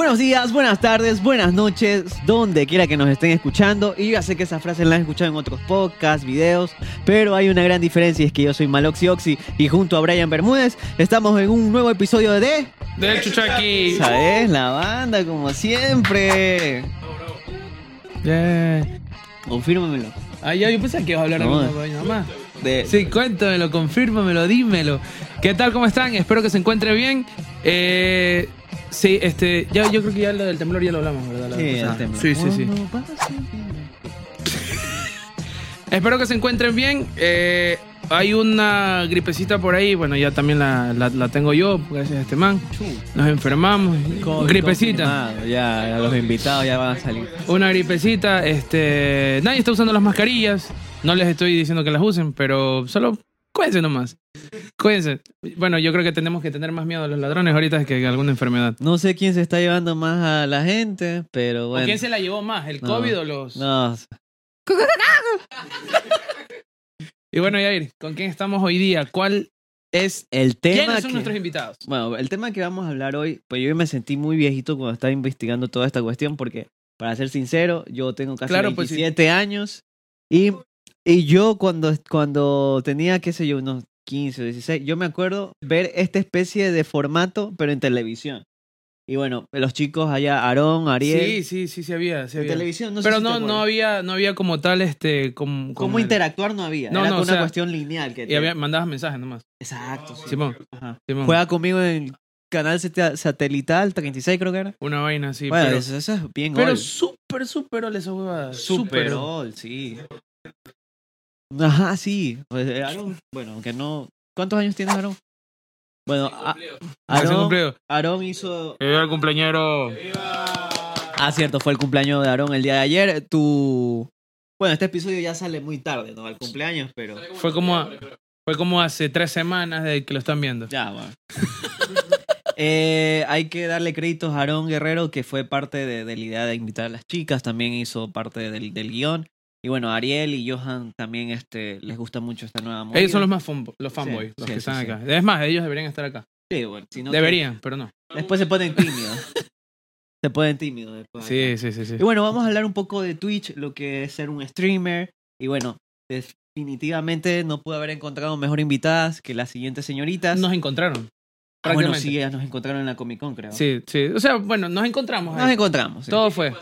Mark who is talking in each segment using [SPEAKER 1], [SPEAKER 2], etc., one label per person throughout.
[SPEAKER 1] Buenos días, buenas tardes, buenas noches, donde quiera que nos estén escuchando. Y yo ya sé que esa frase la han escuchado en otros podcasts, videos, pero hay una gran diferencia y es que yo soy Maloxi Oxy y junto a Brian Bermúdez estamos en un nuevo episodio de...
[SPEAKER 2] Del Chuchaki.
[SPEAKER 1] ¿Sabes? La banda, como siempre.
[SPEAKER 2] Yeah.
[SPEAKER 1] Confírmamelo.
[SPEAKER 2] Ah, ya, yo pensé que ibas a hablar
[SPEAKER 1] No.
[SPEAKER 2] alguna vaina más.
[SPEAKER 1] De,
[SPEAKER 2] Sí, cuéntamelo, confírmamelo, dímelo. ¿Qué tal, cómo están? Espero que se encuentre bien. Eh, sí, este, ya, yo creo que ya lo del temblor ya lo hablamos, ¿verdad? La
[SPEAKER 1] Sí, el temblor.
[SPEAKER 2] sí, sí, sí. Espero que se encuentren bien. Eh, hay una gripecita por ahí, bueno, ya también la, la- la tengo yo, gracias a este man. Nos enfermamos.
[SPEAKER 1] COVID
[SPEAKER 2] gripecita.
[SPEAKER 1] confirmado, Ya, los invitados ya van a salir.
[SPEAKER 2] Una gripecita, este, nadie está usando las mascarillas. No les estoy diciendo que las usen, pero solo cuídense nomás. Cuídense. Bueno, yo creo que tenemos que tener más miedo a los ladrones ahorita que a alguna enfermedad.
[SPEAKER 1] No sé quién se está llevando más a la gente, pero bueno.
[SPEAKER 2] ¿O quién se la llevó más, el
[SPEAKER 1] No.
[SPEAKER 2] COVID o los...?
[SPEAKER 1] No,
[SPEAKER 2] Y bueno, Yair, ¿con quién estamos hoy día? ¿Cuál es...
[SPEAKER 1] el tema
[SPEAKER 2] ¿Quiénes son
[SPEAKER 1] que-
[SPEAKER 2] nuestros invitados?
[SPEAKER 1] Bueno, el tema que vamos a hablar hoy, pues yo me sentí muy viejito cuando estaba investigando toda esta cuestión porque, para ser sincero, yo tengo casi
[SPEAKER 2] Claro, pues sí.
[SPEAKER 1] 27 años y, y yo cuando, cuando tenía, qué sé yo, unos 15 o 16, yo me acuerdo ver esta especie de formato, pero en televisión. Y bueno, los chicos allá, Aarón, Ariel,
[SPEAKER 2] Sí, sí, sí, sí había, sí
[SPEAKER 1] en
[SPEAKER 2] había.
[SPEAKER 1] televisión, no sé
[SPEAKER 2] Pero
[SPEAKER 1] si te
[SPEAKER 2] no, no había, no había como tal, este, como...
[SPEAKER 1] ¿Cómo
[SPEAKER 2] el-
[SPEAKER 1] interactuar no había?
[SPEAKER 2] No,
[SPEAKER 1] Era
[SPEAKER 2] no,
[SPEAKER 1] una
[SPEAKER 2] o sea,
[SPEAKER 1] cuestión lineal. Que
[SPEAKER 2] Y
[SPEAKER 1] te-
[SPEAKER 2] había, mandabas mensajes nomás.
[SPEAKER 1] Exacto, sí.
[SPEAKER 2] Simón,
[SPEAKER 1] Ajá.
[SPEAKER 2] Simón.
[SPEAKER 1] Juega conmigo en canal sate- satelital 36 creo que era.
[SPEAKER 2] Una vaina así,
[SPEAKER 1] bueno,
[SPEAKER 2] pero...
[SPEAKER 1] eso, eso es bien
[SPEAKER 2] Pero
[SPEAKER 1] old.
[SPEAKER 2] súper, súper ole esa huevada.
[SPEAKER 1] Super
[SPEAKER 2] Súper
[SPEAKER 1] old, sí. Ajá, sí. Pues, eh, Aaron, bueno, aunque no... ¿Cuántos años tienes, Aaron? Bueno, a- Aaron, hizo...
[SPEAKER 2] el cumpleañero.
[SPEAKER 1] Ah, cierto, fue el cumpleaños de Aaron el día de ayer. Tu... Bueno, este episodio ya sale muy tarde, ¿no? Al cumpleaños, pero...
[SPEAKER 2] Fue como, fue como hace tres semanas de que lo están viendo.
[SPEAKER 1] Ya, bueno. Eh, hay que darle créditos a Aarón Guerrero, que fue parte de, de la idea de invitar a las chicas, también hizo parte del, del guion. Y bueno, Ariel y Johan también este, les gusta mucho esta nueva movida.
[SPEAKER 2] Ellos son los más fanboys, los fanboys,
[SPEAKER 1] Sí,
[SPEAKER 2] los
[SPEAKER 1] sí,
[SPEAKER 2] que
[SPEAKER 1] sí,
[SPEAKER 2] están acá. Es más, ellos deberían estar acá.
[SPEAKER 1] Sí, bueno, si no,
[SPEAKER 2] Deberían, pero no.
[SPEAKER 1] Después se ponen tímidos. se ponen tímidos después.
[SPEAKER 2] Sí, sí, sí, sí.
[SPEAKER 1] Y bueno, vamos a hablar un poco de Twitch, lo que es ser un streamer. Y bueno, definitivamente no pude haber encontrado mejor invitadas que las siguientes señoritas.
[SPEAKER 2] Nos encontraron.
[SPEAKER 1] Ah, bueno, sí, ellas nos encontraron en la Comic Con, creo.
[SPEAKER 2] Sí, sí. O sea, bueno, nos encontramos
[SPEAKER 1] Nos
[SPEAKER 2] ahí.
[SPEAKER 1] encontramos. sí.
[SPEAKER 2] Todo fue.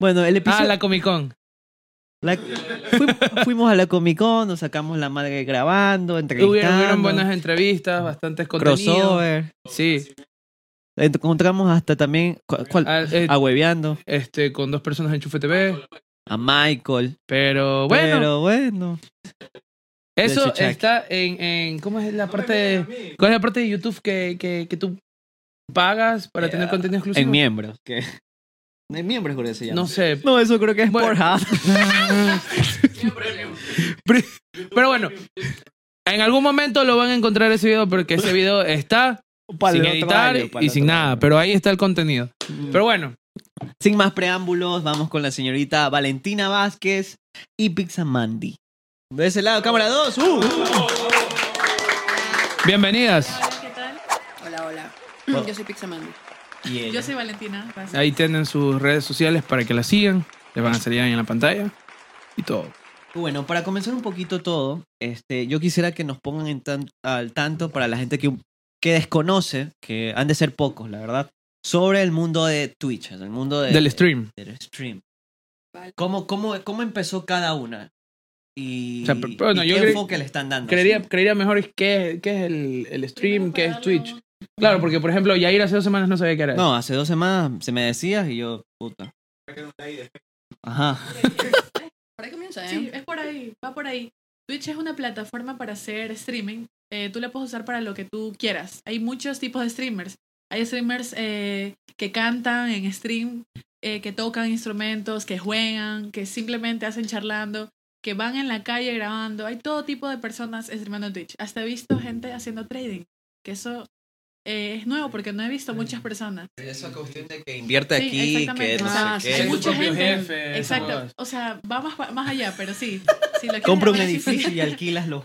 [SPEAKER 1] Bueno, el episodio...
[SPEAKER 2] Ah, la Comic Con.
[SPEAKER 1] La- fuimos a la Comic Con, nos sacamos la madre grabando, entrevistando,
[SPEAKER 2] hubieron buenas entrevistas, bastantes contenidos.
[SPEAKER 1] crossover.
[SPEAKER 2] Sí.
[SPEAKER 1] Encontramos hasta también, ¿cuál? cuál?
[SPEAKER 2] Ah, eh, este, con dos personas de Enchufe TV.
[SPEAKER 1] a Michael.
[SPEAKER 2] Pero bueno,
[SPEAKER 1] Pero bueno.
[SPEAKER 2] eso está en, en. ¿Cómo es la parte de. ¿Cuál es la parte de YouTube que, que, que tú pagas para
[SPEAKER 1] Eh,
[SPEAKER 2] tener contenido exclusivo?
[SPEAKER 1] En miembros. Que En miembros creo que se llama.
[SPEAKER 2] No sé.
[SPEAKER 1] No, eso creo que es
[SPEAKER 2] Bueno.
[SPEAKER 1] Pornhub.
[SPEAKER 2] Pero bueno, en algún momento lo van a encontrar ese video porque ese video está
[SPEAKER 1] Para
[SPEAKER 2] sin editar
[SPEAKER 1] año, para
[SPEAKER 2] y sin nada,
[SPEAKER 1] año.
[SPEAKER 2] pero ahí está el contenido. Pero bueno,
[SPEAKER 1] Sin más preámbulos, vamos con la señorita Valentina Vázquez y Pixamandy. De ese lado, cámara 2. Uh.
[SPEAKER 2] bienvenidas.
[SPEAKER 3] Hola, ¿qué tal? Hola, hola. Yo soy Pixamandy.
[SPEAKER 1] Y ella.
[SPEAKER 3] Yo soy Valentina. gracias.
[SPEAKER 2] Ahí tienen sus redes sociales para que la sigan. Les van a salir ahí en la pantalla y todo.
[SPEAKER 1] Bueno, para comenzar un poquito todo, este, yo quisiera que nos pongan en tan- al tanto para la gente que, que desconoce, que han de ser pocos, la verdad, sobre el mundo de Twitch, el mundo de,
[SPEAKER 2] Del stream.
[SPEAKER 1] del stream.
[SPEAKER 3] Vale.
[SPEAKER 1] ¿Cómo, cómo, ¿Cómo empezó cada una? Y,
[SPEAKER 2] O sea, pero- bueno,
[SPEAKER 1] y
[SPEAKER 2] yo
[SPEAKER 1] qué enfoque le están dando.
[SPEAKER 2] Creería, creería mejor qué, es- qué es el, el stream, qué es Twitch. Claro, porque por ejemplo, Yair hace dos semanas no sabía qué era.
[SPEAKER 1] No, hace dos semanas se me decías y yo, puta. Ajá.
[SPEAKER 3] Por ahí comienza, ¿eh?
[SPEAKER 4] Sí, es por ahí, va por ahí. Twitch es una plataforma para hacer streaming. Eh, tú la puedes usar para lo que tú quieras. Hay muchos tipos de streamers. Hay streamers eh, que cantan en stream, eh, que tocan instrumentos, que juegan, que simplemente hacen charlando, que van en la calle grabando. Hay todo tipo de personas streamando en Twitch. Hasta he visto gente haciendo trading, que eso eh, es nuevo porque no he visto muchas personas.
[SPEAKER 1] Esa cuestión de que invierte
[SPEAKER 4] Sí,
[SPEAKER 1] aquí, que
[SPEAKER 4] exactamente.
[SPEAKER 1] no
[SPEAKER 3] Ah,
[SPEAKER 1] sé
[SPEAKER 3] sí.
[SPEAKER 1] qué.
[SPEAKER 4] Hay mucha gente.
[SPEAKER 2] jefe,
[SPEAKER 4] Exacto. O sea, va más, más allá, pero sí. Si lo quieres
[SPEAKER 1] Compra un
[SPEAKER 4] sí.
[SPEAKER 1] edificio y alquilas los...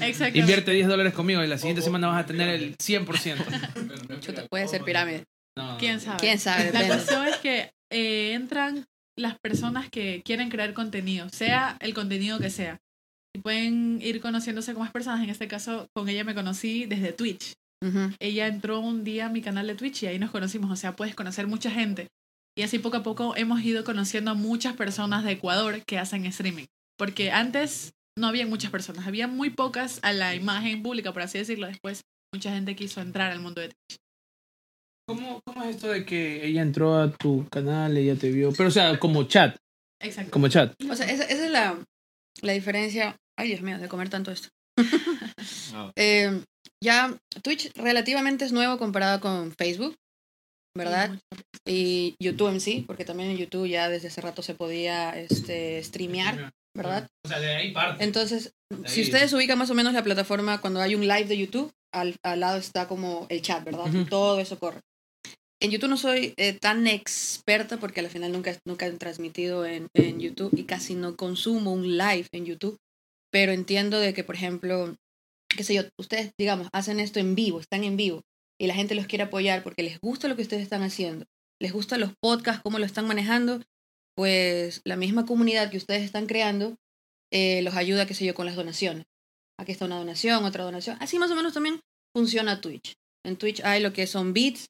[SPEAKER 4] Exacto.
[SPEAKER 2] Invierte 10 dólares conmigo y la siguiente semana vas a tener el 100%.
[SPEAKER 3] Chuta, puede ser pirámide.
[SPEAKER 2] No,
[SPEAKER 4] ¿Quién sabe?
[SPEAKER 3] ¿Quién sabe?
[SPEAKER 4] La cuestión es que eh, entran las personas que quieren crear contenido, sea el contenido que sea. Y pueden ir conociéndose con más personas. En este caso, con ella me conocí desde Twitch. Ella entró un día a mi canal de Twitch y ahí nos conocimos. O sea, puedes conocer mucha gente. Y así poco a poco hemos ido conociendo a muchas personas de Ecuador que hacen streaming. Porque antes no había muchas personas, había muy pocas a la imagen pública, por así decirlo. Después mucha gente quiso entrar al mundo de Twitch.
[SPEAKER 2] ¿Cómo, ¿Cómo es esto de que ella entró a tu canal, ella te vio? Pero, o sea, como chat,
[SPEAKER 4] Exacto.
[SPEAKER 2] como chat.
[SPEAKER 3] O sea, esa, esa es la, la diferencia. Ay, Dios mío, de comer tanto esto. Eh, ya Twitch relativamente es nuevo comparado con Facebook, ¿verdad? Y YouTube en sí, porque también en YouTube ya desde hace rato se podía este, streamear, ¿verdad?
[SPEAKER 2] O sea, de ahí parte.
[SPEAKER 3] Entonces, si ustedes ubican más o menos la plataforma, cuando hay un live de YouTube, al, al lado está como el chat, ¿verdad? Todo eso corre. En YouTube no soy eh, tan experta porque al final nunca, nunca he transmitido en, en YouTube y casi no consumo un live en YouTube, pero entiendo de que, por ejemplo, qué sé yo, ustedes, digamos, hacen esto en vivo, están en vivo y la gente los quiere apoyar porque les gusta lo que ustedes están haciendo, les gustan los podcasts, cómo lo están manejando, pues la misma comunidad que ustedes están creando eh, los ayuda, qué sé yo, con las donaciones. Aquí está una donación, otra donación. Así más o menos también funciona Twitch. En Twitch hay lo que son bits,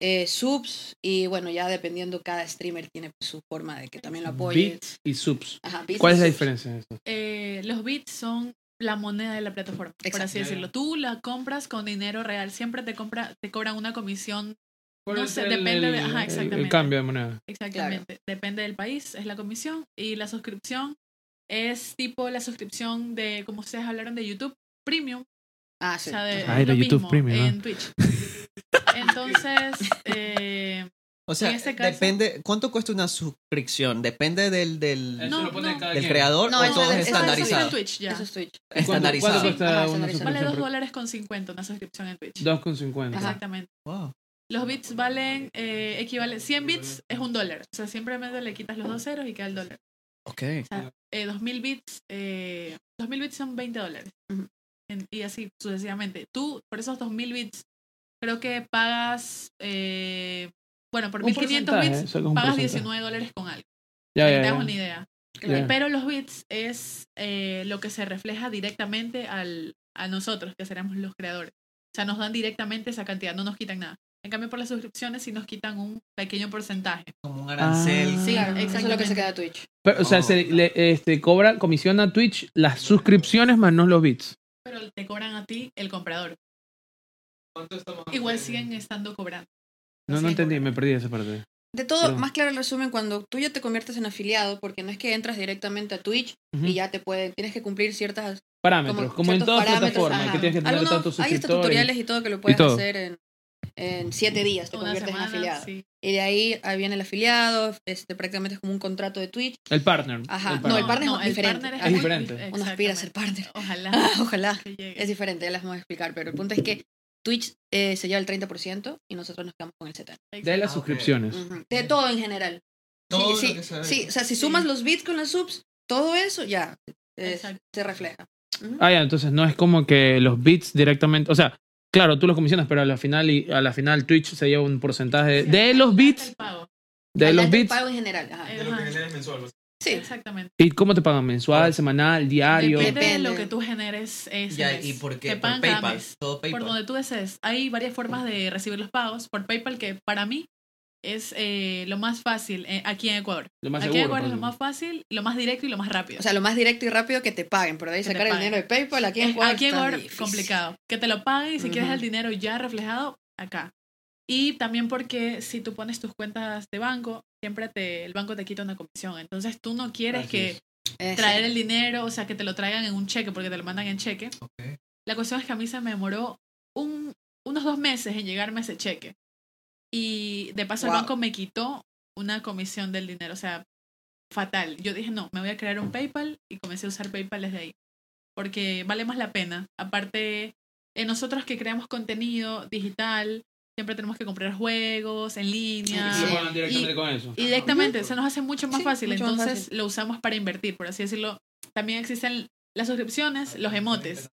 [SPEAKER 3] eh, subs y bueno, ya dependiendo cada streamer tiene su forma de que también lo apoye.
[SPEAKER 2] Bits y subs.
[SPEAKER 3] Ajá, bits
[SPEAKER 2] ¿Cuál
[SPEAKER 3] y
[SPEAKER 2] es la diferencia de eso?
[SPEAKER 4] Eh, los bits son la moneda de la plataforma, por así decirlo. Tú la compras con dinero real, siempre te compra, te cobran una comisión,
[SPEAKER 2] ¿Cuál
[SPEAKER 4] No sé,
[SPEAKER 2] el-
[SPEAKER 4] depende de-
[SPEAKER 2] el-
[SPEAKER 4] ajá,
[SPEAKER 2] el-
[SPEAKER 4] exactamente.
[SPEAKER 2] El cambio de moneda.
[SPEAKER 4] exactamente. Depende del país, es la comisión. Y la suscripción es tipo la suscripción de, como ustedes hablaron de YouTube, Premium.
[SPEAKER 3] Ah,
[SPEAKER 4] O
[SPEAKER 3] sí.
[SPEAKER 4] sea, de,
[SPEAKER 2] Ah, YouTube
[SPEAKER 4] mismo
[SPEAKER 2] Premium, ¿no?
[SPEAKER 4] en Twitch. Entonces, eh,
[SPEAKER 1] O sea,
[SPEAKER 4] este caso-
[SPEAKER 1] depende. ¿Cuánto cuesta una suscripción? ¿Depende del, del,
[SPEAKER 4] No, no.
[SPEAKER 1] creador
[SPEAKER 3] No,
[SPEAKER 1] o
[SPEAKER 3] eso
[SPEAKER 1] todo
[SPEAKER 3] es-
[SPEAKER 1] es
[SPEAKER 3] eso es
[SPEAKER 1] estandarizado?
[SPEAKER 4] Twitch ya.
[SPEAKER 3] Eso es Twitch.
[SPEAKER 2] ¿Cuánto-
[SPEAKER 1] Estandarizado.
[SPEAKER 2] ¿Cuánto cuesta
[SPEAKER 3] Ajá,
[SPEAKER 2] una
[SPEAKER 3] estandarizado.
[SPEAKER 4] Vale
[SPEAKER 2] suscripción?
[SPEAKER 4] 2 dólares con 50 una suscripción en Twitch.
[SPEAKER 2] 2,50.
[SPEAKER 3] Ajá.
[SPEAKER 4] Exactamente.
[SPEAKER 1] Wow.
[SPEAKER 4] Los bits valen, eh, equivalen, 100 bits es un dólar. O sea, simplemente le quitas los dos ceros y queda el dólar.
[SPEAKER 1] Ok.
[SPEAKER 4] O sea, eh, 2000 bits, eh, 2000 bits son 20 dólares. En- y así sucesivamente. Tú, por esos 2000 bits, creo que pagas, eh, bueno, por
[SPEAKER 2] Un
[SPEAKER 4] 1500
[SPEAKER 2] porcentaje,
[SPEAKER 4] bits,
[SPEAKER 2] un
[SPEAKER 4] pagas
[SPEAKER 2] porcentaje.
[SPEAKER 4] 19 dólares con algo.
[SPEAKER 2] Ya,
[SPEAKER 4] que
[SPEAKER 2] ya,
[SPEAKER 4] te
[SPEAKER 2] ya.
[SPEAKER 4] hagas una idea.
[SPEAKER 2] Ya.
[SPEAKER 4] Pero los bits es eh, lo que se refleja directamente al, a nosotros, que seremos los creadores. O sea, nos dan directamente esa cantidad, no nos quitan nada. En cambio, por las suscripciones sí nos quitan un pequeño porcentaje.
[SPEAKER 1] Como un arancel.
[SPEAKER 2] Ah.
[SPEAKER 4] Sí,
[SPEAKER 3] Claro, eso es lo que se queda Twitch.
[SPEAKER 2] Pero, o sea,
[SPEAKER 1] Oh.
[SPEAKER 2] se le este, cobra comisión a Twitch las suscripciones más no los bits.
[SPEAKER 4] Pero te cobran a ti el comprador. Igual siguen estando cobrando.
[SPEAKER 2] No, no entendí, me perdí esa parte.
[SPEAKER 3] De todo,
[SPEAKER 2] Perdón.
[SPEAKER 3] más claro el resumen, cuando tú ya te conviertes en afiliado, porque no es que entras directamente a Twitch y ya te pueden, tienes que cumplir ciertas
[SPEAKER 2] Parámetros, como, en
[SPEAKER 3] ciertos
[SPEAKER 2] todas plataformas, que tienes que tener
[SPEAKER 3] Algunos-
[SPEAKER 2] tantos
[SPEAKER 3] Hay hasta
[SPEAKER 2] suscriptores.
[SPEAKER 3] tutoriales y todo que lo puedes
[SPEAKER 2] todo.
[SPEAKER 3] hacer en, en siete días, te
[SPEAKER 4] Una
[SPEAKER 3] conviertes
[SPEAKER 4] semana,
[SPEAKER 3] en afiliado.
[SPEAKER 4] sí.
[SPEAKER 3] Y de ahí, ahí viene el afiliado, este, prácticamente es como un contrato de Twitch.
[SPEAKER 2] El partner.
[SPEAKER 3] Ajá,
[SPEAKER 2] el
[SPEAKER 3] no, el partner es diferente.
[SPEAKER 4] partner
[SPEAKER 3] Es
[SPEAKER 2] diferente.
[SPEAKER 4] dif-
[SPEAKER 3] Uno aspira a ser partner.
[SPEAKER 4] Ojalá.
[SPEAKER 3] Ojalá. Es diferente, ya las vamos a explicar, pero el punto es que Twitch eh, se lleva el 30% y nosotros nos quedamos con el 70%.
[SPEAKER 2] De las
[SPEAKER 1] Ah,
[SPEAKER 2] suscripciones.
[SPEAKER 3] Ujú. De todo en general.
[SPEAKER 1] Todo
[SPEAKER 3] sí,
[SPEAKER 1] lo
[SPEAKER 3] sí,
[SPEAKER 1] que
[SPEAKER 3] sí, o sea, si
[SPEAKER 4] Sí.
[SPEAKER 3] sumas los bits con las subs, todo eso ya eh, se refleja. Ujú.
[SPEAKER 2] Ah, ya, entonces no es como que los bits directamente, o sea, claro, tú los comisionas, pero a la final y a la final Twitch se lleva un porcentaje de los
[SPEAKER 4] El
[SPEAKER 2] bits,
[SPEAKER 4] pago.
[SPEAKER 2] de los bits.
[SPEAKER 3] pago en general. ajá.
[SPEAKER 4] Eh, ajá.
[SPEAKER 3] Sí,
[SPEAKER 4] Exactamente.
[SPEAKER 2] ¿Y cómo te pagan? ¿Mensual, semanal, diario?
[SPEAKER 4] Depende, de lo que tú generes ese
[SPEAKER 1] Ya,
[SPEAKER 4] mes.
[SPEAKER 1] ¿y por qué?
[SPEAKER 4] Te
[SPEAKER 1] Por
[SPEAKER 4] pagan cada
[SPEAKER 1] PayPal. Todo PayPal.
[SPEAKER 4] Por donde tú desees. Hay varias formas de recibir los pagos. Por PayPal, que para mí es eh, lo más fácil eh, aquí en Ecuador.
[SPEAKER 2] Lo más
[SPEAKER 4] aquí en. Ecuador es
[SPEAKER 2] pues.
[SPEAKER 4] lo más fácil, lo más directo y lo más rápido.
[SPEAKER 3] o sea, lo más directo y rápido que te paguen, pero de ahí sacar el dinero de PayPal aquí en Ecuador
[SPEAKER 4] aquí en Ecuador, complicado. Que te lo paguen y si quieres el dinero ya reflejado, acá. Y también porque si tú pones tus cuentas de banco, siempre te, el banco te quita una comisión. Entonces tú no quieres
[SPEAKER 2] Así
[SPEAKER 4] que
[SPEAKER 2] es.
[SPEAKER 4] Traer el dinero, o sea, que te lo traigan en un cheque, porque te lo mandan en cheque.
[SPEAKER 1] Ok.
[SPEAKER 4] La cuestión es que a mí se me demoró un, unos dos meses en llegarme ese cheque. Y de paso
[SPEAKER 3] Wow.
[SPEAKER 4] el banco me quitó una comisión del dinero, o sea, fatal. Yo dije, no, me voy a crear un PayPal y comencé a usar PayPal desde ahí. Porque vale más la pena. Aparte, eh, nosotros que creamos contenido digital, siempre tenemos que comprar juegos en línea.
[SPEAKER 2] Y
[SPEAKER 3] Sí.
[SPEAKER 2] lo pagan directamente
[SPEAKER 4] Y-
[SPEAKER 2] con eso.
[SPEAKER 4] Y directamente, se nos hace mucho más
[SPEAKER 3] Sí,
[SPEAKER 4] fácil.
[SPEAKER 3] mucho más
[SPEAKER 4] Entonces
[SPEAKER 3] fácil.
[SPEAKER 4] lo usamos para invertir, por así decirlo. También existen las suscripciones, los emotes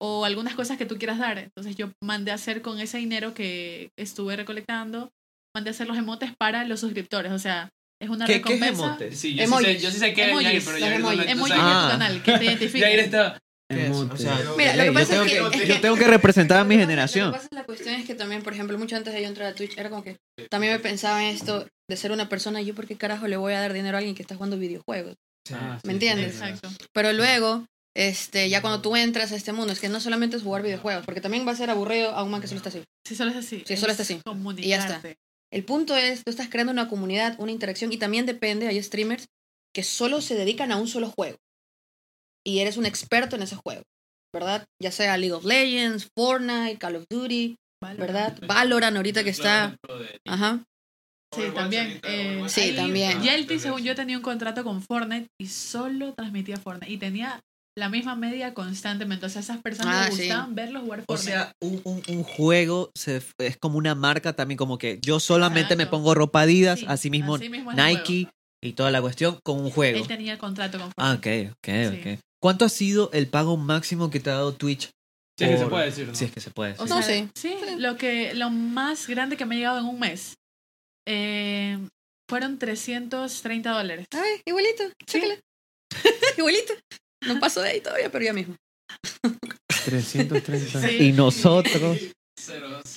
[SPEAKER 4] o algunas cosas que tú quieras dar. Entonces yo mandé a hacer con ese dinero que estuve recolectando mandé a hacer los emotes para los suscriptores. O sea, es una
[SPEAKER 1] ¿Qué, qué es
[SPEAKER 4] recompensa.
[SPEAKER 1] emote?
[SPEAKER 2] Sí, yo sí sé, yo sí sé que es Yair, pero Yair no
[SPEAKER 1] Ah.
[SPEAKER 4] canal, que te.
[SPEAKER 2] Yair está...
[SPEAKER 3] Mira, lo que
[SPEAKER 1] yo
[SPEAKER 3] pasa
[SPEAKER 1] tengo
[SPEAKER 3] es que-
[SPEAKER 1] que-
[SPEAKER 3] es
[SPEAKER 1] yo tengo que representar a mi generación.
[SPEAKER 3] Lo que pasa es la cuestión es que también, por ejemplo, mucho antes de yo entrar a Twitch, era como que también me pensaba en esto de ser una persona, yo por qué carajo le voy a dar dinero a alguien que está jugando videojuegos.
[SPEAKER 2] Ah,
[SPEAKER 3] ¿Me
[SPEAKER 2] sí,
[SPEAKER 3] entiendes?
[SPEAKER 2] sí.
[SPEAKER 4] Exacto.
[SPEAKER 3] Pero luego, este, ya cuando tú entras a este mundo, es que no solamente es jugar videojuegos, porque también va a ser aburrido a un man que solo está así.
[SPEAKER 4] Si solo es así.
[SPEAKER 3] Sí, solo
[SPEAKER 4] es
[SPEAKER 3] es así. Y ya está. El punto es, tú estás creando una comunidad, una interacción, y también depende, hay streamers que solo se dedican a un solo juego. Y eres un experto en ese juego, ¿verdad? Ya sea League of Legends, Fortnite, Call of Duty,
[SPEAKER 4] Vale.
[SPEAKER 3] ¿verdad? Valorant ahorita que está... Ajá.
[SPEAKER 4] Sí, también. eh,
[SPEAKER 3] Sí,
[SPEAKER 4] ahí
[SPEAKER 3] también.
[SPEAKER 4] Yelty, según yo, tenía un contrato con Fortnite y solo transmitía Fortnite. Y tenía la misma media constantemente. O sea, esas personas
[SPEAKER 3] Ah,
[SPEAKER 4] les
[SPEAKER 3] sí.
[SPEAKER 4] gustaban verlos jugar
[SPEAKER 1] O
[SPEAKER 4] Fortnite.
[SPEAKER 1] sea, un, un- un juego se- es como una marca también, como que yo solamente me
[SPEAKER 4] Exacto.
[SPEAKER 1] pongo ropa Adidas,
[SPEAKER 4] Sí,
[SPEAKER 1] así mismo
[SPEAKER 4] así mismo
[SPEAKER 1] Nike y toda la cuestión con un juego.
[SPEAKER 4] Él tenía contrato con
[SPEAKER 1] Ah,
[SPEAKER 4] Fortnite.
[SPEAKER 1] ok, ok,
[SPEAKER 4] Sí.
[SPEAKER 1] ok. ¿Cuánto ha sido el pago máximo que te ha dado Twitch?
[SPEAKER 2] Sí, es que se puede decir, ¿no?
[SPEAKER 1] Si es que se puede.
[SPEAKER 4] O
[SPEAKER 1] sí.
[SPEAKER 3] No, sí.
[SPEAKER 4] sí,
[SPEAKER 3] Sí.
[SPEAKER 4] lo que lo más grande que me ha llegado en un mes eh, fueron 330 dólares.
[SPEAKER 3] Ay, igualito,
[SPEAKER 4] Sí.
[SPEAKER 3] igualito. No paso de ahí todavía, pero ya mismo.
[SPEAKER 2] 330.
[SPEAKER 4] Sí.
[SPEAKER 1] Y nosotros.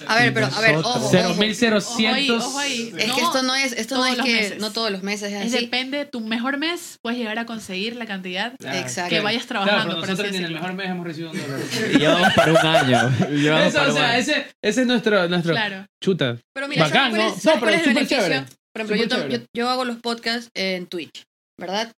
[SPEAKER 3] A ver, pero, a ver, ojo,
[SPEAKER 1] Nosotros.
[SPEAKER 2] Cero
[SPEAKER 3] ojo.
[SPEAKER 2] mil cero
[SPEAKER 4] Ojo ahí,
[SPEAKER 2] cientos.
[SPEAKER 4] ojo ahí.
[SPEAKER 3] Es
[SPEAKER 4] No,
[SPEAKER 3] que esto no es, esto no
[SPEAKER 4] todos
[SPEAKER 3] es
[SPEAKER 4] los
[SPEAKER 3] que,
[SPEAKER 4] meses.
[SPEAKER 3] no todos los meses es
[SPEAKER 4] Es
[SPEAKER 3] así.
[SPEAKER 4] depende, tu mejor mes puedes llegar a conseguir la cantidad
[SPEAKER 2] Claro.
[SPEAKER 4] Que vayas
[SPEAKER 2] Claro,
[SPEAKER 4] trabajando.
[SPEAKER 2] pero
[SPEAKER 4] por así
[SPEAKER 2] nosotros ni en el mejor mes hemos recibido un dólar.
[SPEAKER 1] Y llevamos para un año. Y llevamos
[SPEAKER 2] Eso,
[SPEAKER 1] para
[SPEAKER 2] o
[SPEAKER 1] un
[SPEAKER 2] sea,
[SPEAKER 1] año.
[SPEAKER 2] ese, ese es nuestro, nuestro
[SPEAKER 4] Claro.
[SPEAKER 2] chuta.
[SPEAKER 3] Pero mira,
[SPEAKER 2] Bacán,
[SPEAKER 3] ¿sabes cuál
[SPEAKER 2] ¿no?
[SPEAKER 3] es,
[SPEAKER 2] No, pero
[SPEAKER 3] es
[SPEAKER 2] súper
[SPEAKER 3] beneficio?
[SPEAKER 2] chévere.
[SPEAKER 3] Por ejemplo, yo,
[SPEAKER 2] Súper
[SPEAKER 3] to-
[SPEAKER 2] chévere.
[SPEAKER 3] yo, yo hago los podcasts en Twitch, ¿verdad?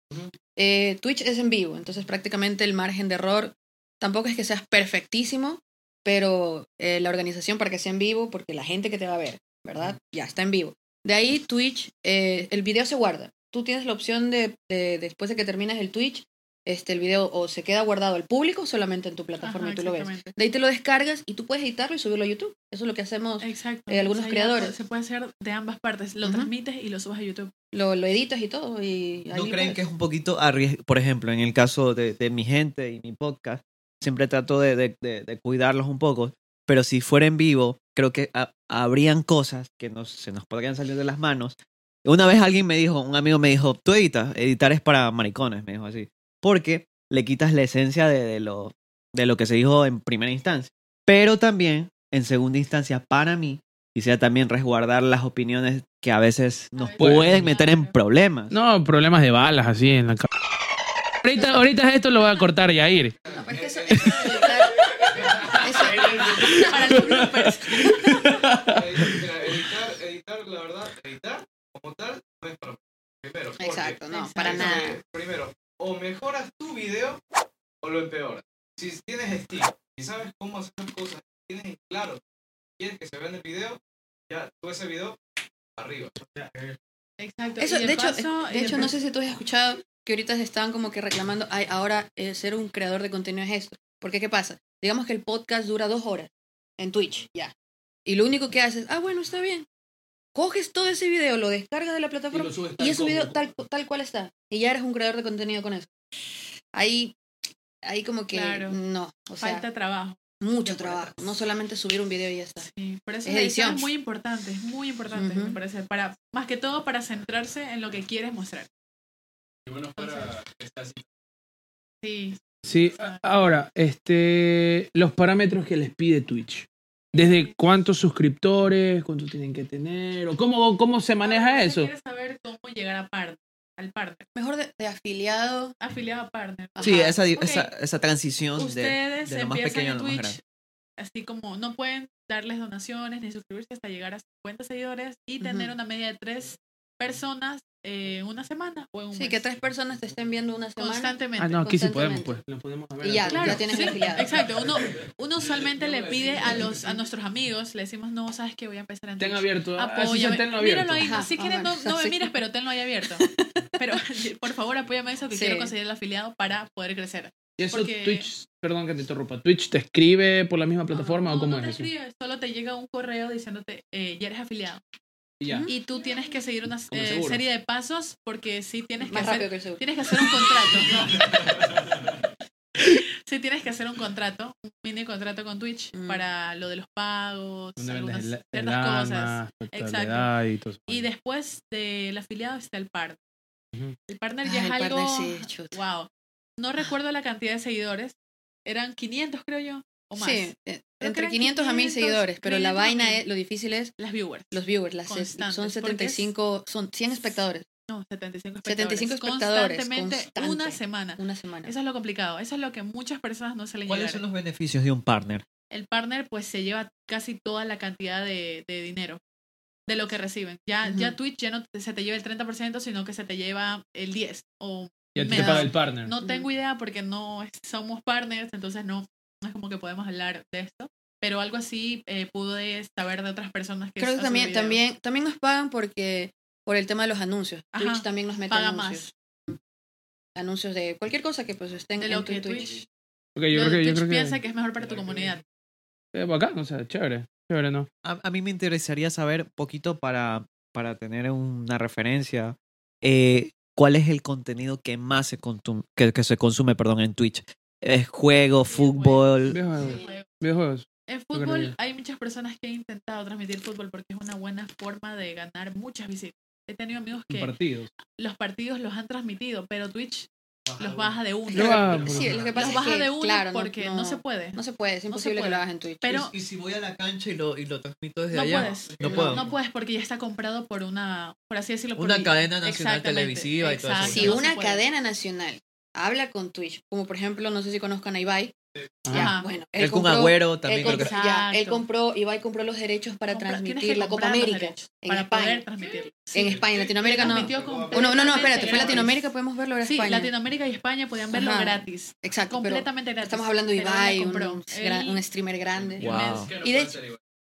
[SPEAKER 3] Eh, Twitch es en vivo, entonces prácticamente el margen de error tampoco es que seas perfectísimo, pero eh, la organización para que sea en vivo, porque la gente que te va a ver, ¿verdad? Ya está en vivo. De ahí Twitch, eh, el video se guarda. Tú tienes la opción de, de- después de que terminas el Twitch, este, el video o se queda guardado al público o solamente en tu plataforma
[SPEAKER 4] Ajá,
[SPEAKER 3] y tú lo ves. De ahí te lo descargas y tú puedes editarlo y subirlo a YouTube. Eso es lo que hacemos.
[SPEAKER 4] Exacto.
[SPEAKER 3] eh, algunos creadores.
[SPEAKER 4] Se puede hacer de ambas partes. Lo transmites y lo subes a YouTube.
[SPEAKER 3] Lo, lo editas y todo. Y
[SPEAKER 1] ¿No
[SPEAKER 3] ahí
[SPEAKER 1] creen
[SPEAKER 3] puedes.
[SPEAKER 1] que es un poquito arriesgado? Por ejemplo, en el caso de, de mi gente y mi podcast, siempre trato de, de- de- de cuidarlos un poco, pero si fuera en vivo, creo que ha- habrían cosas que nos, se nos podrían salir de las manos. Una vez alguien me dijo, un amigo me dijo, tú editas, editar es para maricones, me dijo así, porque le quitas la esencia de, de lo, de lo que se dijo en primera instancia. Pero también, en segunda instancia, para mí, quisiera también resguardar las opiniones que a veces nos
[SPEAKER 4] veces,
[SPEAKER 1] pueden meter en problemas.
[SPEAKER 2] No, problemas de balas así en la cabeza. Ahorita, ahorita esto lo voy a cortar, Yair.
[SPEAKER 3] No, pero es que eso, eso eso-
[SPEAKER 4] Para los bloopers.
[SPEAKER 5] Mira, editar, editar, la verdad, editar como tal no es para. Primero,
[SPEAKER 3] Exacto, no, para nada.
[SPEAKER 5] Primero, o mejoras tu video o lo empeoras. Si tienes estilo y sabes cómo hacer las cosas, tienes en claro, quieres que se vea en el video, ya tú ese video arriba.
[SPEAKER 4] Exacto.
[SPEAKER 3] Eso, de hecho,
[SPEAKER 4] paso-
[SPEAKER 3] de hecho no sé si tú has escuchado que ahorita se están como que reclamando, ay, ahora eh, ser un creador de contenido es esto. Porque, ¿qué pasa? Digamos que el podcast dura dos horas en Twitch, ya. Y lo único que haces, ah, bueno, está bien. Coges todo ese video, lo descargas de la plataforma y, ese video tal, tal cual está. Y ya eres un creador de contenido con eso. Ahí, ahí como que
[SPEAKER 4] Claro.
[SPEAKER 3] no. O sea,
[SPEAKER 4] falta trabajo.
[SPEAKER 3] mucho trabajo. No solamente subir un video y ya está.
[SPEAKER 4] Sí, por eso
[SPEAKER 3] Es
[SPEAKER 4] edición es muy importante, es muy importante, me parece, para, más que todo para centrarse en lo que quieres mostrar.
[SPEAKER 5] Y bueno,
[SPEAKER 4] fuera Sí,
[SPEAKER 2] Sí, ahora, este, los parámetros que les pide Twitch. ¿Desde cuántos suscriptores, cuántos tienen que tener? ¿O cómo, cómo se maneja eso?
[SPEAKER 4] ¿Quieres saber cómo llegar a partner, al partner?
[SPEAKER 3] Mejor de, de afiliado.
[SPEAKER 4] Afiliado a partner.
[SPEAKER 1] Sí, esa, esa, esa transición de,
[SPEAKER 4] Ustedes
[SPEAKER 1] de lo más
[SPEAKER 4] empiezan
[SPEAKER 1] pequeño a
[SPEAKER 4] en
[SPEAKER 1] lo más
[SPEAKER 4] Twitch,
[SPEAKER 1] grande.
[SPEAKER 4] así como no pueden darles donaciones ni suscribirse hasta llegar a 50 seguidores y tener una media de tres personas eh, en una semana o en un
[SPEAKER 3] Sí,
[SPEAKER 4] mes.
[SPEAKER 3] que tres personas te estén viendo una semana.
[SPEAKER 4] constantemente.
[SPEAKER 2] Ah, no, aquí sí podemos, pues. Lo podemos ver.
[SPEAKER 3] Y ya.
[SPEAKER 4] Claro,
[SPEAKER 3] ya tienes
[SPEAKER 4] sí,
[SPEAKER 3] afiliado.
[SPEAKER 4] Exacto, uno, uno usualmente le pide a los a nuestros amigos, le decimos, no, sabes que voy a empezar en
[SPEAKER 2] Ten
[SPEAKER 4] Twitch.
[SPEAKER 2] abierto. ah, sí,
[SPEAKER 4] Apóyame.
[SPEAKER 2] tenlo abierto.
[SPEAKER 4] Míralo ahí,
[SPEAKER 3] Ajá,
[SPEAKER 4] si quieres no, no me mires, pero tenlo ahí abierto. Pero por favor apóyame eso que
[SPEAKER 3] Sí.
[SPEAKER 4] quiero conseguir el afiliado para poder crecer.
[SPEAKER 2] Y eso
[SPEAKER 4] porque-
[SPEAKER 2] Twitch, perdón que te interrumpa, ¿Twitch te escribe por la misma plataforma
[SPEAKER 4] no,
[SPEAKER 2] o cómo
[SPEAKER 4] no
[SPEAKER 2] es
[SPEAKER 4] te
[SPEAKER 2] eso?
[SPEAKER 4] escribes, solo te llega un correo diciéndote, eh, ya eres afiliado.
[SPEAKER 2] Y ya.
[SPEAKER 4] Y tú tienes que seguir una eh, serie de pasos porque sí tienes que hacer
[SPEAKER 3] que el.
[SPEAKER 4] Tienes que hacer un contrato. sí tienes que hacer un contrato, un mini contrato con Twitch
[SPEAKER 3] Mm.
[SPEAKER 4] para lo de los pagos, algunas
[SPEAKER 2] el, el
[SPEAKER 4] ciertas cosas.
[SPEAKER 2] arma,
[SPEAKER 4] Exacto.
[SPEAKER 2] y todo eso.
[SPEAKER 4] Y después del afiliado está el partner. El partner ya es
[SPEAKER 3] el
[SPEAKER 4] algo...
[SPEAKER 3] partner sí, chuta.
[SPEAKER 4] wow. No recuerdo la cantidad de seguidores. Eran 500 creo yo, o más.
[SPEAKER 3] Sí, eh, entre
[SPEAKER 4] eran
[SPEAKER 3] 500 a 1000
[SPEAKER 4] 500,
[SPEAKER 3] seguidores, pero la
[SPEAKER 4] 500 a
[SPEAKER 3] vaina
[SPEAKER 4] 1000.
[SPEAKER 3] es, lo difícil es
[SPEAKER 4] Las viewers.
[SPEAKER 3] los viewers, las
[SPEAKER 4] Constantes,
[SPEAKER 3] son
[SPEAKER 4] porque es-
[SPEAKER 3] 75, son 100 espectadores,
[SPEAKER 4] No, 75 espectadores.
[SPEAKER 3] 75 espectadores,
[SPEAKER 4] Constantemente,
[SPEAKER 3] constante.
[SPEAKER 4] una semana.
[SPEAKER 3] una semana.
[SPEAKER 4] Eso es lo complicado. Eso es lo que muchas personas no se le
[SPEAKER 1] ¿Cuáles son los beneficios de un partner?
[SPEAKER 4] El partner pues se lleva casi toda la cantidad de, de dinero de lo que reciben. Ya,
[SPEAKER 3] Ujú.
[SPEAKER 4] ya Twitch ya no te- se te lleva el 30%, sino que se te lleva el 10 o
[SPEAKER 2] Y a ti te paga el partner.
[SPEAKER 4] No tengo idea porque no somos partners, entonces no, no es como que podemos hablar de esto. Pero algo así eh, pude saber de otras personas que
[SPEAKER 3] Creo que también,
[SPEAKER 4] videos.
[SPEAKER 3] también, también nos pagan porque por el tema de los anuncios.
[SPEAKER 4] Ajá,
[SPEAKER 3] Twitch también nos mete
[SPEAKER 4] paga
[SPEAKER 3] anuncios.
[SPEAKER 4] más
[SPEAKER 3] Anuncios de cualquier cosa que pues estén
[SPEAKER 4] de
[SPEAKER 3] en
[SPEAKER 4] lo que
[SPEAKER 3] Twitch.
[SPEAKER 4] Twitch,
[SPEAKER 2] Ok, yo creo que, yo
[SPEAKER 4] Twitch
[SPEAKER 2] creo que,
[SPEAKER 4] piensa que es mejor para tu comunidad.
[SPEAKER 2] eh, bacán, o sea, chévere. Chévere, ¿no?
[SPEAKER 1] A, a mí me interesaría saber poquito para, para tener una referencia. eh, ¿Cuál es el contenido que más se, consum- que, que se consume perdón, en Twitch? ¿Es juego, fútbol?
[SPEAKER 2] Videojuegos. Videojuegos.
[SPEAKER 4] En fútbol
[SPEAKER 2] que-
[SPEAKER 4] hay muchas personas que han intentado transmitir fútbol porque es una buena forma de ganar muchas visitas. He tenido amigos que
[SPEAKER 2] Partidos.
[SPEAKER 4] los partidos los han transmitido, pero Twitch los baja de uno.
[SPEAKER 3] Sí, lo que pasa
[SPEAKER 4] Los
[SPEAKER 3] es
[SPEAKER 4] baja
[SPEAKER 3] que,
[SPEAKER 4] de uno
[SPEAKER 3] claro, no-
[SPEAKER 4] porque no,
[SPEAKER 3] no,
[SPEAKER 4] se puede.
[SPEAKER 3] no se puede, es
[SPEAKER 4] No se
[SPEAKER 3] imposible que
[SPEAKER 4] puede.
[SPEAKER 3] lo hagas en Twitch.
[SPEAKER 4] Pero
[SPEAKER 1] ¿Y si voy a la cancha y lo, y lo transmito desde
[SPEAKER 4] no
[SPEAKER 1] allá?
[SPEAKER 4] puedes.
[SPEAKER 1] No puedo.
[SPEAKER 4] No puedes porque ya está comprado por una, por así decirlo, por
[SPEAKER 1] Una cadena nacional televisiva y todo eso.
[SPEAKER 4] no
[SPEAKER 3] una cadena nacional habla con Twitch, como por ejemplo, no sé si conozcan a Ibai, bueno,
[SPEAKER 1] El Kun
[SPEAKER 3] compró-
[SPEAKER 1] Agüero
[SPEAKER 3] él
[SPEAKER 1] también creo que...
[SPEAKER 3] compró, ya, él compró, Ibai compró los derechos para
[SPEAKER 4] Compra-
[SPEAKER 3] transmitir la Copa América en
[SPEAKER 4] para
[SPEAKER 3] España.
[SPEAKER 4] poder transmitirlo. Sí.
[SPEAKER 3] En España, en Latinoamérica no. No, no, no, espérate, fue. Latinoamérica, podemos verlo, ahora
[SPEAKER 4] Sí,
[SPEAKER 3] España.
[SPEAKER 4] Latinoamérica y España podían verlo
[SPEAKER 3] Ajá.
[SPEAKER 4] gratis.
[SPEAKER 3] Exacto, pero
[SPEAKER 4] Completamente gratis.
[SPEAKER 3] estamos hablando de
[SPEAKER 4] Pero él
[SPEAKER 3] Ibai, un,
[SPEAKER 4] Él-
[SPEAKER 3] streamer grande.
[SPEAKER 1] Wow.
[SPEAKER 3] Y de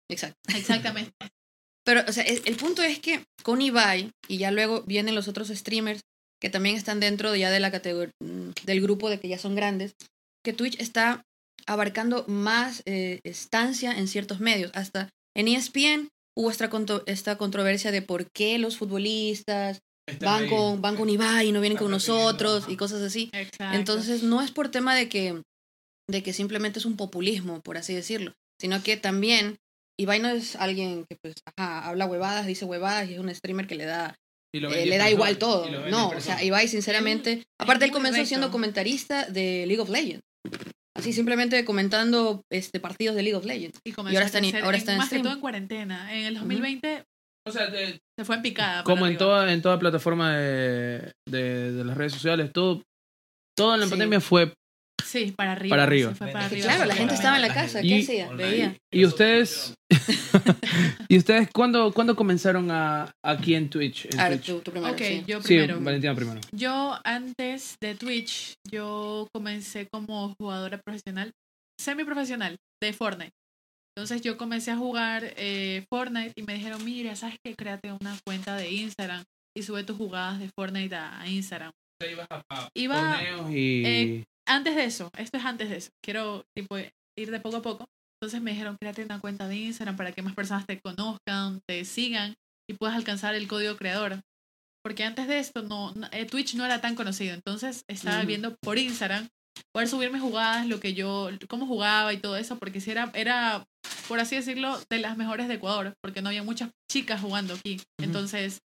[SPEAKER 3] Exacto.
[SPEAKER 4] Exactamente.
[SPEAKER 3] Pero, o sea, el punto es que con Ibai, y ya luego vienen los otros streamers que también están dentro ya de la categoría, del grupo de que ya son grandes, que Twitch está abarcando más eh, estancia en ciertos medios. Hasta en ESPN hubo esta, contro- esta controversia de por qué los futbolistas van con, van con Ibai y no vienen con nosotros
[SPEAKER 5] ajá.
[SPEAKER 3] y cosas así.
[SPEAKER 4] Exacto.
[SPEAKER 3] Entonces, no es por tema de que, de que simplemente es un populismo, por así decirlo, sino que también Ibai no es alguien que pues, ajá, habla huevadas, dice huevadas y es un streamer que le da,
[SPEAKER 2] Y lo
[SPEAKER 3] eh, le da
[SPEAKER 2] persona,
[SPEAKER 3] igual todo. No, o sea. Ibai sinceramente, aparte él comenzó siendo comentarista de League of Legends. Así simplemente comentando este partidos de League of Legends.
[SPEAKER 4] y,
[SPEAKER 3] y ahora está en- ahora está en
[SPEAKER 4] más
[SPEAKER 3] stream.
[SPEAKER 4] que todo en cuarentena. En el 2020
[SPEAKER 2] O sea, de-
[SPEAKER 4] se fue en picada.
[SPEAKER 2] como en
[SPEAKER 4] arriba.
[SPEAKER 2] toda, en toda plataforma de, de, de las redes sociales, todo, todo en la
[SPEAKER 3] Sí.
[SPEAKER 2] pandemia fue...
[SPEAKER 4] Sí, para arriba.
[SPEAKER 2] Para arriba.
[SPEAKER 4] para
[SPEAKER 3] claro, la gente estaba en la casa, ¿qué
[SPEAKER 2] Y-
[SPEAKER 3] hacía? Veía.
[SPEAKER 2] ¿Y ustedes? ¿Y ustedes cuándo, cuándo comenzaron a, aquí en Twitch? En
[SPEAKER 3] A ver,
[SPEAKER 2] Twitch?
[SPEAKER 3] tú, tú primero.
[SPEAKER 4] Ok,
[SPEAKER 3] sí.
[SPEAKER 4] yo
[SPEAKER 2] Sí,
[SPEAKER 4] primero.
[SPEAKER 2] Valentina primero.
[SPEAKER 4] Yo antes de Twitch, yo comencé como jugadora profesional, semiprofesional, de Fortnite. Entonces yo comencé a jugar eh, Fortnite y me dijeron, mira, ¿sabes qué? Créate una cuenta de Instagram y sube tus jugadas de Fortnite a, a Instagram. Iba
[SPEAKER 2] Torneos y...
[SPEAKER 4] eh, antes de eso, esto es antes de eso. Quiero tipo ir de poco a poco. Entonces me dijeron, créate una cuenta de Instagram para que más personas te conozcan, te sigan y puedas alcanzar el código creador. Porque antes de esto, no, eh, Twitch no era tan conocido. Entonces estaba
[SPEAKER 3] Ujú.
[SPEAKER 4] viendo por Instagram poder subirme jugadas, lo que yo, cómo jugaba y todo eso, porque si era, era, por así decirlo, de las mejores de Ecuador, porque no había muchas chicas jugando aquí. Entonces,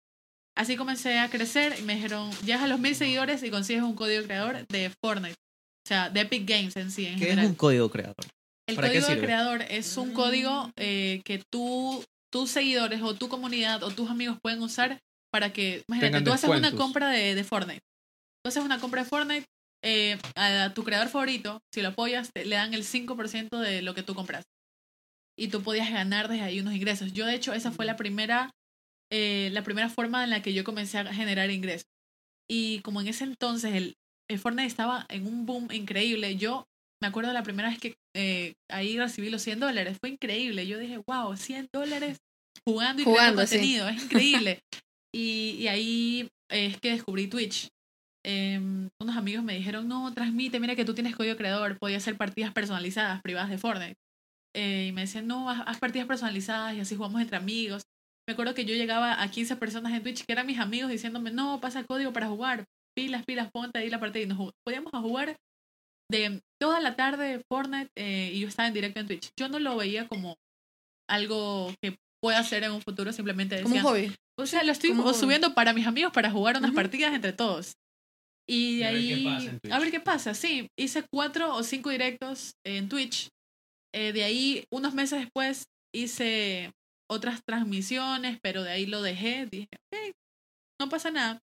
[SPEAKER 4] así comencé a crecer y me dijeron, llegas a los mil seguidores y consigues un código creador de Fortnite. O sea, de Epic Games en sí, en
[SPEAKER 1] ¿Qué es
[SPEAKER 4] general.
[SPEAKER 1] un código creador?
[SPEAKER 4] El
[SPEAKER 1] ¿Para qué
[SPEAKER 4] código de creador es un código eh, que tú, tus seguidores o tu comunidad o tus amigos pueden usar para que, imagínate,
[SPEAKER 2] Tengan
[SPEAKER 4] tú haces una compra de, de Fortnite. Tú haces una compra de Fortnite, eh, a, a tu creador favorito, si lo apoyas, te- le dan el 5% de lo que tú compras. Y tú podías ganar desde ahí unos ingresos. Yo, de hecho, esa fue la primera, eh, la primera forma en la que yo comencé a generar ingresos. Y como en ese entonces el, el Fortnite estaba en un boom increíble, yo me acuerdo la primera vez que eh, ahí recibí los 100 dólares. Fue increíble. Yo dije, wow, 100 dólares jugando y
[SPEAKER 3] Jugando,
[SPEAKER 4] creando
[SPEAKER 3] sí.
[SPEAKER 4] contenido. Es increíble. y, y ahí es que descubrí Twitch. Em, unos amigos me dijeron, no, transmite, mira que tú tienes código creador, podía hacer partidas personalizadas, privadas de Fortnite. Eh, y me decían, no, haz, haz partidas personalizadas y así jugamos entre amigos. Me acuerdo que yo llegaba a 15 personas en Twitch que eran mis amigos diciéndome, no, pasa código para jugar, pilas, pilas, ponte ahí la partida. Y nos podíamos a jugar de toda la tarde Fortnite eh, y yo estaba en directo en Twitch. Yo no lo veía como algo que pueda hacer en un futuro, simplemente
[SPEAKER 3] Como un
[SPEAKER 4] decía,
[SPEAKER 3] hobby.
[SPEAKER 4] o sea, lo estoy
[SPEAKER 3] como hobby.
[SPEAKER 4] subiendo para mis amigos para jugar unas
[SPEAKER 3] Ujú.
[SPEAKER 4] partidas entre todos. Y de
[SPEAKER 2] Y a ver qué
[SPEAKER 4] ahí,
[SPEAKER 2] pasa en Twitch.
[SPEAKER 4] a ver qué pasa, sí. Hice cuatro o cinco directos en Twitch. Eh, de ahí, unos meses después, hice otras transmisiones, pero de ahí lo dejé. Dije, ok, no pasa nada.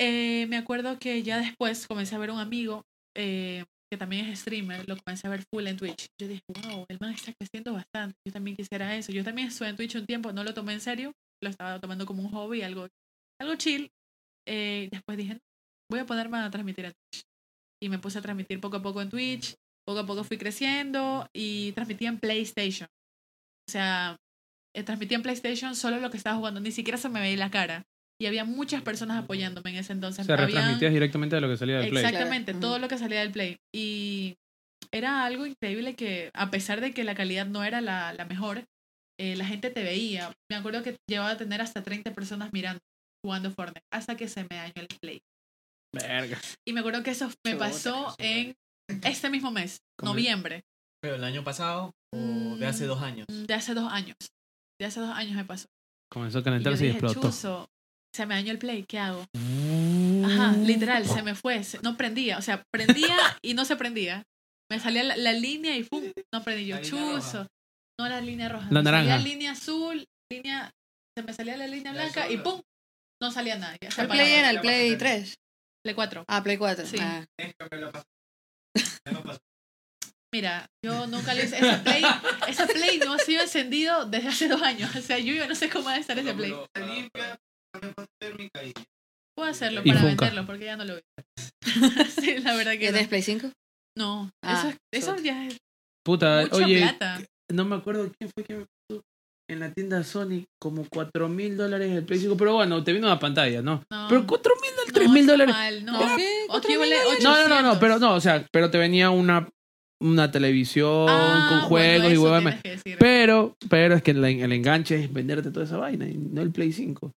[SPEAKER 4] Eh, me acuerdo que ya después comencé a ver un amigo eh, que también es streamer, lo comencé a ver full en Twitch. Yo dije, wow, el man está creciendo bastante. Yo también quisiera eso. Yo también estuve en Twitch un tiempo, no lo tomé en serio, lo estaba tomando como un hobby, algo, algo chill. Eh, después dije, "No, voy a ponerme a transmitir en Twitch. Y me puse a transmitir poco a poco en Twitch. Poco a poco fui creciendo y transmitía en PlayStation. O sea, eh, transmitía en PlayStation solo lo que estaba jugando, ni siquiera se me veía la cara. Y había muchas personas apoyándome en ese entonces.
[SPEAKER 2] sea,
[SPEAKER 4] Habían-
[SPEAKER 2] retransmitías directamente de lo que salía del Play.
[SPEAKER 4] Exactamente,
[SPEAKER 3] Claro.
[SPEAKER 4] todo lo que salía del Play. Y era algo increíble que, a pesar de que la calidad no era la, la mejor, eh, la gente te veía. Me acuerdo que llevaba a tener hasta 30 personas mirando, jugando Fortnite, hasta que se me dañó el Play.
[SPEAKER 2] Verga.
[SPEAKER 4] Y me acuerdo que eso me pasó en este mismo mes,
[SPEAKER 6] ¿Cómo?
[SPEAKER 4] noviembre,
[SPEAKER 6] Pero el año pasado o de hace
[SPEAKER 4] Mm,
[SPEAKER 6] dos años.
[SPEAKER 4] de hace dos años. De hace dos años me pasó.
[SPEAKER 2] Comenzó a
[SPEAKER 4] Y yo
[SPEAKER 2] calentarse y,
[SPEAKER 4] dije,
[SPEAKER 2] explotó.
[SPEAKER 4] "Chuzo, se me dañó el Play, ¿qué hago? Ajá, literal, se me fue, se- no prendía, o sea, prendía y no se prendía. Me salía la, la línea y ¡pum! No prendí yo, chuzo. No la línea roja.
[SPEAKER 2] La
[SPEAKER 4] me salía
[SPEAKER 2] naranja.
[SPEAKER 4] línea azul, línea, se me salía la línea
[SPEAKER 5] La
[SPEAKER 4] blanca y. ¡pum! No salía nada. Ya se
[SPEAKER 3] ¿El. Play era el Play
[SPEAKER 5] pasó.
[SPEAKER 3] 3?
[SPEAKER 4] Play 4.
[SPEAKER 3] Ah, Play 4.
[SPEAKER 4] Sí.
[SPEAKER 3] Ah.
[SPEAKER 4] Mira, yo nunca le hice ese Play. Ese Play no ha sido encendido desde hace dos años. O sea, yo no sé cómo va a estar ese Play.
[SPEAKER 5] Cuando Se limpia, y
[SPEAKER 4] Puedo hacerlo
[SPEAKER 2] Y
[SPEAKER 4] para
[SPEAKER 2] Funka.
[SPEAKER 4] venderlo porque ya no lo veo. sí, la verdad
[SPEAKER 3] ¿Ya
[SPEAKER 4] que no.
[SPEAKER 3] tienes Play 5?
[SPEAKER 4] No,
[SPEAKER 3] Ah,
[SPEAKER 4] eso, eso ya es
[SPEAKER 2] Puta,
[SPEAKER 4] mucha
[SPEAKER 2] oye,
[SPEAKER 4] plata.
[SPEAKER 2] no me acuerdo quién fue que me puso en la tienda Sony como 4 mil dólares el Play 5. Pero bueno, te vino una pantalla, ¿no?
[SPEAKER 4] No.
[SPEAKER 2] Pero 4 mil dólares,
[SPEAKER 4] No,
[SPEAKER 2] 3 mil dólares.
[SPEAKER 4] no.
[SPEAKER 3] No, ¿qué?
[SPEAKER 4] O aquí vale 800.
[SPEAKER 2] No, no, no, no, pero no, o sea, pero te venía una, una televisión
[SPEAKER 4] Ah,
[SPEAKER 2] con
[SPEAKER 4] bueno,
[SPEAKER 2] juegos y
[SPEAKER 4] tienes que decir.
[SPEAKER 2] Pero, pero es que el, el enganche es venderte toda esa vaina y no el Play 5.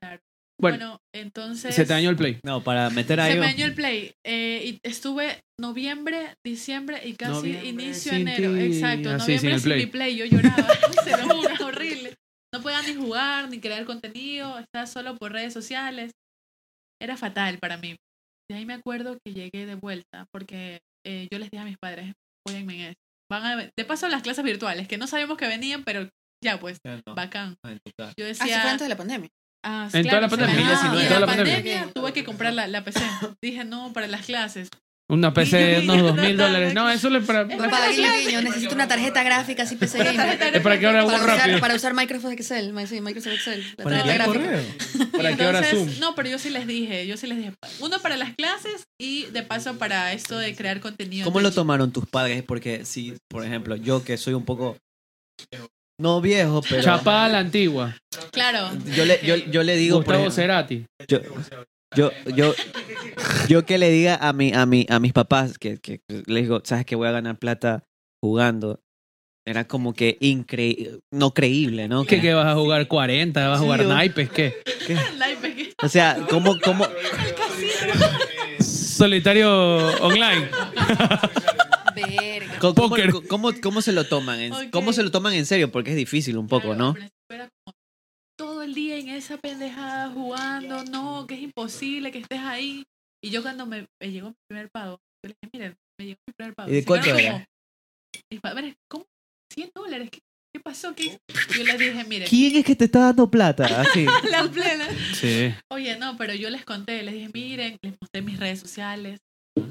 [SPEAKER 4] Claro.
[SPEAKER 2] Bueno,
[SPEAKER 4] Bueno, entonces.
[SPEAKER 2] se te dañó el Play.
[SPEAKER 1] No, para meter ahí.
[SPEAKER 4] Se me dañó el play. eh, y estuve noviembre, diciembre y casi
[SPEAKER 2] Noviembre
[SPEAKER 4] inicio
[SPEAKER 2] sin
[SPEAKER 4] enero.
[SPEAKER 2] ti,
[SPEAKER 4] Exacto.
[SPEAKER 2] sin
[SPEAKER 4] noviembre
[SPEAKER 2] el
[SPEAKER 4] sin,
[SPEAKER 2] Play.
[SPEAKER 4] mi play. Yo lloraba. Se lo juro, horrible. No podía ni jugar, ni crear contenido. Estaba solo por redes sociales. Era fatal para mí. De ahí me acuerdo que llegué de vuelta porque eh, yo les dije a mis padres, en esto. Van a, de paso las clases virtuales, que no sabíamos que venían, pero ya pues,
[SPEAKER 6] Ya no,
[SPEAKER 4] bacán. Yo
[SPEAKER 3] Ah,
[SPEAKER 4] decía...
[SPEAKER 3] fue antes de la pandemia.
[SPEAKER 4] Ah,
[SPEAKER 2] En toda la pandemia.
[SPEAKER 4] me-
[SPEAKER 3] 2019.
[SPEAKER 4] y
[SPEAKER 3] En toda
[SPEAKER 4] la
[SPEAKER 2] la pandemia.
[SPEAKER 4] pandemia tuve que comprar la, la PC. Dije, no, para las clases.
[SPEAKER 2] Una PC de unos 2 mil dólares. No, eso es para...
[SPEAKER 4] Es
[SPEAKER 3] Para
[SPEAKER 4] para
[SPEAKER 3] guiño,
[SPEAKER 4] clase.
[SPEAKER 3] guiño, necesito una tarjeta gráfica así PC gamer.
[SPEAKER 2] Es para que ahora
[SPEAKER 3] Para
[SPEAKER 2] hago rápido.
[SPEAKER 3] usar, para usar Microsoft Excel, Microsoft Excel. La
[SPEAKER 6] Para
[SPEAKER 3] tarjeta
[SPEAKER 6] enviar
[SPEAKER 3] gráfica.
[SPEAKER 6] correo.
[SPEAKER 2] ¿Para qué hora
[SPEAKER 4] Entonces,
[SPEAKER 2] Zoom?
[SPEAKER 4] No, pero yo sí les dije, yo sí les dije. Uno para las clases y de paso para esto de crear contenido.
[SPEAKER 1] ¿Cómo lo tomaron tus padres? Porque si, por ejemplo, yo que soy un poco. No viejo, pero.
[SPEAKER 2] Chapada a la antigua.
[SPEAKER 4] Claro.
[SPEAKER 1] Yo le, yo, yo le digo.
[SPEAKER 2] Gustavo
[SPEAKER 1] ejemplo,
[SPEAKER 2] Cerati.
[SPEAKER 1] yo, yo, yo, yo que le diga a, mi, a, mi, a mis papás que, que les digo, ¿sabes que voy a ganar plata jugando? Era como que increíble, no creíble, ¿no?
[SPEAKER 2] ¿Qué,
[SPEAKER 1] Que-
[SPEAKER 2] que vas a jugar 40? ¿Vas a jugar naipes? ¿Qué?
[SPEAKER 1] que-
[SPEAKER 4] Live pequeño.
[SPEAKER 1] o sea, ¿cómo, cómo,
[SPEAKER 2] Solitario online.
[SPEAKER 3] Verga.
[SPEAKER 1] cómo,
[SPEAKER 2] Póker.
[SPEAKER 1] cómo, cómo se lo toman? en-
[SPEAKER 4] Ok.
[SPEAKER 1] ¿Cómo se lo toman en serio? Porque es difícil un poco,
[SPEAKER 4] Claro,
[SPEAKER 1] ¿no?
[SPEAKER 4] todo el día en esa pendejada jugando, no, que es imposible que estés ahí. Y yo cuando me, me llegó mi primer pago, yo le dije, miren, me llegó mi primer pago.
[SPEAKER 1] ¿Y de cuánto era?
[SPEAKER 4] Mis padres, ¿cómo? 100 dólares, ¿qué, qué pasó? ¿Qué? Yo les dije, miren,
[SPEAKER 1] ¿Quién es que te está dando plata? Así.
[SPEAKER 4] la plena.
[SPEAKER 2] Sí.
[SPEAKER 4] Oye, no, pero yo les conté, les dije, miren, les mostré mis redes sociales,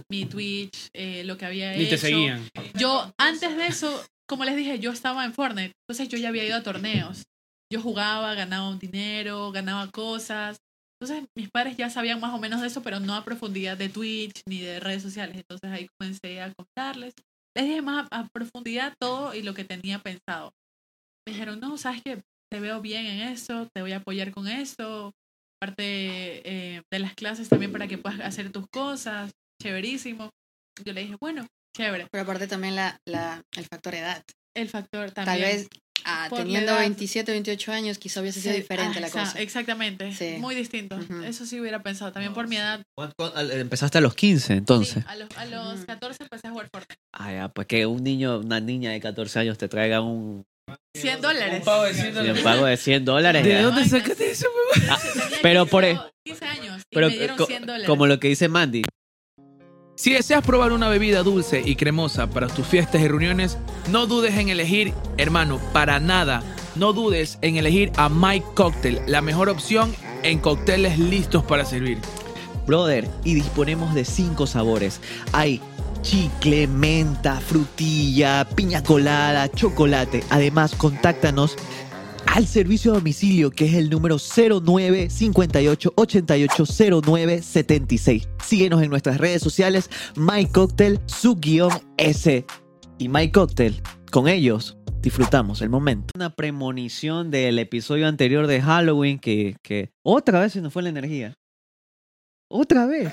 [SPEAKER 4] mi Twitch, eh, lo que había
[SPEAKER 2] Ni
[SPEAKER 4] hecho.
[SPEAKER 2] te seguían.
[SPEAKER 4] Yo, antes de eso, como les dije, yo estaba en Fortnite, entonces yo ya había ido a torneos. Yo jugaba, ganaba un dinero, ganaba cosas. Entonces mis padres ya sabían más o menos de eso, pero no a profundidad de Twitch ni de redes sociales. Entonces ahí comencé a contarles. Les dije más a, a profundidad todo y lo que tenía pensado. Me dijeron, no, sabes que te veo bien en eso, te voy a apoyar con eso. Parte eh, de las clases también para que puedas hacer tus cosas. Chéverísimo. Yo le dije, bueno, chévere.
[SPEAKER 3] Pero aparte también la, la, el factor edad.
[SPEAKER 4] El factor también.
[SPEAKER 3] Tal vez Ah, teniendo
[SPEAKER 4] edad.
[SPEAKER 3] 27, 28 años, quizá hubiese sido
[SPEAKER 4] Sí,
[SPEAKER 3] diferente
[SPEAKER 4] ah,
[SPEAKER 3] la cosa.
[SPEAKER 4] Exactamente.
[SPEAKER 3] Sí.
[SPEAKER 4] Muy distinto.
[SPEAKER 3] Ujú.
[SPEAKER 4] Eso sí hubiera pensado. También por mi edad.
[SPEAKER 1] ¿Cuánto- cuánto- al- Empezaste a los 15, entonces.
[SPEAKER 4] sí, a los, a los
[SPEAKER 3] Ujú.
[SPEAKER 4] 14 empecé a jugar Fortnite.
[SPEAKER 1] Ah, ya, pues que un niño, una niña de 14 años te traiga un,
[SPEAKER 4] 100 dólares.
[SPEAKER 2] Un pago de 100
[SPEAKER 1] un
[SPEAKER 2] dólares.
[SPEAKER 1] pago de 100 dólares.
[SPEAKER 2] ¿De dónde sacaste eso?
[SPEAKER 1] Ah,
[SPEAKER 4] Tenía
[SPEAKER 1] pero
[SPEAKER 4] 15
[SPEAKER 1] por
[SPEAKER 4] o
[SPEAKER 1] e-
[SPEAKER 4] 15 años. Y
[SPEAKER 1] Pero
[SPEAKER 4] me dieron
[SPEAKER 1] co-
[SPEAKER 4] 100 dólares.
[SPEAKER 1] como lo que dice Mandy.
[SPEAKER 2] Si deseas probar una bebida dulce y cremosa para tus fiestas y reuniones, no dudes en elegir, hermano, para nada, no dudes en elegir a Mike Cocktail, la mejor opción en cócteles listos para servir.
[SPEAKER 1] Brother, y disponemos de cinco sabores. Hay chicle, menta, frutilla, piña colada, chocolate. Además, contáctanos al servicio a domicilio que es el número 09 58 88 09 76. Síguenos en nuestras redes sociales, MyCocktail, su guion S. Y MyCocktail, con ellos disfrutamos el momento. Una premonición del episodio anterior de Halloween que, que otra vez se nos fue la energía. Otra vez.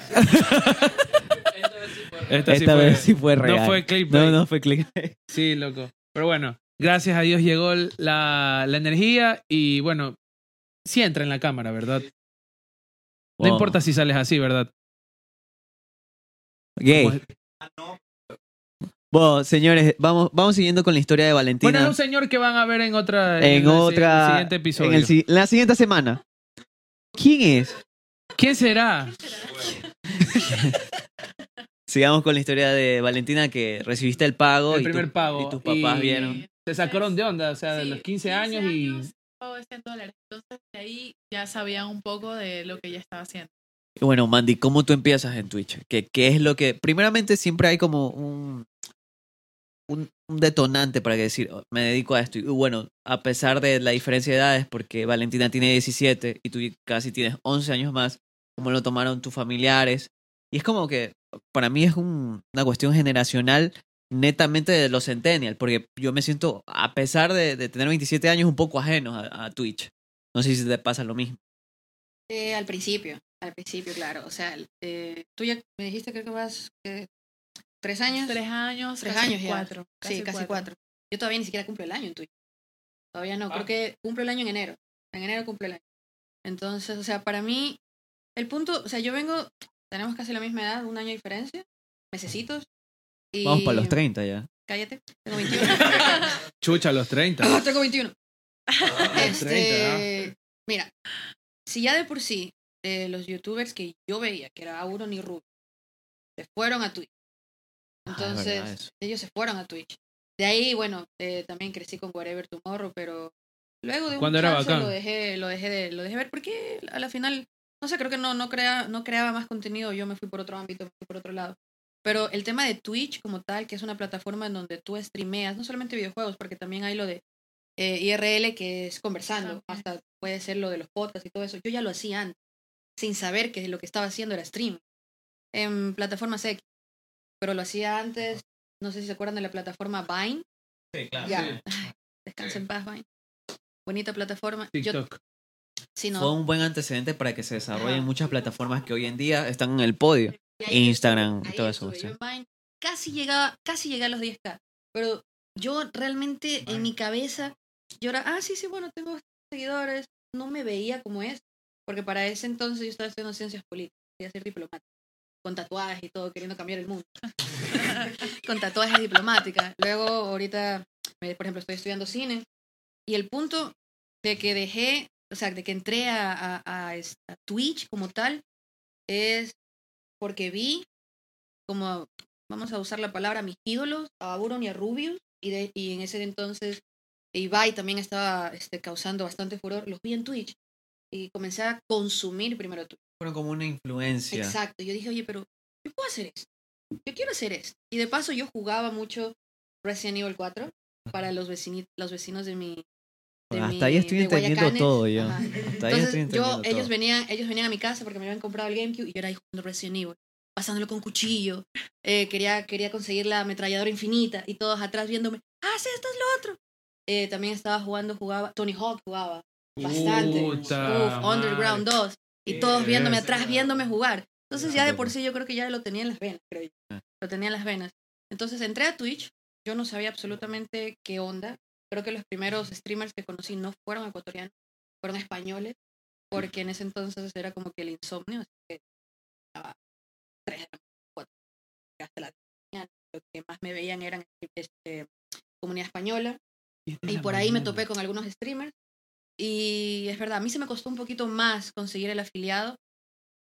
[SPEAKER 2] Esta,
[SPEAKER 1] Esta vez sí fue real.
[SPEAKER 2] No fue clickbait.
[SPEAKER 1] No, no fue clickbait.
[SPEAKER 2] Sí, loco. Pero bueno, gracias a Dios llegó la, la energía y bueno, sí entra en la cámara, ¿verdad? No
[SPEAKER 1] Wow.
[SPEAKER 2] importa si sales así, ¿verdad?
[SPEAKER 1] Gay. Bueno, señores, vamos, vamos siguiendo con la historia de Valentina.
[SPEAKER 2] Bueno, es un señor que van a ver en otra
[SPEAKER 1] en
[SPEAKER 2] el-
[SPEAKER 1] otra.
[SPEAKER 2] el siguiente episodio.
[SPEAKER 1] en el la siguiente semana. ¿Quién es?
[SPEAKER 2] ¿Quién será?
[SPEAKER 1] Sigamos con la historia de Valentina que recibiste el pago
[SPEAKER 2] El
[SPEAKER 1] y, tu-
[SPEAKER 2] primer pago.
[SPEAKER 1] y tus papás
[SPEAKER 2] y
[SPEAKER 1] vieron.
[SPEAKER 2] Se sacaron de onda, o sea, de
[SPEAKER 4] Sí,
[SPEAKER 2] los 15 años y.
[SPEAKER 4] pago de 100 dólares. Entonces, de ahí ya sabían un poco de lo que ya estaba haciendo.
[SPEAKER 1] Y Bueno, Mandy, ¿cómo tú empiezas en Twitch? ¿Qué, qué es lo que...? Primeramente siempre hay como un, un, un detonante para que decir, "Oh, me dedico a esto. Y bueno, a pesar de la diferencia de edades, porque Valentina tiene 17 y tú casi tienes 11 años más, ¿cómo lo tomaron tus familiares? Y es como que, para mí es un- una cuestión generacional netamente de los centennials, porque yo me siento, a pesar de, de tener 27 años, un poco ajeno a, a Twitch. No sé si te pasa lo mismo.
[SPEAKER 3] Eh, al principio, al principio, claro. O sea, eh, tú ya me dijiste creo que vas eh, tres años.
[SPEAKER 4] Tres años,
[SPEAKER 3] Tres
[SPEAKER 4] casi
[SPEAKER 3] años ya.
[SPEAKER 4] cuatro.
[SPEAKER 3] sí, casi cuatro. Yo todavía ni siquiera cumplo el año en Twitch. Todavía no,
[SPEAKER 2] Ah.
[SPEAKER 3] creo que cumplo el año en enero. En enero cumplo el año. Entonces, o sea, para mí, el punto, o sea, yo vengo, tenemos casi la misma edad, un año de diferencia, mesecitos. Y...
[SPEAKER 1] Vamos para los 30 ya.
[SPEAKER 3] Cállate, tengo 21.
[SPEAKER 2] Chucha, a los 30.
[SPEAKER 3] Ah, tengo 21.
[SPEAKER 2] A los 30,
[SPEAKER 3] Este, mira, si ya de por sí eh, los youtubers que yo veía, que era Auron y Rubio, se fueron a Twitch.
[SPEAKER 1] Ah, es
[SPEAKER 3] Entonces, ellos se fueron a Twitch. De ahí, bueno, eh, también crecí con Whatever Tomorrow, pero luego de un
[SPEAKER 2] Cuando era bacán.
[SPEAKER 3] lo dejé, lo dejé de, lo dejé ver porque a la final, no sé, creo que no, no crea, no creaba más contenido, yo me fui por otro ámbito, me fui por otro lado. Pero el tema de Twitch como tal, que es una plataforma en donde tú streameas, no solamente videojuegos, porque también hay lo de eh, IRL que es conversando, hasta puede ser lo de los podcasts y todo eso. Yo ya lo hacía antes, sin saber que lo que estaba haciendo era stream en plataformas X, pero lo hacía antes, no sé si se acuerdan de la plataforma Vine.
[SPEAKER 6] Sí, claro.
[SPEAKER 2] Sí.
[SPEAKER 3] En paz, Vine. Bonita plataforma. Yo,
[SPEAKER 2] TikTok.
[SPEAKER 3] sí, no.
[SPEAKER 1] Fue un buen antecedente para que se desarrollen muchas plataformas que hoy en día están en el podio. Instagram y todo eso. sí.
[SPEAKER 3] casi llegaba, casi llegué a los 10k. Pero yo realmente en mi cabeza, yo era, ah, sí, sí, bueno, tengo seguidores. No me veía como es. Porque para ese entonces yo estaba estudiando ciencias políticas, quería ser diplomática. Con tatuajes y todo, queriendo cambiar el mundo. con tatuajes diplomáticas. Luego, ahorita, por ejemplo, estoy estudiando cine. Y el punto de que dejé, o sea, de que entré a, a, a Twitch como tal, es porque vi como, vamos a usar la palabra, mis ídolos, a Buron y a Rubius, y, de, y en ese entonces Ibai también estaba este, causando bastante furor, los vi en Twitch y comencé a consumir primero Twitch.
[SPEAKER 1] Fueron como una influencia.
[SPEAKER 3] Exacto, yo dije, oye, pero yo puedo hacer esto, yo quiero hacer esto. Y de paso yo jugaba mucho Resident Evil 4 para los, vecini- los vecinos de mi... de
[SPEAKER 1] Hasta ahí estoy entendiendo todo yo. Hasta ahí
[SPEAKER 3] Entonces,
[SPEAKER 1] estoy
[SPEAKER 3] yo,
[SPEAKER 1] entendiendo
[SPEAKER 3] ellos
[SPEAKER 1] todo.
[SPEAKER 3] venían, ellos venían a mi casa porque me habían comprado el GameCube y yo era ahí jugando Resident Evil, pasándolo con cuchillo. Eh, quería, quería conseguir la ametralladora infinita y todos atrás viéndome, haz esto, es lo otro. Eh, también estaba jugando, jugaba, Tony Hawk jugaba bastante.
[SPEAKER 2] Puta
[SPEAKER 3] Uf, Underground 2. Y todos viéndome atrás, viéndome jugar. Entonces ya de por sí yo creo que ya lo tenía en las venas, creo yo.
[SPEAKER 1] Ah.
[SPEAKER 3] Lo tenía en las venas. Entonces entré a Twitch, yo no sabía absolutamente qué onda. Creo que los primeros streamers que conocí no fueron ecuatorianos, fueron españoles, porque en ese entonces era como que el insomnio, así que estaba tres de la mañana, cuatro, hasta la mañana, lo que más me veían eran este, comunidad española, y por ahí me topé con algunos streamers. Y es verdad, a mí se me costó un poquito más conseguir el afiliado,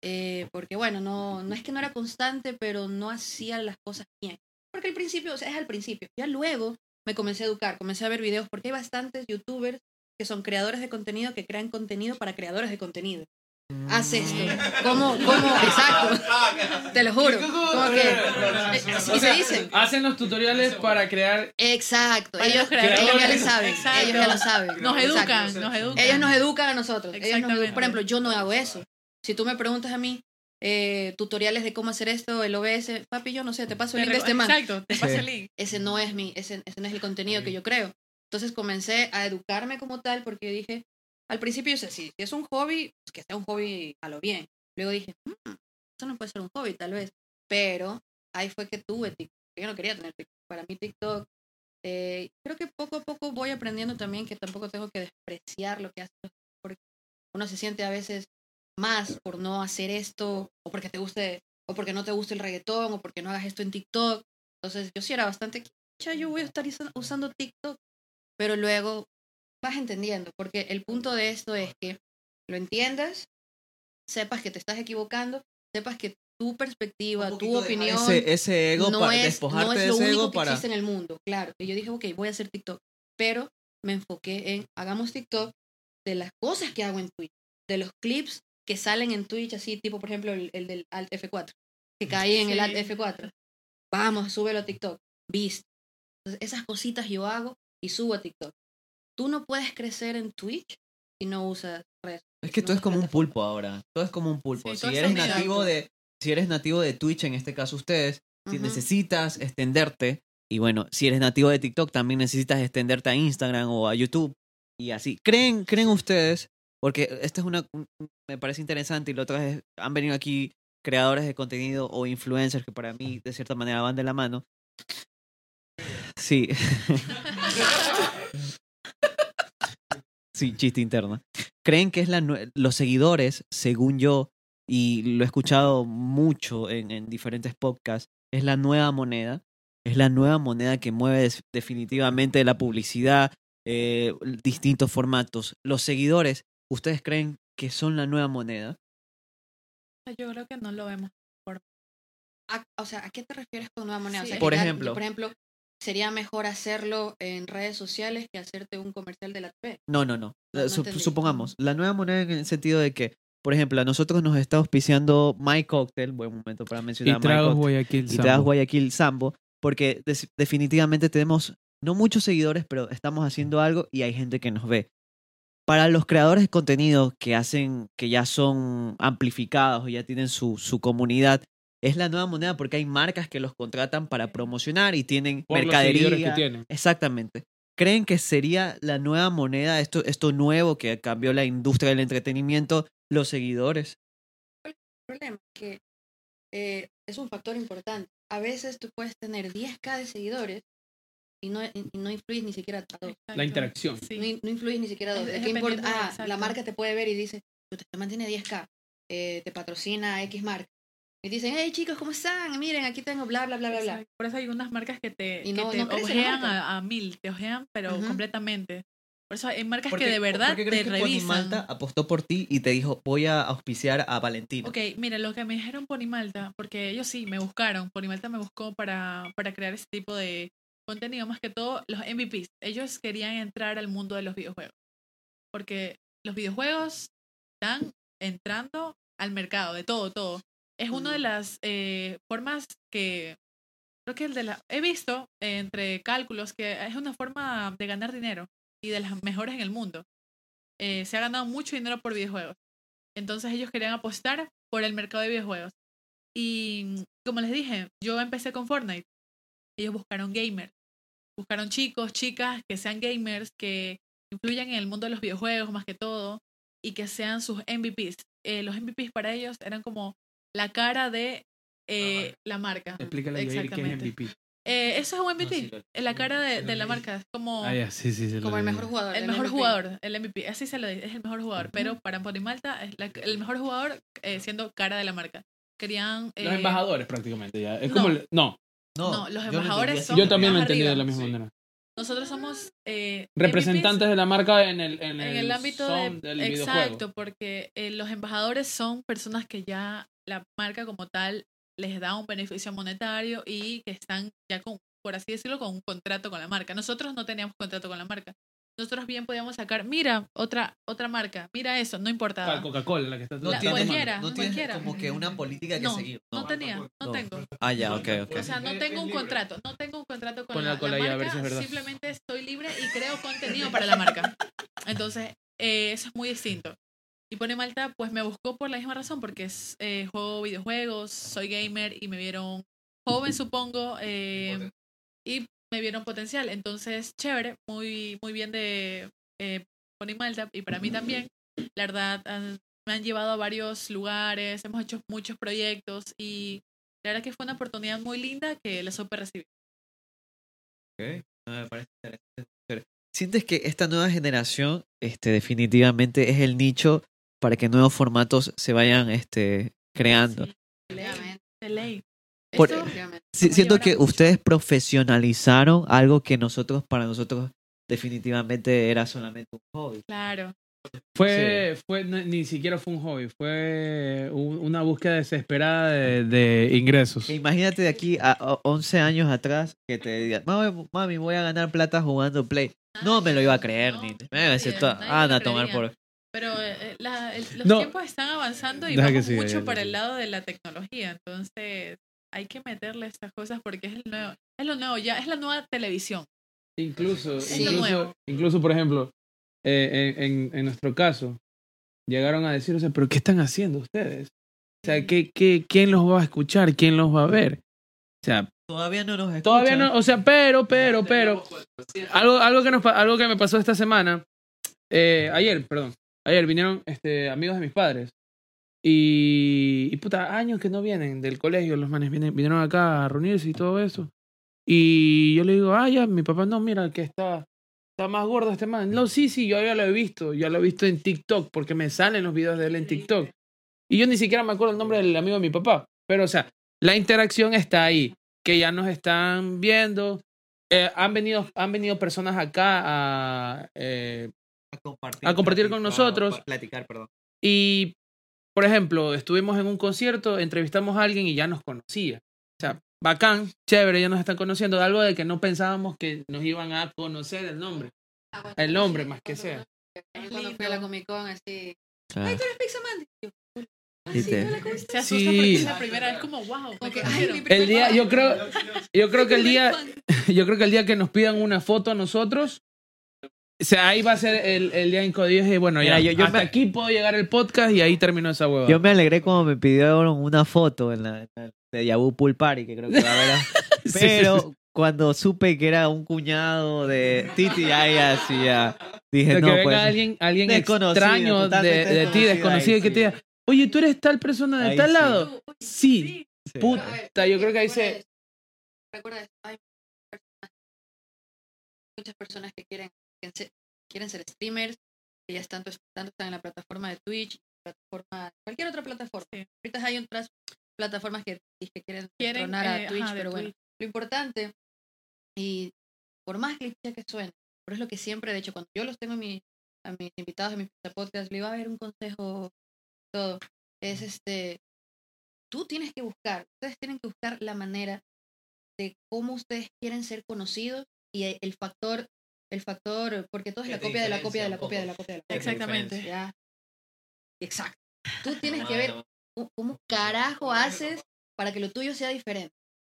[SPEAKER 3] eh, porque bueno, no, no es que no era constante, pero no hacía las cosas bien. Porque al principio, o sea, es al principio. Ya luego me comencé a educar, comencé a ver videos, porque hay bastantes youtubers que son creadores de contenido que crean contenido para creadores de contenido. Haz esto. ¿Cómo? ¿Cómo? Exacto. Te lo juro. Como que, eh, y se dicen.
[SPEAKER 2] Hacen los tutoriales para crear.
[SPEAKER 3] Exacto. Ellos, ellos ya lo saben.
[SPEAKER 4] Exacto.
[SPEAKER 3] Ellos ya lo saben.
[SPEAKER 4] Nos educan, nos educan.
[SPEAKER 3] Ellos nos educan a nosotros. Ellos nos educan.
[SPEAKER 4] Exactamente.
[SPEAKER 3] Por ejemplo, yo no hago eso. Si tú me preguntas a mí eh, tutoriales de cómo hacer esto, el OBS, papi, yo no sé, te paso el link de este man.
[SPEAKER 4] Exacto, te paso
[SPEAKER 1] Sí.
[SPEAKER 4] el link.
[SPEAKER 3] Ese no es mi, ese, ese no es el contenido que yo creo. Entonces comencé a educarme como tal porque dije, al principio yo sé, si, es un hobby, pues que sea un hobby a lo bien. Luego dije, "Mm, eso no puede ser un hobby tal vez. Pero ahí fue que tuve TikTok. Yo no quería tener TikTok. Para mí TikTok, eh, creo que poco a poco voy aprendiendo también que tampoco tengo que despreciar lo que hace porque uno se siente a veces más por no hacer esto o porque te guste o porque no te guste el reggaetón o porque no hagas esto en TikTok. Entonces yo sí era bastante, ya yo voy a estar usando TikTok, pero luego vas entendiendo, porque el punto de esto es que lo entiendas, sepas que te estás equivocando, sepas que tu perspectiva, tu
[SPEAKER 5] de
[SPEAKER 3] opinión
[SPEAKER 1] Ese, ese ego
[SPEAKER 3] no
[SPEAKER 1] para
[SPEAKER 3] es,
[SPEAKER 1] despojarte
[SPEAKER 3] no es
[SPEAKER 1] de
[SPEAKER 3] lo
[SPEAKER 1] ese
[SPEAKER 3] único
[SPEAKER 1] ego
[SPEAKER 3] que
[SPEAKER 1] para.
[SPEAKER 3] existe en el mundo, claro. Y yo dije, ok, voy a hacer TikTok, pero me enfoqué en, hagamos TikTok de las cosas que hago en Twitch, de los clips que salen en Twitch, así tipo, por ejemplo, el, el del Alt F4, que caí en el. Alt F4. Vamos, súbelo a TikTok. Entonces, esas cositas yo hago y subo a TikTok. Tú no puedes crecer en Twitch si no usas redes.
[SPEAKER 1] Es que
[SPEAKER 3] no
[SPEAKER 1] todo es como un pulpo ahora. Todo es como un pulpo.
[SPEAKER 4] Sí,
[SPEAKER 1] si eres nativo de, si eres nativo de Twitch, en este caso ustedes, si necesitas extenderte, y bueno, si eres nativo de TikTok, también necesitas extenderte a Instagram o a YouTube y así. ¿Creen, creen ustedes? Porque esta es una, un- un- me parece interesante y la otra vez han venido aquí creadores de contenido o influencers que para mí de cierta manera van de la mano. Sí. sí, chiste interna. ¿Creen que es la los seguidores, según yo, y lo he escuchado mucho en, en diferentes podcasts, es la nueva moneda? Es la nueva moneda que mueve definitivamente la publicidad, eh, distintos formatos. Los seguidores, ¿ustedes creen que son la nueva moneda?
[SPEAKER 4] Yo creo que no lo vemos.
[SPEAKER 3] A- o sea, ¿a qué te refieres con nueva moneda? O
[SPEAKER 4] Sí,
[SPEAKER 3] sea,
[SPEAKER 1] Por
[SPEAKER 3] ya-
[SPEAKER 1] ejemplo.
[SPEAKER 3] por ejemplo, sería mejor hacerlo en redes sociales que hacerte un comercial de la TV.
[SPEAKER 1] No, no, no.
[SPEAKER 3] No,
[SPEAKER 1] Eh,
[SPEAKER 3] no
[SPEAKER 1] sup-
[SPEAKER 3] entendí.
[SPEAKER 1] supongamos, la nueva moneda en el sentido de que, por ejemplo, a nosotros nos está auspiciando My Cocktail, buen momento para mencionar
[SPEAKER 2] Y
[SPEAKER 1] My Cocktail,
[SPEAKER 2] Guayaquil.
[SPEAKER 1] y Tragos Guayaquil Sambo, porque definitivamente tenemos no muchos seguidores, pero estamos haciendo algo y hay gente que nos ve. Para los creadores de contenido que hacen, que ya son amplificados o ya tienen su, su comunidad, es la nueva moneda porque hay marcas que los contratan para promocionar y tienen
[SPEAKER 2] Por los seguidores
[SPEAKER 1] mercadería.
[SPEAKER 2] que tienen.
[SPEAKER 1] Exactamente. ¿Creen que sería la nueva moneda, esto, esto nuevo que cambió la industria del entretenimiento, los seguidores?
[SPEAKER 3] El problema es que eh, es un factor importante. A veces tú puedes tener 10k de seguidores y no, y no influyes ni siquiera a dos.
[SPEAKER 2] La interacción.
[SPEAKER 4] Sí.
[SPEAKER 3] No, no influyes ni siquiera a dos.
[SPEAKER 4] Es-
[SPEAKER 3] ¿De
[SPEAKER 4] es
[SPEAKER 3] qué importa? Ah,
[SPEAKER 4] exacto.
[SPEAKER 3] la marca te puede ver y dice, "Puta, este man tiene 10k, eh, te patrocina X marca. Y dicen, hey chicos, ¿cómo están? Miren, aquí tengo bla, bla, bla, bla, bla.
[SPEAKER 4] Por eso hay unas marcas que te,
[SPEAKER 3] Y
[SPEAKER 4] que
[SPEAKER 3] no-
[SPEAKER 4] te
[SPEAKER 3] no
[SPEAKER 4] ojean a, a mil, te ojean, pero
[SPEAKER 3] Ujú.
[SPEAKER 4] completamente. Por eso hay marcas
[SPEAKER 1] ¿Por
[SPEAKER 4] que
[SPEAKER 1] qué-
[SPEAKER 4] de
[SPEAKER 1] por
[SPEAKER 4] verdad
[SPEAKER 1] qué
[SPEAKER 4] te
[SPEAKER 1] crees que
[SPEAKER 4] revisan.
[SPEAKER 1] Ponimalta apostó por ti y te dijo, voy a auspiciar a Valentina?
[SPEAKER 4] Ok, mira, lo que me dijeron Ponimalta, porque ellos sí me buscaron, Ponimalta me buscó para, para crear ese tipo de contenido, más que todo los MVPs. Ellos querían entrar al mundo de los videojuegos, porque los videojuegos están entrando al mercado, de todo, todo. Es una de las eh, formas que, creo que el de la, he visto eh, entre cálculos que es una forma de ganar dinero y de las mejores en el mundo. Eh, se ha ganado mucho dinero por videojuegos. Entonces ellos querían apostar por el mercado de videojuegos. Y como les dije, yo empecé con Fortnite. Ellos buscaron gamers. Buscaron chicos, chicas que sean gamers, que influyan en el mundo de los videojuegos más que todo y que sean sus MVPs. Eh, los MVPs para ellos eran como la cara de eh, la marca.
[SPEAKER 2] Explícale a Yair qué es
[SPEAKER 4] Exactamente.
[SPEAKER 2] MVP.
[SPEAKER 4] Eh, eso es un
[SPEAKER 1] No,
[SPEAKER 4] MVP.
[SPEAKER 1] sí, lo-
[SPEAKER 4] en la cara de, de la marca. Es como
[SPEAKER 2] Ah, sí, sí.
[SPEAKER 3] Como el mejor jugador.
[SPEAKER 4] el mejor
[SPEAKER 3] MVP.
[SPEAKER 4] jugador, el MVP. Así se lo dice, es el mejor jugador. Pero para Pony Malta es la- el mejor jugador eh, siendo cara de la marca. Querían.
[SPEAKER 2] Los
[SPEAKER 4] eh,
[SPEAKER 2] embajadores prácticamente ya. Es
[SPEAKER 4] no.
[SPEAKER 2] como... el- No,
[SPEAKER 4] No, los embajadores son-
[SPEAKER 2] yo también lo entendí de la misma
[SPEAKER 5] Sí.
[SPEAKER 2] manera.
[SPEAKER 4] Nosotros somos eh,
[SPEAKER 2] Representantes
[SPEAKER 4] MVPs
[SPEAKER 2] de la marca en el, en
[SPEAKER 4] en
[SPEAKER 2] el,
[SPEAKER 4] el ámbito de,
[SPEAKER 2] del
[SPEAKER 4] exacto
[SPEAKER 2] videojuego.
[SPEAKER 4] porque eh, los embajadores son personas que ya la marca como tal les da un beneficio monetario y que están ya con por así decirlo con un contrato con la marca nosotros no teníamos contrato con la marca nosotros bien podíamos sacar mira otra otra marca mira eso no
[SPEAKER 2] Ah,
[SPEAKER 4] importaba
[SPEAKER 2] Coca-Cola, la que está
[SPEAKER 4] La-
[SPEAKER 2] tomando.
[SPEAKER 4] cualquiera,
[SPEAKER 1] no tienes
[SPEAKER 4] cualquiera.
[SPEAKER 1] como que una política que
[SPEAKER 4] no,
[SPEAKER 1] seguir.
[SPEAKER 4] no tenía no
[SPEAKER 1] No.
[SPEAKER 4] tengo
[SPEAKER 1] Ah, ya, ok, ok.
[SPEAKER 4] o sea, no tengo un contrato, no tengo un contrato con,
[SPEAKER 2] Con la
[SPEAKER 4] la,
[SPEAKER 2] cola
[SPEAKER 4] la
[SPEAKER 2] ya, a ver
[SPEAKER 4] marca,
[SPEAKER 2] si es verdad.
[SPEAKER 4] simplemente estoy libre y creo contenido para la marca. Entonces, eh, eso es muy distinto. Y Pone Malta, pues me buscó por la misma razón, porque es, eh, juego videojuegos, soy gamer y me vieron joven, supongo, eh, y me vieron potencial. Entonces, chévere, muy, muy bien de eh, Pony Malta y para mí también. La verdad, han- me han llevado a varios lugares, hemos hecho muchos proyectos y la verdad que fue una oportunidad muy linda que la supe recibir.
[SPEAKER 1] Ok, no, me parece interesante. Pero, ¿Sientes que esta nueva generación este, definitivamente es el nicho para que nuevos formatos se vayan este, creando?
[SPEAKER 4] Sí, de ley,
[SPEAKER 3] Efectivamente.
[SPEAKER 4] de ley.
[SPEAKER 1] Por-. Sí, siento que ustedes profesionalizaron algo que nosotros, para nosotros, definitivamente era solamente un hobby.
[SPEAKER 4] claro.
[SPEAKER 2] Fue, fue no- ni siquiera fue un hobby, fue un- una búsqueda desesperada de, de ingresos.
[SPEAKER 1] Imagínate de aquí a a 11 años atrás que te digan, mami, mami, voy a ganar plata jugando Play. No me lo iba a creer,
[SPEAKER 4] No,
[SPEAKER 1] ni me iba a decir,
[SPEAKER 4] nadie-
[SPEAKER 1] "Toda-
[SPEAKER 4] nadie
[SPEAKER 1] anda
[SPEAKER 4] lo
[SPEAKER 1] a tomar por...
[SPEAKER 4] Pero eh, la- el- los
[SPEAKER 2] No.
[SPEAKER 4] tiempos están avanzando y
[SPEAKER 2] Deja que
[SPEAKER 4] vamos
[SPEAKER 2] siga,
[SPEAKER 4] mucho
[SPEAKER 2] ya,
[SPEAKER 4] para
[SPEAKER 2] ya.
[SPEAKER 4] el lado de la tecnología. Entonces, hay que meterle estas cosas porque es, el nuevo, es lo nuevo ya, es la nueva televisión.
[SPEAKER 2] Incluso,
[SPEAKER 3] Sí.
[SPEAKER 4] Es lo nuevo.
[SPEAKER 2] incluso, incluso, por ejemplo, eh, en, nuestro caso, llegaron a decir, o sea, pero ¿qué están haciendo ustedes? O sea, ¿qué, qué, ¿quién los va a escuchar? ¿Quién los va a ver? O sea,
[SPEAKER 1] Todavía no nos escuchan.
[SPEAKER 2] todavía no, o sea, pero, pero, pero, algo, algo, que, nos, algo que me pasó esta semana, eh, ayer, perdón, ayer vinieron este, amigos de mis padres. Y, y puta, años que no vienen del colegio, los manes vienen, vinieron acá a reunirse y todo eso. Y yo le digo, ah, ya, mi papá, no, mira, que está, está más gordo este man. No, sí, sí, yo ya lo he visto, ya lo he visto en TikTok, porque me salen los videos de él en TikTok. Y yo ni siquiera me acuerdo el nombre del amigo de mi papá. Pero, o sea, la interacción está ahí, que ya nos están viendo. Eh, han, venido, han venido personas acá a, eh,
[SPEAKER 1] a compartir,
[SPEAKER 2] a compartir con nosotros.
[SPEAKER 1] pa- Platicar, perdón.
[SPEAKER 2] y, por ejemplo, estuvimos en un concierto, entrevistamos a alguien y ya nos conocía. O sea, bacán, chévere, ya nos están conociendo. Algo de que no pensábamos que nos iban a conocer el nombre.
[SPEAKER 3] Ah, bueno,
[SPEAKER 2] El nombre,
[SPEAKER 3] sí,
[SPEAKER 2] más que sea.
[SPEAKER 3] Cuando fui a la Comic Con, así.
[SPEAKER 1] Claro.
[SPEAKER 3] ¡Ay, tú eres Pixaman! Y yo, "Ah,
[SPEAKER 1] Y
[SPEAKER 3] sí,
[SPEAKER 1] te-
[SPEAKER 3] hola, ¿cómo estás?".
[SPEAKER 4] Se asusta
[SPEAKER 2] Sí.
[SPEAKER 4] porque es la primera vez como, wow. me
[SPEAKER 3] Como que,
[SPEAKER 4] conocieron.
[SPEAKER 3] "Ay, mi primer
[SPEAKER 2] El día,
[SPEAKER 3] fan".
[SPEAKER 2] yo creo, yo creo que el día, yo creo que el día que nos pidan una foto a nosotros, o sea, ahí va a ser el, el día en que dije, bueno,
[SPEAKER 1] Mira,
[SPEAKER 2] ya,
[SPEAKER 1] yo- yo
[SPEAKER 2] hasta
[SPEAKER 1] me-
[SPEAKER 2] aquí puedo llegar el podcast y ahí terminó esa hueva.
[SPEAKER 1] Yo me alegré cuando me pidieron una foto en la, en la- de Yabu Pool Party, que creo que va a haber. Pero cuando supe que era un cuñado de Titi, ahí así ya dije,
[SPEAKER 2] que
[SPEAKER 1] no,
[SPEAKER 2] venga
[SPEAKER 1] pues.
[SPEAKER 2] alguien, alguien
[SPEAKER 1] Desconocido,
[SPEAKER 2] extraño de,
[SPEAKER 1] totalmente
[SPEAKER 2] de ti,
[SPEAKER 1] desconocido
[SPEAKER 2] desconocido,
[SPEAKER 1] ahí,
[SPEAKER 2] que te
[SPEAKER 1] sí.
[SPEAKER 2] diga, oye, tú eres tal persona de
[SPEAKER 1] Ahí
[SPEAKER 2] tal
[SPEAKER 1] sí.
[SPEAKER 2] lado. Sí.
[SPEAKER 1] Sí.
[SPEAKER 2] Puta, yo creo que ahí
[SPEAKER 3] recuerda
[SPEAKER 2] se...
[SPEAKER 3] Recuerda eso, hay personas- muchas personas que quieren, que se- quieren ser streamers, que ya están, tanto están en la plataforma de Twitch, plataforma, cualquier otra plataforma.
[SPEAKER 4] Sí.
[SPEAKER 3] Ahorita hay otras plataformas que, que quieren,
[SPEAKER 4] Quieren,
[SPEAKER 3] tronar a
[SPEAKER 4] eh,
[SPEAKER 3] Twitch,
[SPEAKER 4] ajá,
[SPEAKER 3] pero bueno,
[SPEAKER 4] Twitch.
[SPEAKER 3] lo importante, y por más cliché que suene, pero es lo que siempre, de hecho, cuando yo los tengo en mi, a mis invitados en mi podcast, le iba a ver un consejo, todo, es este, tú tienes que buscar, ustedes tienen que buscar la manera de cómo ustedes quieren ser conocidos y el factor, el factor, porque todo es la copia de la copia de la copia de la copia de la copia.
[SPEAKER 4] Exactamente.
[SPEAKER 3] Ya. Exacto. Tú tienes que ver cómo- cómo carajo haces para que lo tuyo sea diferente.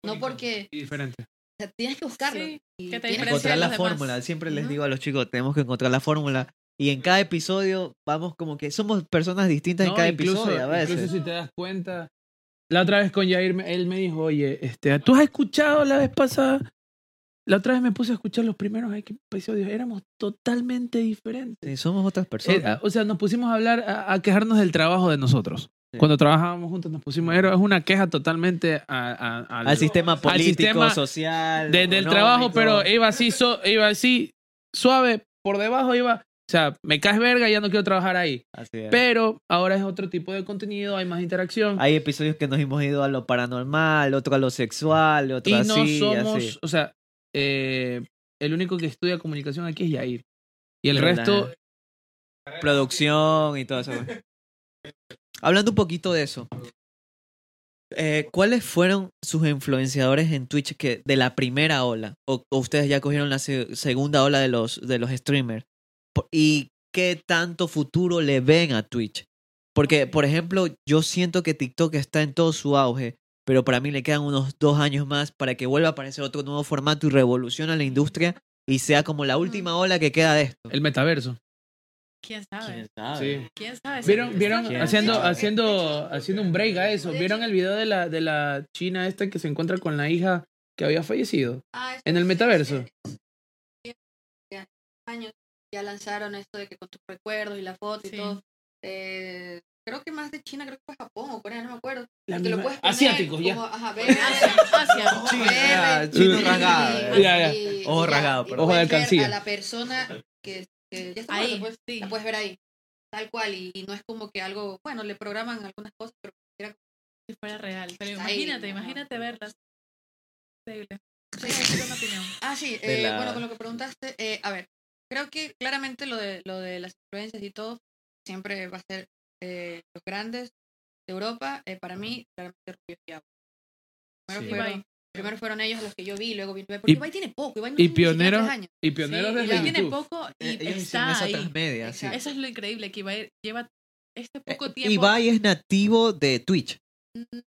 [SPEAKER 3] No porque
[SPEAKER 2] Y diferente.
[SPEAKER 3] o sea, tienes que buscarlo.
[SPEAKER 4] Sí,
[SPEAKER 3] y
[SPEAKER 4] que te
[SPEAKER 1] encontrar la fórmula. Siempre les digo a los chicos, tenemos que encontrar la fórmula. Y en cada episodio vamos como que somos personas distintas en
[SPEAKER 2] No,
[SPEAKER 1] cada
[SPEAKER 2] incluso,
[SPEAKER 1] episodio a veces.
[SPEAKER 2] incluso si te das cuenta, la otra vez con Jair, él me dijo, oye, este, ¿tú has escuchado la vez pasada? La otra vez me puse a escuchar los primeros episodios, éramos totalmente diferentes.
[SPEAKER 1] Sí, somos otras personas.
[SPEAKER 2] o sea, nos pusimos a hablar, a, a quejarnos del trabajo de nosotros. Cuando trabajábamos juntos nos pusimos, era- es una queja totalmente a- a- al,
[SPEAKER 1] Al sistema político,
[SPEAKER 2] sistema
[SPEAKER 1] social.
[SPEAKER 2] desde el
[SPEAKER 1] económico.
[SPEAKER 2] trabajo, pero iba así, so- iba así suave, por debajo iba, o sea, me caes verga y ya no quiero trabajar ahí.
[SPEAKER 1] Así es.
[SPEAKER 2] Pero ahora es otro tipo de contenido, hay más interacción.
[SPEAKER 1] Hay episodios que nos hemos ido a lo paranormal, otro a lo sexual, otro
[SPEAKER 2] y
[SPEAKER 1] así.
[SPEAKER 2] no
[SPEAKER 1] y
[SPEAKER 2] somos,
[SPEAKER 1] así.
[SPEAKER 2] o sea, eh, el único que estudia comunicación aquí es Yair. Y el resto,
[SPEAKER 1] Producción y todo eso. Hablando un poquito de eso. eh, ¿Cuáles fueron sus influenciadores en Twitch que de la primera ola? ¿O, o ustedes ya cogieron la se- segunda ola de los, de los streamers? ¿Y qué tanto futuro le ven a Twitch? Porque, por ejemplo, yo siento que TikTok está en todo su auge, pero para mí le quedan unos dos años más para que vuelva a aparecer otro nuevo formato y revolucione la industria y sea como la última ola que queda de esto.
[SPEAKER 2] el metaverso.
[SPEAKER 4] ¿Quién sabe?
[SPEAKER 2] Sí.
[SPEAKER 4] ¿Quién sabe?
[SPEAKER 2] ¿Vieron,
[SPEAKER 4] Está-
[SPEAKER 2] vieron
[SPEAKER 1] ¿Quién
[SPEAKER 2] haciendo,
[SPEAKER 1] sabe?
[SPEAKER 2] haciendo, haciendo un break a eso? ¿Vieron el video de la, de la china esta que se encuentra con la hija que había fallecido?
[SPEAKER 3] Ah,
[SPEAKER 2] En el metaverso.
[SPEAKER 3] años ya lanzaron esto de que con tus recuerdos y la foto y
[SPEAKER 4] Sí.
[SPEAKER 3] todo. Eh, creo que más de China, creo que fue Japón o Corea, no me acuerdo.
[SPEAKER 2] La
[SPEAKER 3] lo poner
[SPEAKER 2] Asiáticos, ya.
[SPEAKER 3] como, ajá,
[SPEAKER 4] Asia.
[SPEAKER 1] Chino,
[SPEAKER 3] verde,
[SPEAKER 1] chino
[SPEAKER 3] y-
[SPEAKER 1] rasgado.
[SPEAKER 3] y-
[SPEAKER 2] Ya, ya.
[SPEAKER 3] y-
[SPEAKER 1] Ojo rasgado, perdón.
[SPEAKER 2] Ojo de alcancía.
[SPEAKER 3] A la persona que, que ya está
[SPEAKER 4] Ahí,
[SPEAKER 3] muerta, pues,
[SPEAKER 4] sí.
[SPEAKER 3] la puedes ver ahí. Tal cual, y, y no es como que algo, bueno, le programan algunas cosas, pero era
[SPEAKER 4] Si fuera real. Pero
[SPEAKER 3] Ahí,
[SPEAKER 4] imagínate, imagínate verlas. Increíble.
[SPEAKER 3] Sí.
[SPEAKER 4] Sí, tengo una opinión.
[SPEAKER 3] Ah, sí,
[SPEAKER 1] De
[SPEAKER 3] eh,
[SPEAKER 1] la-
[SPEAKER 3] bueno, con lo que preguntaste, eh, a ver, creo que claramente lo de, lo de las influencias y todo siempre va a ser eh, los grandes de Europa, eh, para mí, claramente Rubio y Agua. Primero,
[SPEAKER 2] Sí.
[SPEAKER 3] fueron,
[SPEAKER 4] Ibai.
[SPEAKER 3] primero fueron ellos los que yo vi, luego vi porque
[SPEAKER 2] Y-
[SPEAKER 3] Ibai tiene poco, Ibai no
[SPEAKER 2] y
[SPEAKER 3] tiene
[SPEAKER 2] pioneros-
[SPEAKER 3] años.
[SPEAKER 2] Y pioneros
[SPEAKER 3] Sí,
[SPEAKER 4] tiene poco y
[SPEAKER 1] Eh,
[SPEAKER 4] está ahí.
[SPEAKER 1] transmedia, sí.
[SPEAKER 3] Exacto.
[SPEAKER 4] Eso es lo increíble, que Ibai lleva este
[SPEAKER 1] Eh,
[SPEAKER 4] poco tiempo.
[SPEAKER 1] Ibai es nativo de Twitch.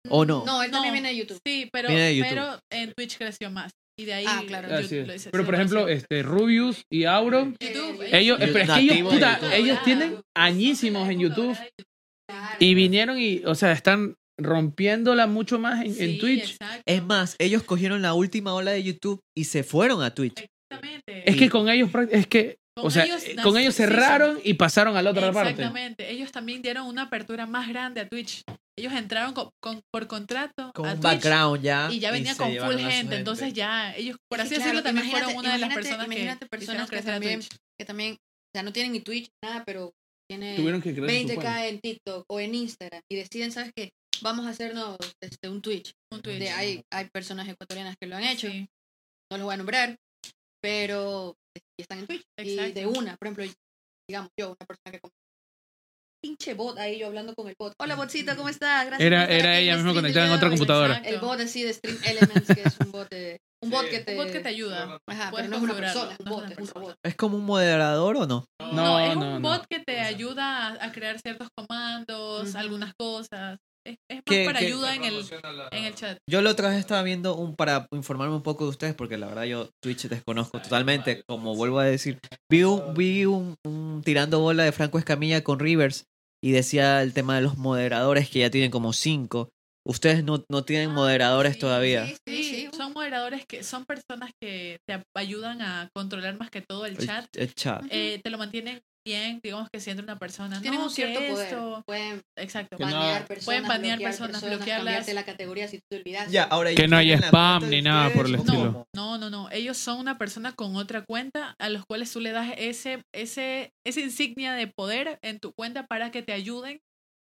[SPEAKER 1] ¿O no?
[SPEAKER 3] No, él también
[SPEAKER 4] No.
[SPEAKER 3] viene de YouTube.
[SPEAKER 4] Sí, pero,
[SPEAKER 1] Viene de YouTube.
[SPEAKER 4] pero en Twitch creció más. Y de ahí
[SPEAKER 3] Ah, claro.
[SPEAKER 4] YouTube lo
[SPEAKER 2] Pero por ejemplo, este Rubius y Auro,
[SPEAKER 4] YouTube,
[SPEAKER 2] ellos,
[SPEAKER 1] YouTube.
[SPEAKER 2] pero es que ellos, puta, ellos tienen añísimos en YouTube y vinieron y, o sea, están rompiéndola mucho más en, Twitch.
[SPEAKER 4] exacto.
[SPEAKER 1] Es más, ellos cogieron la última ola de YouTube y se fueron a Twitch.
[SPEAKER 4] Exactamente.
[SPEAKER 2] Es que con ellos, es que,
[SPEAKER 4] Con
[SPEAKER 2] o sea,
[SPEAKER 4] ellos
[SPEAKER 2] eh, con ellos
[SPEAKER 4] sí,
[SPEAKER 2] cerraron y pasaron a la otra parte.
[SPEAKER 4] Exactamente. Ellos también dieron una apertura más grande a Twitch. Ellos entraron con, con- por contrato
[SPEAKER 1] Con
[SPEAKER 4] a
[SPEAKER 1] un
[SPEAKER 4] Twitch
[SPEAKER 1] background ya.
[SPEAKER 4] y ya venía
[SPEAKER 1] se
[SPEAKER 4] con full
[SPEAKER 1] su
[SPEAKER 4] gente. Entonces ya ellos, por así
[SPEAKER 3] que,
[SPEAKER 4] decirlo,
[SPEAKER 3] claro,
[SPEAKER 4] también fueron una de las personas que
[SPEAKER 3] personas que
[SPEAKER 4] crecer a
[SPEAKER 3] también,
[SPEAKER 4] Twitch.
[SPEAKER 3] que también, o sea, no tienen ni Twitch, nada, pero tienen
[SPEAKER 2] Tuvieron que crear su
[SPEAKER 3] 20k
[SPEAKER 2] cuenta.
[SPEAKER 3] en TikTok o en Instagram y deciden, ¿sabes qué? Vamos a hacernos este, un Twitch.
[SPEAKER 4] Un Twitch.
[SPEAKER 3] De, hay, hay personas ecuatorianas que lo han hecho,
[SPEAKER 4] Sí.
[SPEAKER 3] no los voy a nombrar, pero están en Twitch. Y
[SPEAKER 4] Exacto.
[SPEAKER 3] de una, por ejemplo, digamos yo, una persona que pinche bot ahí yo hablando con el bot. Hola botcito, ¿cómo estás? Gracias
[SPEAKER 2] Era, era ella
[SPEAKER 3] el
[SPEAKER 2] misma conectada en otra
[SPEAKER 3] de hoy".
[SPEAKER 2] computadora.
[SPEAKER 4] Exacto.
[SPEAKER 3] El bot así de Stream Elements, que es un bot, de- un bot
[SPEAKER 5] Sí.
[SPEAKER 3] que te...
[SPEAKER 4] Un bot que te ayuda.
[SPEAKER 3] Ajá,
[SPEAKER 4] Puedes
[SPEAKER 3] pero no es una persona, un
[SPEAKER 4] no es
[SPEAKER 3] bot,
[SPEAKER 4] una
[SPEAKER 3] es un robot.
[SPEAKER 1] ¿Es como un moderador o no?
[SPEAKER 4] No,
[SPEAKER 2] No,
[SPEAKER 4] es un
[SPEAKER 2] no.
[SPEAKER 4] bot que te ayuda a, crear ciertos comandos,
[SPEAKER 3] Ujú.
[SPEAKER 4] algunas cosas. Es, es más
[SPEAKER 1] ¿Qué-
[SPEAKER 4] para
[SPEAKER 1] qué-
[SPEAKER 4] ayuda en el,
[SPEAKER 5] la-
[SPEAKER 4] en el chat.
[SPEAKER 1] Yo la otra vez estaba viendo un para informarme un poco de ustedes, porque la verdad yo Twitch desconozco totalmente, como vuelvo a decir. Vi un, vi un, un tirando bola de Franco Escamilla con Rivers y decía el tema de los moderadores que ya tienen como cinco. Ustedes no, no tienen
[SPEAKER 4] Ah,
[SPEAKER 1] moderadores
[SPEAKER 4] sí,
[SPEAKER 1] todavía.
[SPEAKER 3] Sí, sí,
[SPEAKER 4] son moderadores que son personas que te ayudan a controlar más que todo el
[SPEAKER 1] El-
[SPEAKER 4] chat.
[SPEAKER 1] el chat.
[SPEAKER 4] Eh, te lo mantienen bien, digamos que si entra una persona.
[SPEAKER 3] Tienen
[SPEAKER 4] no,
[SPEAKER 3] un cierto
[SPEAKER 4] que
[SPEAKER 3] poder.
[SPEAKER 4] esto-
[SPEAKER 3] Pueden
[SPEAKER 4] Exacto.
[SPEAKER 2] No-
[SPEAKER 3] banear personas,
[SPEAKER 4] Pueden banear
[SPEAKER 3] bloquear
[SPEAKER 4] personas, bloquearlas.
[SPEAKER 3] cambiarte la categoría si tú te olvidas.
[SPEAKER 1] Ya, ahora
[SPEAKER 2] Que no
[SPEAKER 1] la
[SPEAKER 2] spam ni nada por el
[SPEAKER 1] ustedes, ¿o
[SPEAKER 2] estilo.
[SPEAKER 4] No, no, no. Ellos son una persona con otra cuenta a los cuales tú le das ese, ese, esa insignia de poder en tu cuenta para que te ayuden.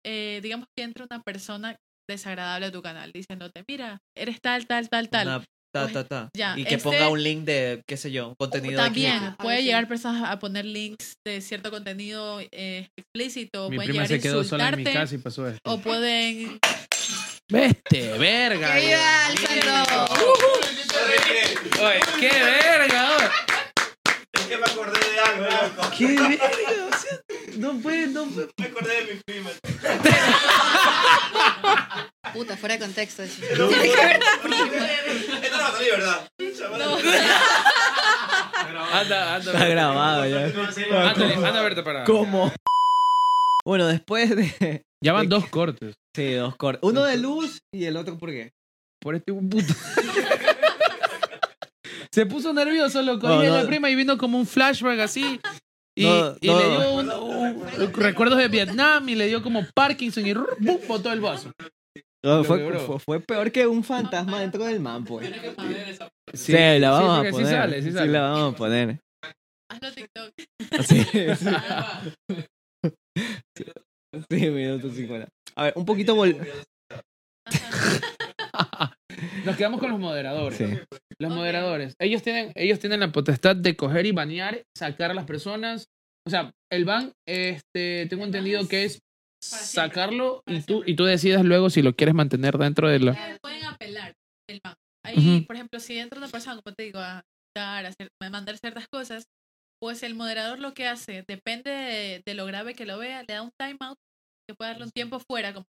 [SPEAKER 4] Eh, digamos que entra una persona desagradable a tu canal diciéndote, mira, eres tal, tal, tal, tal.
[SPEAKER 1] Una ta,
[SPEAKER 4] Pues,
[SPEAKER 1] ta, ta.
[SPEAKER 4] ya,
[SPEAKER 1] y que
[SPEAKER 4] este-
[SPEAKER 1] ponga un link de, qué sé yo, contenido de
[SPEAKER 4] También
[SPEAKER 3] a
[SPEAKER 4] puede llegar personas a poner links de cierto contenido eh, explícito,
[SPEAKER 2] Mi
[SPEAKER 4] pueden
[SPEAKER 2] prima
[SPEAKER 4] llegar
[SPEAKER 2] se
[SPEAKER 4] a
[SPEAKER 2] quedó sola en mi casa y pasó esto.
[SPEAKER 4] o pueden
[SPEAKER 2] Veste, verga.
[SPEAKER 3] ¡Que viva el santo!
[SPEAKER 2] Oye, qué verga,
[SPEAKER 7] que me acordé de algo, loco.
[SPEAKER 2] Qué verga. o sea, no puede, no puede.
[SPEAKER 7] Me acordé de mi prima.
[SPEAKER 3] Puta, fuera de contexto eso.
[SPEAKER 7] No, Esto no va a salir, ¿verdad?
[SPEAKER 2] Anda, anda.
[SPEAKER 1] Está grabado ya.
[SPEAKER 2] Ándale, anda a verte para.
[SPEAKER 1] ¿Cómo? Bueno, después de.
[SPEAKER 2] Ya van dos cortes.
[SPEAKER 1] Sí, dos cortes. Uno de luz y el otro, ¿por qué?
[SPEAKER 2] Por este un puto. Se puso nervioso, loco.
[SPEAKER 1] No,
[SPEAKER 2] y
[SPEAKER 1] no.
[SPEAKER 2] la prima y vino como un flashback así. Y,
[SPEAKER 1] No,
[SPEAKER 2] y
[SPEAKER 1] no.
[SPEAKER 2] le dio un- un- un- recuerdos de Vietnam y le dio como Parkinson y ¡bum! botó el vaso.
[SPEAKER 1] Fue,
[SPEAKER 2] logró.
[SPEAKER 1] fue, fue peor que un fantasma dentro del man, pues. Sí,
[SPEAKER 2] Sí,
[SPEAKER 1] la vamos
[SPEAKER 2] sí,
[SPEAKER 1] a
[SPEAKER 2] sí
[SPEAKER 1] poner.
[SPEAKER 2] sale, sí sale.
[SPEAKER 1] la vamos a poner.
[SPEAKER 4] Hazlo TikTok.
[SPEAKER 1] Sí, sí. Sí, minuto 50. A ver, un poquito vol.
[SPEAKER 2] Nos quedamos con los moderadores.
[SPEAKER 1] Sí.
[SPEAKER 2] Los moderadores. Ellos tienen, ellos tienen la potestad de coger y banear, sacar a las personas. O sea, el ban, este, tengo entendido que es sacarlo y tú, y tú decidas luego si lo quieres mantener dentro de la...
[SPEAKER 4] Eh, Pueden apelar el banco. Ahí, por ejemplo, si entra una persona, como te digo, a, dar, a, hacer- a mandar ciertas cosas, pues el moderador lo que hace, depende de, de lo grave que lo vea, le da un timeout que puede darle un tiempo fuera. Como,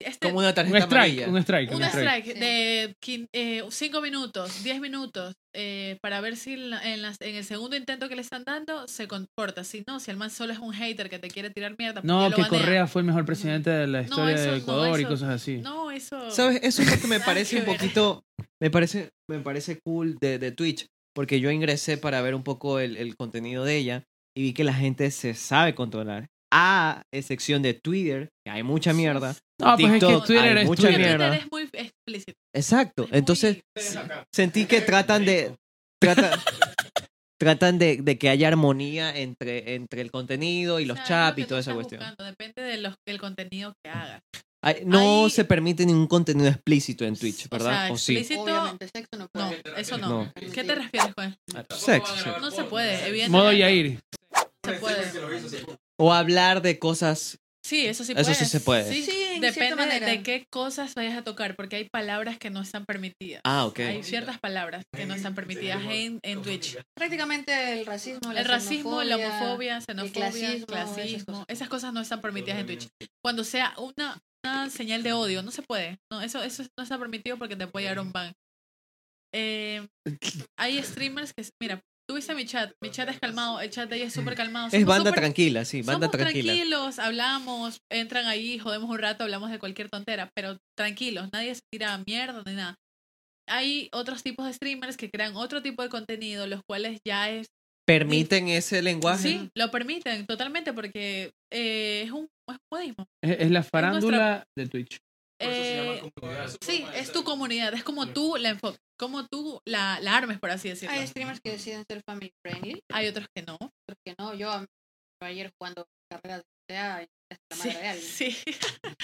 [SPEAKER 4] este,
[SPEAKER 1] Como una
[SPEAKER 2] Un
[SPEAKER 1] tarjeta
[SPEAKER 2] strike,
[SPEAKER 1] amarilla.
[SPEAKER 2] un strike, un
[SPEAKER 4] un
[SPEAKER 2] strike.
[SPEAKER 4] strike
[SPEAKER 3] Sí.
[SPEAKER 4] de 5 minutos, 10 minutos, eh, para ver si en, las- el segundo intento que le están dando se comporta. Si no, si el man solo es un hater que te quiere tirar mierda.
[SPEAKER 2] No, que. Correa fue el mejor presidente de la historia
[SPEAKER 4] eso
[SPEAKER 2] de
[SPEAKER 4] no,
[SPEAKER 2] Ecuador y cosas así.
[SPEAKER 4] No, eso.
[SPEAKER 1] ¿Sabes? Eso es lo que me parece un poquito. Me parece, me parece cool de, de Twitch. Porque yo ingresé para ver un poco el, el contenido de ella y vi que la gente se sabe controlar. A excepción de Twitter, que hay mucha mierda.
[SPEAKER 2] No, pues es que Twitter
[SPEAKER 1] hay
[SPEAKER 2] es
[SPEAKER 1] mucha
[SPEAKER 2] Twitter.
[SPEAKER 4] Twitter
[SPEAKER 1] mierda.
[SPEAKER 4] es muy explícito.
[SPEAKER 1] Exacto.
[SPEAKER 4] Es muy-
[SPEAKER 1] Entonces sentí que tratan de. trata- tratan de, de que haya armonía entre, entre el contenido y
[SPEAKER 4] O
[SPEAKER 1] los
[SPEAKER 4] sea,
[SPEAKER 1] chats y toda esa cuestión.
[SPEAKER 4] buscando, Depende de los- del contenido que hagas.
[SPEAKER 1] No
[SPEAKER 4] Ahí-
[SPEAKER 1] se permite ningún contenido explícito en Twitch,
[SPEAKER 4] O
[SPEAKER 1] ¿verdad?
[SPEAKER 4] sea,
[SPEAKER 1] ¿O, sí?
[SPEAKER 4] explícito-
[SPEAKER 3] Obviamente, sexo no
[SPEAKER 4] eso no.
[SPEAKER 1] No.
[SPEAKER 4] ¿Qué te refieres con eso?
[SPEAKER 1] Sexo.
[SPEAKER 4] No se puede, evidentemente.
[SPEAKER 2] Modo Yair.
[SPEAKER 4] Se puede.
[SPEAKER 1] O hablar de cosas.
[SPEAKER 4] Sí, eso sí
[SPEAKER 1] Eso sí se puede.
[SPEAKER 4] Sí,
[SPEAKER 3] Sí, en
[SPEAKER 4] Depende de, de qué cosas vayas a tocar, porque hay palabras que no están permitidas.
[SPEAKER 1] Ah, ok.
[SPEAKER 4] Hay ciertas palabras que no están permitidas en, en Twitch.
[SPEAKER 3] Prácticamente el racismo, la
[SPEAKER 4] El racismo, la homofobia, xenofobia,
[SPEAKER 3] clasismo,
[SPEAKER 4] clasismo,
[SPEAKER 3] esas cosas.
[SPEAKER 4] esas cosas no están permitidas en Twitch. Cuando sea una, una señal de odio, no se puede. No, eso, eso no está permitido porque te puede llegar un ban. Eh, hay streamers que, mira, tú viste mi chat, mi chat es calmado, el chat de ella es súper calmado.
[SPEAKER 1] Es
[SPEAKER 4] somos
[SPEAKER 1] banda
[SPEAKER 4] súper-
[SPEAKER 1] tranquila, sí, banda
[SPEAKER 4] somos
[SPEAKER 1] tranquila.
[SPEAKER 4] tranquilos, hablamos, entran ahí, jodemos un rato, hablamos de cualquier tontera, pero tranquilos, nadie se tira mierda ni nada. Hay otros tipos de streamers que crean otro tipo de contenido, los cuales ya es
[SPEAKER 1] ¿Permiten ese lenguaje?
[SPEAKER 4] Sí, lo permiten totalmente porque eh, es un es un modismo.
[SPEAKER 2] Es, es la farándula de Twitch.
[SPEAKER 4] Eh, sí, es tu comunidad, es como tú la enfocas, como tú la, la armes, por así decirlo.
[SPEAKER 3] Hay streamers que deciden ser family friendly,
[SPEAKER 4] Hay otros que no.
[SPEAKER 3] otros que no. Yo ayer jugando carreras de GTA, la
[SPEAKER 4] Sí,
[SPEAKER 3] madre de alguien.
[SPEAKER 4] sí.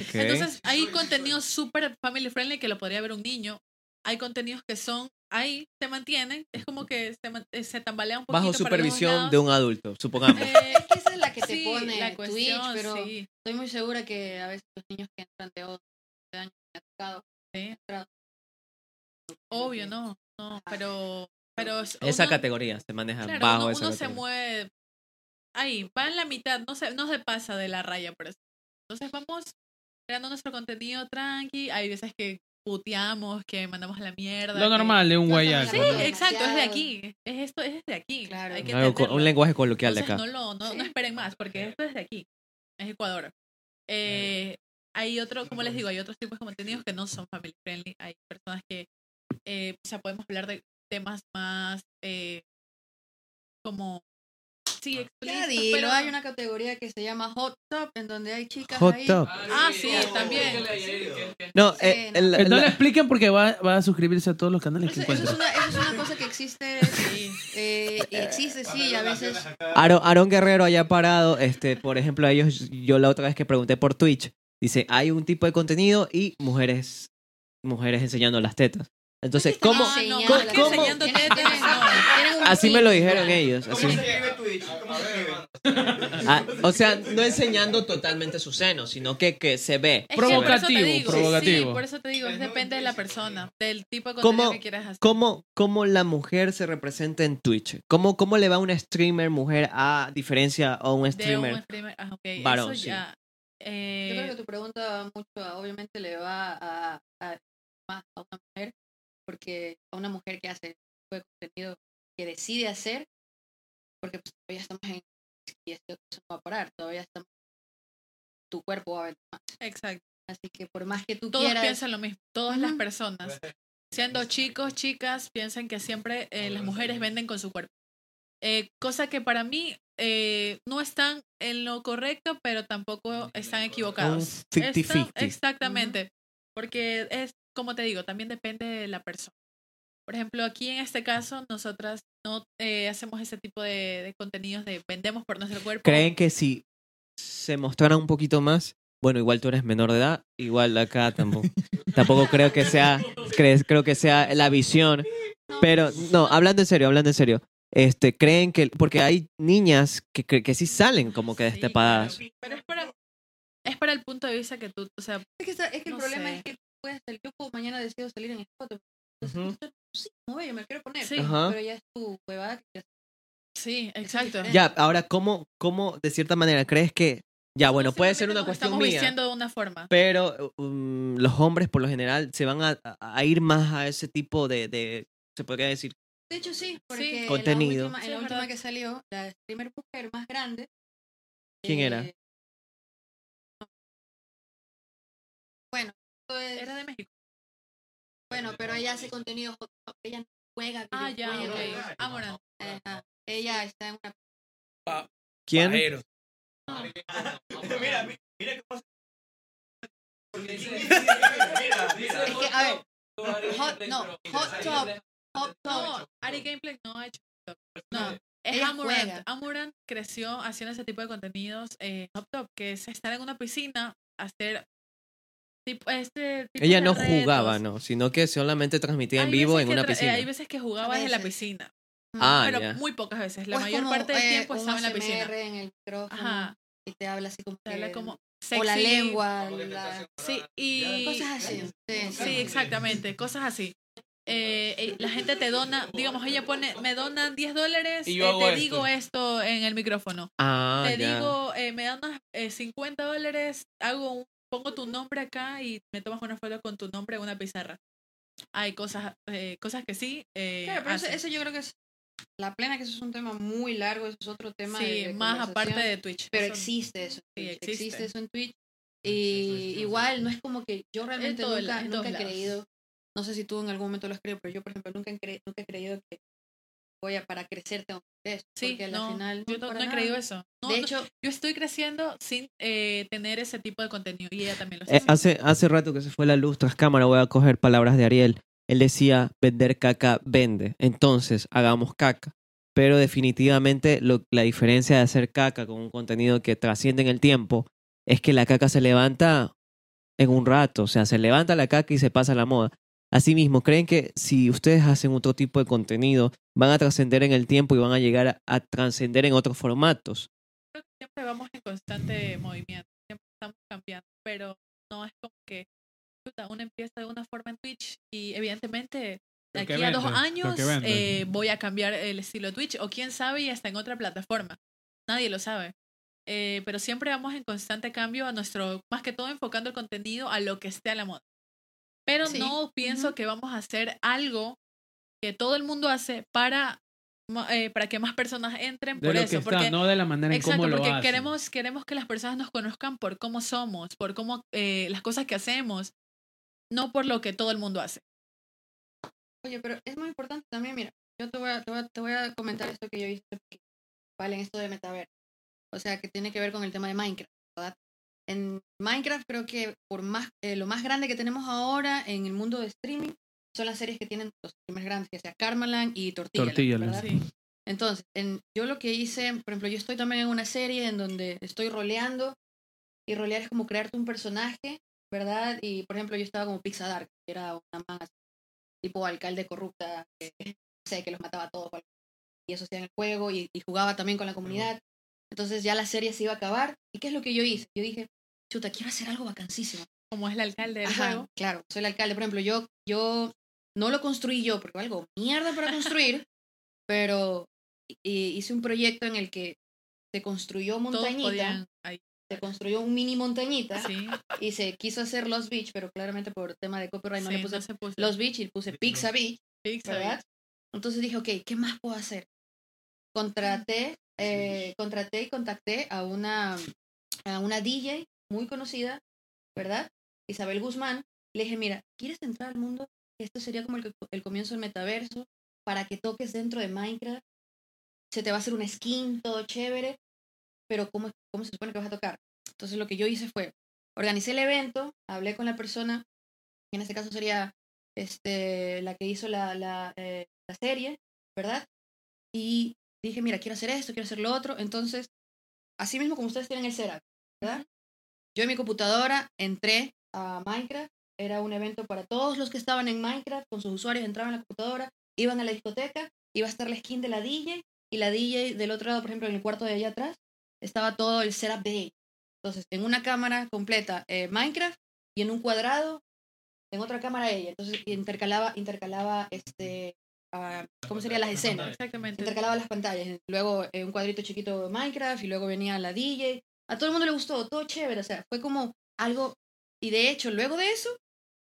[SPEAKER 1] Ok.
[SPEAKER 4] Entonces, hay contenidos súper family friendly que lo podría ver un niño. Hay contenidos que son ahí, se mantienen, es como que se, man- eh, se tambalea un poquito
[SPEAKER 1] Bajo supervisión de un adulto, supongamos.
[SPEAKER 4] Eh,
[SPEAKER 3] Es que esa es la que te
[SPEAKER 4] sí,
[SPEAKER 3] pone
[SPEAKER 4] la
[SPEAKER 3] Twitch,
[SPEAKER 4] cuestión,
[SPEAKER 3] pero
[SPEAKER 4] sí,
[SPEAKER 3] estoy muy segura que a veces los niños que entran de 11 años me han tocado,
[SPEAKER 4] sí. Obvio, no, no, pero, pero es-
[SPEAKER 1] esa
[SPEAKER 4] uno-
[SPEAKER 1] categoría se maneja
[SPEAKER 4] Claro,
[SPEAKER 1] bajo
[SPEAKER 4] uno,
[SPEAKER 1] esa
[SPEAKER 4] uno se mueve ahí, va en la mitad, no se, no se pasa de la raya por eso. Entonces vamos creando nuestro contenido tranqui, hay veces que puteamos, que mandamos a la mierda.
[SPEAKER 2] Lo
[SPEAKER 4] que-
[SPEAKER 2] normal de un
[SPEAKER 3] No,
[SPEAKER 2] guayaco.
[SPEAKER 4] Sí, exacto, es de aquí. Es esto, es de aquí.
[SPEAKER 3] Claro.
[SPEAKER 4] Hay que
[SPEAKER 1] un lenguaje coloquial de acá.
[SPEAKER 4] No, lo, no, esperen más, porque esto es de aquí, es Ecuador. Eh, hay otro, como les digo, hay otros tipos de contenidos que no son family friendly. Hay personas que, eh, o sea, podemos hablar de temas más eh, como, sí,
[SPEAKER 3] Ya
[SPEAKER 4] explícitos,
[SPEAKER 3] dilo,
[SPEAKER 4] pero-
[SPEAKER 3] hay una categoría que se llama Hot Top, en donde hay chicas
[SPEAKER 1] Hot
[SPEAKER 3] ahí.
[SPEAKER 1] Top.
[SPEAKER 4] Ah, sí, también.
[SPEAKER 1] No, eh,
[SPEAKER 3] no.
[SPEAKER 1] el-
[SPEAKER 2] no
[SPEAKER 1] la-
[SPEAKER 2] le expliquen porque va, va a suscribirse a todos los canales que
[SPEAKER 3] Eso, eso es eso es una cosa que existe,
[SPEAKER 4] Sí.
[SPEAKER 3] eh, existe, sí, y a veces
[SPEAKER 1] Aaron, Aaron Guerrero haya parado, este, por ejemplo, a ellos, yo la otra vez que pregunté por Twitch, dice, hay un tipo de contenido y mujeres, mujeres enseñando las tetas. Entonces, ¿cómo?
[SPEAKER 4] Ah, no,
[SPEAKER 1] ¿Cómo-
[SPEAKER 4] tetas, no.
[SPEAKER 3] un
[SPEAKER 1] Así me lo dijeron ellos.
[SPEAKER 7] ¿Cómo
[SPEAKER 1] así. Ah, o sea, no enseñando totalmente su seno, sino que, que se ve.
[SPEAKER 4] Es que por eso te
[SPEAKER 2] Provocativo,
[SPEAKER 4] digo,
[SPEAKER 2] provocativo.
[SPEAKER 4] Sí, por eso te digo, es depende de la persona, del tipo de
[SPEAKER 1] ¿Cómo-
[SPEAKER 4] contenido que quieras hacer.
[SPEAKER 1] ¿Cómo, ¿Cómo la mujer se representa en Twitch? ¿Cómo, ¿Cómo le va a una streamer mujer a diferencia a un
[SPEAKER 4] de
[SPEAKER 1] streamer?
[SPEAKER 4] un streamer. Ah, ok.
[SPEAKER 1] varón,
[SPEAKER 4] Eso
[SPEAKER 1] sí.
[SPEAKER 4] ya. eh,
[SPEAKER 3] Yo creo que tu pregunta va mucho, obviamente le va a, a- más a una mujer, porque a una mujer que hace el tipo de contenido que decide hacer, porque pues, todavía estamos en y esto no va a parar, todavía estamos tu cuerpo va a ver más.
[SPEAKER 4] Exacto.
[SPEAKER 3] Así que por más que tú
[SPEAKER 4] Todos
[SPEAKER 3] quieras,
[SPEAKER 4] piensan lo mismo. Todas las personas, siendo chicos, chicas, piensan que siempre eh, las mujeres venden con su cuerpo. Eh, cosa que para mí eh, no están en lo correcto, pero tampoco están equivocados.
[SPEAKER 1] Un
[SPEAKER 4] Están-
[SPEAKER 1] 50-50.
[SPEAKER 4] exactamente. Porque es, como te digo, también depende de la persona. Por ejemplo, aquí en este caso, nosotras no eh, hacemos ese tipo de, de contenidos de vendemos por nuestro cuerpo.
[SPEAKER 1] ¿Creen que si se mostrara un poquito más? Bueno, igual tú eres menor de edad, igual acá tampoco. tampoco creo que sea, cre- creo que sea la visión. Pero, no, hablando en serio, hablando en serio. Este, creen que, porque hay niñas que, que, que sí salen como que
[SPEAKER 4] Sí,
[SPEAKER 1] destepadas.
[SPEAKER 4] claro. Pero es para, es para el punto de vista que tú, o sea,
[SPEAKER 3] Es que, está- es que el
[SPEAKER 4] No
[SPEAKER 3] problema
[SPEAKER 4] sé.
[SPEAKER 3] es que puedes salir, yo puedo mañana decido salir en foto.
[SPEAKER 1] Ujú.
[SPEAKER 3] Sí, no bello, me quiero poner.
[SPEAKER 4] Sí.
[SPEAKER 3] Pero ya es tu huevada que
[SPEAKER 4] sí, exacto.
[SPEAKER 1] Ya, ahora, ¿cómo, ¿cómo de cierta manera crees que, ya, bueno, puede ser una cuestión
[SPEAKER 4] estamos
[SPEAKER 1] mía,
[SPEAKER 4] de una forma.
[SPEAKER 1] pero um, los hombres por lo general se van a, a ir más a ese tipo de, de se podría decir,
[SPEAKER 3] De hecho, sí, porque
[SPEAKER 1] Contenido.
[SPEAKER 3] en la última, en
[SPEAKER 4] Sí,
[SPEAKER 3] la última que salió, la primer mujer más grande.
[SPEAKER 1] ¿Quién era?
[SPEAKER 3] eh, Bueno, esto es-
[SPEAKER 4] Era de México.
[SPEAKER 3] Bueno, pero ella hace contenido hot ella no juega
[SPEAKER 4] Ah, ya,
[SPEAKER 3] videojuegos.
[SPEAKER 4] ok. Amoran.
[SPEAKER 3] Ajá. Ella está en una
[SPEAKER 1] ¿quién?
[SPEAKER 2] Pajeros.
[SPEAKER 5] Mira, mi- mira Mira, mira.
[SPEAKER 3] Es que, a ver, hot, no, hot top, hot
[SPEAKER 4] No,
[SPEAKER 3] top.
[SPEAKER 4] Ari Gameplay no ha hecho TikTok. No, es Amurant.
[SPEAKER 3] juega.
[SPEAKER 4] Amurant creció haciendo ese tipo de contenidos eh, hop top, que es estar en una piscina, hacer tipo, este tipo
[SPEAKER 1] Ella no
[SPEAKER 4] retos.
[SPEAKER 1] jugaba, ¿no, sino que solamente transmitía en vivo en una
[SPEAKER 4] eh,
[SPEAKER 1] piscina.
[SPEAKER 4] hay veces que jugaba
[SPEAKER 3] A
[SPEAKER 4] desde la piscina,
[SPEAKER 1] Ah,
[SPEAKER 4] pero muy pocas veces. La
[SPEAKER 3] O es
[SPEAKER 4] mayor
[SPEAKER 3] como,
[SPEAKER 4] parte del
[SPEAKER 3] eh,
[SPEAKER 4] tiempo estaba en la piscina.
[SPEAKER 3] ASMR en el micrófono
[SPEAKER 4] Ajá.
[SPEAKER 3] y te habla así como
[SPEAKER 4] Te habla
[SPEAKER 3] o la lengua, la-
[SPEAKER 4] Sí, y
[SPEAKER 3] cosas así. Sí,
[SPEAKER 4] Sí, exactamente, cosas así. Eh, eh, la gente te dona, digamos, ella pone, me donan 10 dólares,
[SPEAKER 2] Y yo
[SPEAKER 4] eh, te
[SPEAKER 2] esto.
[SPEAKER 4] digo esto en el micrófono.
[SPEAKER 1] Ah,
[SPEAKER 4] te
[SPEAKER 1] ya.
[SPEAKER 4] digo, eh, me eh, 50 dólares, hago un- pongo tu nombre acá y me tomas una foto con tu nombre en una pizarra. Hay cosas, eh, cosas que sí. eh,
[SPEAKER 3] Claro, pero eso, eso yo creo que es la plena, que eso es un tema muy largo, eso es otro tema. de-
[SPEAKER 4] sí,
[SPEAKER 3] de
[SPEAKER 4] más aparte de Twitch.
[SPEAKER 3] Pero
[SPEAKER 4] Eso-
[SPEAKER 3] existe eso.
[SPEAKER 4] Sí,
[SPEAKER 3] Twitch,
[SPEAKER 4] existe.
[SPEAKER 3] eso en Twitch. Y igual, no es como que yo realmente nunca,
[SPEAKER 4] la-
[SPEAKER 3] nunca he
[SPEAKER 4] lados.
[SPEAKER 3] creído, no sé si tú en algún momento lo has creído, pero yo, por ejemplo, nunca he, cre- nunca he creído que voy a, para crecer tengo que hacer esto.
[SPEAKER 4] Sí,
[SPEAKER 3] porque al
[SPEAKER 4] no,
[SPEAKER 3] final,
[SPEAKER 4] yo no, he creído eso. No,
[SPEAKER 3] de
[SPEAKER 4] no,
[SPEAKER 3] hecho,
[SPEAKER 4] yo estoy creciendo sin eh, tener ese tipo de contenido y ella también lo
[SPEAKER 1] Eh, hace, hace rato que se fue la luz tras cámara, voy a coger palabras de Ariel. Él decía, vender caca vende. Entonces, hagamos caca. Pero definitivamente lo- la diferencia de hacer caca con un contenido que trasciende en el tiempo es que la caca se levanta en un rato. O sea, se levanta la caca y se pasa la moda. Asimismo, ¿creen que si ustedes hacen otro tipo de contenido, van a trascender en el tiempo y van a llegar a, a trascender en otros formatos?
[SPEAKER 4] creo que siempre vamos en constante movimiento, siempre estamos cambiando, pero no es como que uno empieza de una forma en Twitch y evidentemente de aquí a dos años eh, voy a cambiar el estilo de Twitch o quién sabe y hasta en otra plataforma. Nadie lo sabe. Eh, pero siempre vamos en constante cambio a nuestro, más que todo enfocando el contenido a lo que esté a la moda. Pero
[SPEAKER 3] Sí.
[SPEAKER 4] no pienso que vamos a hacer algo que todo el mundo hace para, eh, para que más personas entren
[SPEAKER 2] De
[SPEAKER 4] por
[SPEAKER 2] lo
[SPEAKER 4] eso.
[SPEAKER 2] que está,
[SPEAKER 4] porque
[SPEAKER 2] no de la manera en
[SPEAKER 4] Exacto,
[SPEAKER 2] cómo lo
[SPEAKER 4] porque
[SPEAKER 2] hacen.
[SPEAKER 4] queremos, queremos que las personas nos conozcan por cómo somos, por cómo eh, las cosas que hacemos, no por lo que todo el mundo hace.
[SPEAKER 3] Oye, pero es muy importante también, mira, yo te voy a, te voy a, te voy a comentar esto que yo hice, vale, en esto de metaverso. O sea, que tiene que ver con el tema de Minecraft, ¿verdad? En Minecraft creo que por más, eh, lo más grande que tenemos ahora en el mundo de streaming son las series que tienen los streamers grandes, que sea Karmaland y Tortilla. ¿verdad?
[SPEAKER 4] Sí.
[SPEAKER 3] Entonces, en, yo lo que hice, por ejemplo, yo estoy también en una serie en donde estoy roleando y rolear es como crearte un personaje, ¿verdad? Y, por ejemplo, yo estaba como Pizza Dark, que era una más tipo alcalde corrupta, que, no sé, que los mataba a todos. Y eso hacía en el juego y, y jugaba también con la comunidad. Entonces ya la serie se iba a acabar. ¿Y qué es lo que yo hice? Yo dije, chuta, quiero hacer algo vacancísimo.
[SPEAKER 4] Como es el alcalde del
[SPEAKER 3] Ajá,
[SPEAKER 4] juego.
[SPEAKER 3] Claro, soy el alcalde. Por ejemplo, yo, yo no lo construí yo, porque algo mierda para construir, pero hi- hice un proyecto en el que se construyó montañita, se construyó un mini montañita
[SPEAKER 4] Sí,
[SPEAKER 3] y se quiso hacer Los Beach, pero claramente por tema de copyright no
[SPEAKER 4] sí,
[SPEAKER 3] le puse
[SPEAKER 4] no se puso.
[SPEAKER 3] Los Beach y puse Pizza Beach, ¿verdad? Entonces dije, ok, ¿qué más puedo hacer? Contraté, eh, contraté y contacté a una, a una DJ muy conocida, ¿verdad? Isabel Guzmán. Le dije, mira, ¿quieres entrar al mundo? Esto sería como el, comienzo del metaverso para que toques dentro de Minecraft. se te va a hacer una skin, todo chévere, pero ¿cómo, ¿cómo se supone que vas a tocar? Entonces lo que yo hice fue, organicé el evento, hablé con la persona, que en este caso sería este, la que hizo la, la, eh, la serie, ¿verdad? Y dije, mira, quiero hacer esto, quiero hacer lo otro. Entonces, así mismo como ustedes tienen el setup, ¿verdad? Yo en mi computadora entré a Minecraft, era un evento para todos los que estaban en Minecraft, con sus usuarios entraban a la computadora, iban a la discoteca, iba a estar la skin de la DJ, y la DJ del otro lado, por ejemplo, en el cuarto de allá atrás, estaba todo el setup de ella. Entonces, en una cámara completa eh, Minecraft y en un cuadrado, en otra cámara ella. Entonces, intercalaba, intercalaba este, ah, ¿cómo serían las escenas?
[SPEAKER 4] Exactamente.
[SPEAKER 3] intercalaba las pantallas. Luego eh, un cuadrito chiquito de Minecraft y luego venía la DJ. A todo el mundo le gustó, todo chévere. O sea, fue como algo. Y de hecho, luego de eso,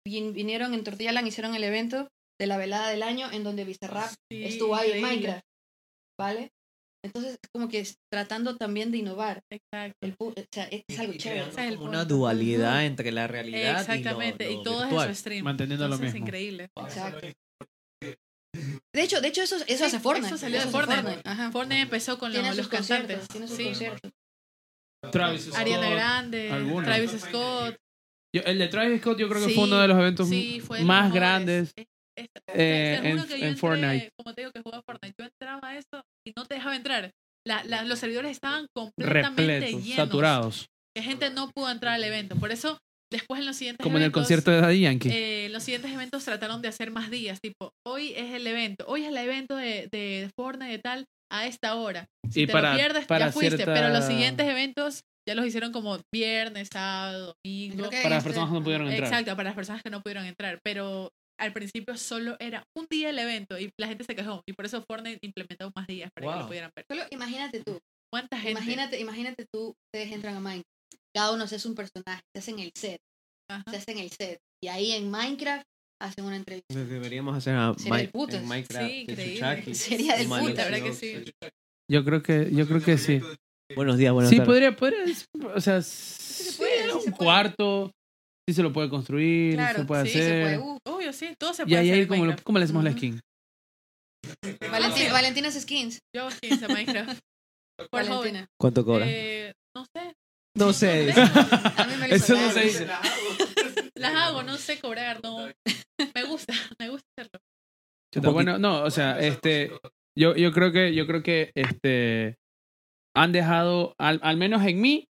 [SPEAKER 3] vin- vinieron en Tortilla Land, hicieron el evento de la velada del año en donde Bizarrap
[SPEAKER 4] Sí,
[SPEAKER 3] estuvo ahí en. Minecraft. ¿Vale? Entonces, es como que es tratando también de innovar.
[SPEAKER 4] Exacto.
[SPEAKER 3] El, o sea, es, es algo
[SPEAKER 8] Y
[SPEAKER 3] chévere.
[SPEAKER 4] es
[SPEAKER 8] como una dualidad entre la realidad
[SPEAKER 4] Exactamente.
[SPEAKER 8] y
[SPEAKER 4] Y,
[SPEAKER 8] lo, lo
[SPEAKER 4] todo
[SPEAKER 8] virtual.
[SPEAKER 4] es su stream.
[SPEAKER 2] Manteniendo lo mismo.
[SPEAKER 4] increíble.
[SPEAKER 3] Exacto. De hecho, de hecho eso, eso
[SPEAKER 4] Sí,
[SPEAKER 3] hace Fortnite.
[SPEAKER 4] Eso salió de Fortnite.
[SPEAKER 3] Ajá.
[SPEAKER 4] Fortnite empezó con los, los cantantes.
[SPEAKER 3] conciertos, tiene sus
[SPEAKER 4] Sí.
[SPEAKER 3] conciertos.
[SPEAKER 2] Travis Scott.
[SPEAKER 4] Ariana Grande,
[SPEAKER 2] algunos.
[SPEAKER 4] Travis Scott.
[SPEAKER 2] Yo- el de Travis Scott yo creo que
[SPEAKER 4] Sí,
[SPEAKER 2] fue uno de los eventos
[SPEAKER 4] sí,
[SPEAKER 2] más
[SPEAKER 4] mejores.
[SPEAKER 2] grandes.
[SPEAKER 4] Es- es-
[SPEAKER 2] eh,
[SPEAKER 4] juro
[SPEAKER 2] en- en
[SPEAKER 4] entré,
[SPEAKER 2] Fortnite.
[SPEAKER 4] Como te digo que jugaba Fortnite, yo entraba a eso y no te dejaba entrar. La, la- los servidores estaban completamente
[SPEAKER 2] repletos,
[SPEAKER 4] llenos.
[SPEAKER 2] saturados.
[SPEAKER 4] Que gente no pudo entrar al evento. Por eso, después en los siguientes
[SPEAKER 2] Como en el
[SPEAKER 4] eventos,
[SPEAKER 2] concierto de Daddy Yankee.
[SPEAKER 4] eh, los siguientes eventos trataron de hacer más días. Tipo, hoy es el evento. Hoy es el evento de, de Fortnite de tal a esta hora. Si
[SPEAKER 2] y
[SPEAKER 4] te
[SPEAKER 2] para,
[SPEAKER 4] lo pierdes,
[SPEAKER 2] para
[SPEAKER 4] ya fuiste.
[SPEAKER 2] cierta-
[SPEAKER 4] Pero los siguientes eventos ya los hicieron como viernes, sábado, domingo.
[SPEAKER 2] Para las
[SPEAKER 3] este-
[SPEAKER 2] personas que no pudieron entrar.
[SPEAKER 4] Exacto, para las personas que no pudieron entrar. Pero al principio solo era un día el evento y la gente se quejó. Y por eso Fortnite implementó más días para que lo pudieran ver.
[SPEAKER 3] Solo imagínate tú.
[SPEAKER 4] ¿Cuánta gente?
[SPEAKER 3] Imagínate, imagínate tú, ustedes entran a Minecraft. Cada uno se hace un personaje, se hacen el set,
[SPEAKER 4] Ajá.
[SPEAKER 3] se hacen el set. Y ahí en Minecraft hacen una entrevista.
[SPEAKER 8] Deberíamos hacer a
[SPEAKER 3] Sería el
[SPEAKER 8] Mi-
[SPEAKER 3] putas.
[SPEAKER 8] en Minecraft.
[SPEAKER 4] Sí,
[SPEAKER 8] de
[SPEAKER 4] increíble.
[SPEAKER 3] Sería del
[SPEAKER 8] y
[SPEAKER 3] puta,
[SPEAKER 4] ¿verdad que sí?
[SPEAKER 2] Yo creo que, yo creo que sí.
[SPEAKER 8] Buenos días, buenas
[SPEAKER 2] Sí,
[SPEAKER 8] tardes.
[SPEAKER 2] podría, podría, o sea, sí,
[SPEAKER 3] puede, sí
[SPEAKER 2] un
[SPEAKER 3] se
[SPEAKER 2] cuarto, sí se lo puede construir,
[SPEAKER 3] Claro,
[SPEAKER 2] se puede
[SPEAKER 4] sí,
[SPEAKER 3] se
[SPEAKER 2] hacer.
[SPEAKER 3] puede. Uh,
[SPEAKER 4] Obvio, sí, todo se
[SPEAKER 2] y
[SPEAKER 4] puede
[SPEAKER 2] ahí,
[SPEAKER 4] hacer
[SPEAKER 2] ahí
[SPEAKER 4] en
[SPEAKER 2] como, lo-. ¿cómo le hacemos la
[SPEAKER 3] Ujú.
[SPEAKER 2] skin?
[SPEAKER 3] Valentina, Valentina's Skins.
[SPEAKER 4] Yo hago skins en Minecraft. Por.
[SPEAKER 3] Valentina.
[SPEAKER 8] ¿Cuánto cobra?
[SPEAKER 4] Eh, no sé.
[SPEAKER 8] no sé.
[SPEAKER 3] A mí me lo
[SPEAKER 2] Eso no se dice.
[SPEAKER 4] Las hago, no sé cobrar, no. Me gusta, me gusta hacerlo.
[SPEAKER 2] Chuta, bueno, no, o sea, este, yo, yo creo que, yo creo que, este, han dejado, al, al menos en mí,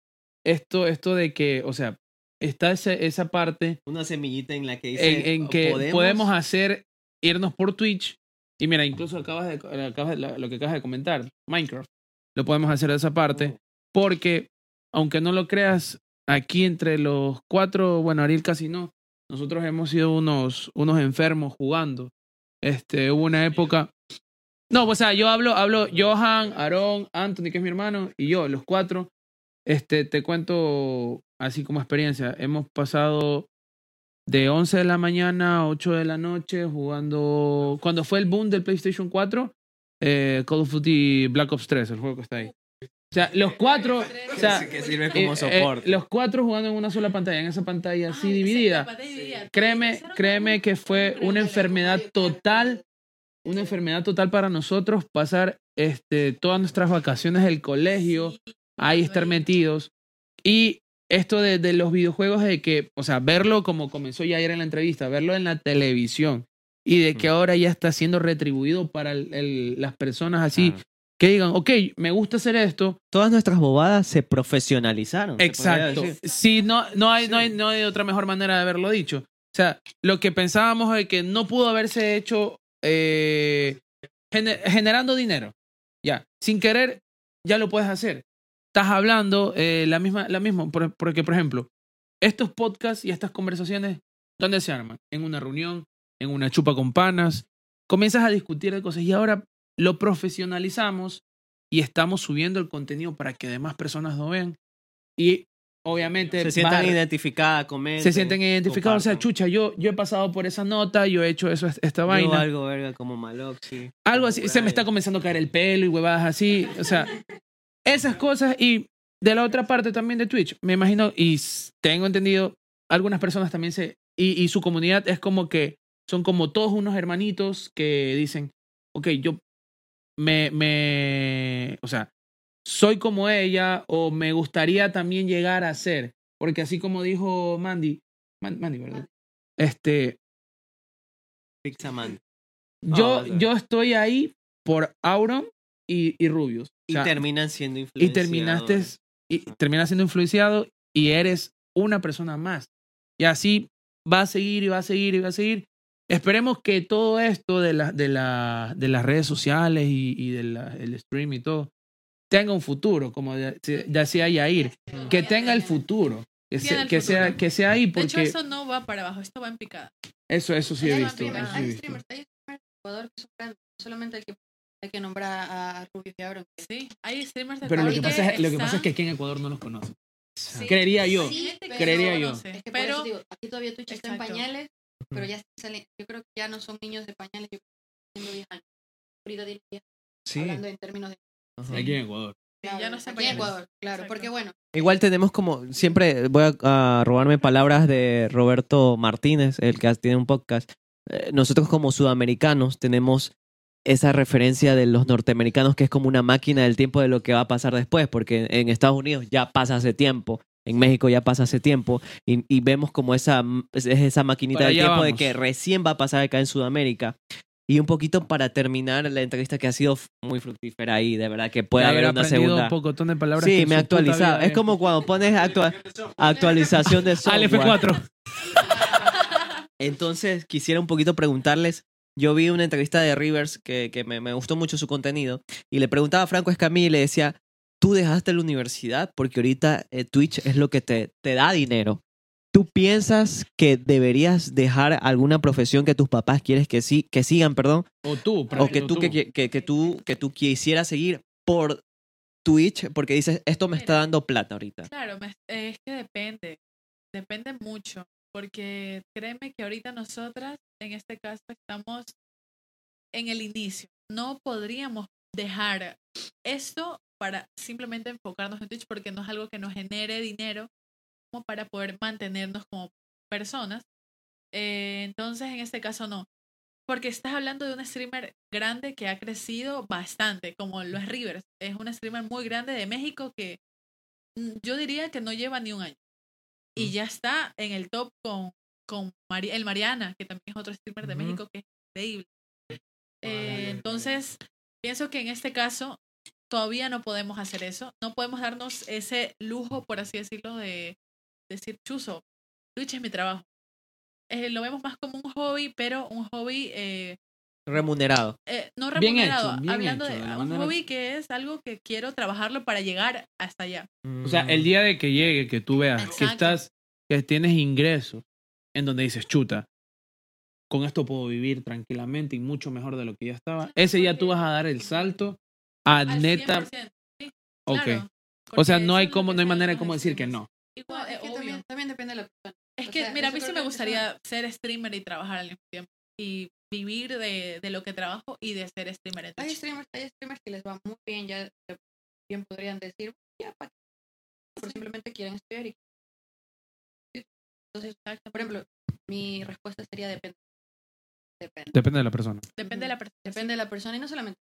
[SPEAKER 2] esto, esto de que, o sea, está ese- esa parte
[SPEAKER 8] Una semillita en la que dice.
[SPEAKER 2] en, en que
[SPEAKER 8] podemos,
[SPEAKER 2] podemos hacer, irnos por Twitch, y mira, incluso acabas de, acabas de- lo que acabas de comentar, Minecraft, lo podemos hacer de esa parte, porque, aunque no lo creas, aquí entre los cuatro, bueno, Ariel casi no, nosotros hemos sido unos, unos enfermos jugando. Este, hubo una época. No, o sea, yo hablo, hablo Johan, Aaron, Anthony, que es mi hermano, y yo, los cuatro. Este, te cuento así como experiencia. Hemos pasado de 11 de la mañana a 8 de la noche jugando. Cuando fue el boom del PlayStation 4, eh, Call of Duty Black Ops 3, el juego que está ahí. O sea, los cuatro. O sea,
[SPEAKER 8] que sirve
[SPEAKER 2] eh, eh, los cuatro jugando en una sola pantalla, en esa pantalla así
[SPEAKER 4] Ay,
[SPEAKER 2] dividida.
[SPEAKER 4] pantalla.
[SPEAKER 2] Créeme, créeme que fue una enfermedad total, una enfermedad total para nosotros pasar este, todas nuestras vacaciones del colegio,
[SPEAKER 4] Sí,
[SPEAKER 2] ahí estar metidos. Y esto de, de los videojuegos, de que, o sea, verlo como comenzó ya ayer en la entrevista, verlo en la televisión y de que ahora ya está siendo retribuido para el- el- las personas así,
[SPEAKER 8] Ah.
[SPEAKER 2] Que digan, ok, me gusta hacer esto,
[SPEAKER 8] Todas nuestras bobadas se profesionalizaron.
[SPEAKER 2] Exacto.
[SPEAKER 8] decir.
[SPEAKER 2] Sí, no, no, hay, no, hay, no hay otra mejor manera de haberlo dicho. O sea, lo que pensábamos de que no pudo haberse hecho eh, gener- generando dinero. Ya, sin querer, ya lo puedes hacer. Estás hablando eh, la misma, la misma, por- porque por ejemplo, estos podcasts y estas conversaciones, ¿dónde se arman? En una reunión, en una chupa con panas, comienzas a discutir de cosas y ahora lo profesionalizamos y estamos subiendo el contenido para que demás personas lo vean. Y obviamente
[SPEAKER 8] Se sientan identificadas, comenten.
[SPEAKER 2] se sienten identificados. O sea, chucha, yo, yo he pasado por esa nota, yo he hecho eso, esta
[SPEAKER 8] Yo
[SPEAKER 2] vaina.
[SPEAKER 8] algo verga como Maloxi.
[SPEAKER 2] Algo así, se me está comenzando a caer el pelo y huevadas así. O sea, esas cosas. Y de la otra parte también de Twitch, me imagino, y tengo entendido, algunas personas también se. Y, y su comunidad es como que son como todos unos hermanitos que dicen, ok, yo me, me, o sea, soy como ella o me gustaría también llegar a ser. Porque así como dijo Mandy, Man- Mandy, ¿verdad? Este,
[SPEAKER 1] Pixaman.
[SPEAKER 2] yo,
[SPEAKER 1] sea.
[SPEAKER 2] yo estoy ahí por Auron y, y Rubius. O
[SPEAKER 1] Y terminan siendo
[SPEAKER 2] y terminaste y terminas siendo influenciado y eres una persona más. Y así va a seguir y va a seguir y va a seguir. Esperemos que todo esto de, la, de, la, de las redes sociales y, y del el stream y todo tenga un futuro, como de- decía Yair, que tenga el futuro, que,
[SPEAKER 4] Tiene
[SPEAKER 2] se-
[SPEAKER 4] el
[SPEAKER 2] que sea, que sea ahí,
[SPEAKER 4] De hecho,
[SPEAKER 2] porque
[SPEAKER 4] eso no va para abajo, esto va en picada.
[SPEAKER 2] eso, eso sí he
[SPEAKER 3] Hay
[SPEAKER 2] visto.
[SPEAKER 3] hay streamers, hay streamers de Ecuador que son grandes, no solamente el que hay que nombrar a Auron. que-
[SPEAKER 4] Sí, hay streamers de
[SPEAKER 2] Pero lo que,
[SPEAKER 4] Ecuador
[SPEAKER 2] pasa es, lo que pasa es que aquí en Ecuador no los conocen.
[SPEAKER 3] Sí,
[SPEAKER 2] Creería yo.
[SPEAKER 3] sí,
[SPEAKER 2] creería
[SPEAKER 4] no
[SPEAKER 2] yo.
[SPEAKER 4] conoce,
[SPEAKER 3] Es que
[SPEAKER 4] pero
[SPEAKER 3] eso digo, aquí todavía Twitch está en pañales, pero ya salen, yo creo que ya no son niños de pañales, yo creo que tienen 10 años. Tienen 10,
[SPEAKER 1] Sí.
[SPEAKER 3] hablando en términos de...
[SPEAKER 2] Aquí en Ecuador.
[SPEAKER 4] Sí, ya no en
[SPEAKER 3] aquí en
[SPEAKER 4] pañales.
[SPEAKER 3] Ecuador, claro,
[SPEAKER 4] Exacto.
[SPEAKER 3] porque bueno,
[SPEAKER 1] Igual tenemos como, siempre voy a, a robarme palabras de Roberto Martínez, el que tiene un podcast. Eh, nosotros como sudamericanos tenemos esa referencia de los norteamericanos que es como una máquina del tiempo de lo que va a pasar después, porque en Estados Unidos ya pasa hace tiempo, en México ya pasa hace tiempo, y, y vemos como esa, es esa maquinita del tiempo de
[SPEAKER 2] vamos.
[SPEAKER 1] que recién va a pasar acá en Sudamérica. Y un poquito para terminar la entrevista que ha sido muy fructífera ahí, de verdad que puede
[SPEAKER 2] Ya
[SPEAKER 1] haber una segunda.
[SPEAKER 2] un pocotón de palabras.
[SPEAKER 1] Sí, me he actualizado.
[SPEAKER 2] vida
[SPEAKER 1] Es
[SPEAKER 2] he-
[SPEAKER 1] como cuando pones actua- actualización de software.
[SPEAKER 2] Al F4.
[SPEAKER 1] Entonces, quisiera un poquito preguntarles. Yo vi una entrevista de Rivers que, que me, me gustó mucho su contenido y le preguntaba a Franco Escamilla y le decía, tú dejaste la universidad porque ahorita eh, Twitch es lo que te, te da dinero. ¿Tú piensas que deberías dejar alguna profesión que tus papás quieres que, sí, que sigan, perdón,
[SPEAKER 2] O tú,
[SPEAKER 1] o que tú, que, que, que tú, que tú quisieras seguir por Twitch porque dices, esto me está dando plata ahorita?
[SPEAKER 4] Claro, es que depende, depende mucho, porque créeme que ahorita nosotras, en este caso, estamos en el inicio. No podríamos dejar esto para simplemente enfocarnos en Twitch porque no es algo que nos genere dinero como para poder mantenernos como personas. Eh, entonces, en este caso no. Porque estás hablando de un streamer grande que ha crecido bastante, como lo es Rivers. Es un streamer muy grande de México que mm, yo diría que no lleva ni un año. Y ya está en el top con, con Mari- el Mariana, que también es otro streamer de. México que es increíble. Eh, entonces, pienso que en este caso todavía no podemos hacer eso. No podemos darnos ese lujo, por así decirlo, de decir, chuzo, Twitch es mi trabajo. Eh, lo vemos más como un hobby, pero un hobby eh,
[SPEAKER 1] Remunerado.
[SPEAKER 4] eh, no
[SPEAKER 2] Bien
[SPEAKER 4] remunerado,
[SPEAKER 2] hecho, bien
[SPEAKER 4] hablando
[SPEAKER 2] hecho,
[SPEAKER 4] de un
[SPEAKER 2] manera-
[SPEAKER 4] hobby que es algo que quiero trabajarlo para llegar hasta allá.
[SPEAKER 2] O sea, el día de que llegue, que tú veas que estás, que tienes ingresos, en donde dices, chuta, con esto puedo vivir tranquilamente y mucho mejor de lo que ya estaba. Ese día tú vas a dar el salto a
[SPEAKER 4] Al
[SPEAKER 2] neta.
[SPEAKER 4] 100%, sí,
[SPEAKER 2] Ok.
[SPEAKER 4] claro,
[SPEAKER 2] O sea, no hay
[SPEAKER 4] es
[SPEAKER 2] como, no hay manera de cómo decir que no.
[SPEAKER 3] no,
[SPEAKER 4] Igual,
[SPEAKER 3] es
[SPEAKER 4] eh,
[SPEAKER 3] que
[SPEAKER 4] obvio.
[SPEAKER 3] también, también depende de la persona.
[SPEAKER 4] Es
[SPEAKER 3] O
[SPEAKER 4] que,
[SPEAKER 3] sea,
[SPEAKER 4] mira, a mí sí me gustaría ser streamer y trabajar al mismo tiempo. Y vivir de, de lo que trabajo y de ser streamer en
[SPEAKER 3] Hay streamers, hay streamers que les va muy bien, ya bien podrían decir, ya, ¿para qué? Simplemente quieren estudiar y... Entonces, por ejemplo, mi respuesta sería depende. Depende.
[SPEAKER 2] Depende de la persona.
[SPEAKER 4] Depende de la persona.
[SPEAKER 3] Depende de la persona y no solamente.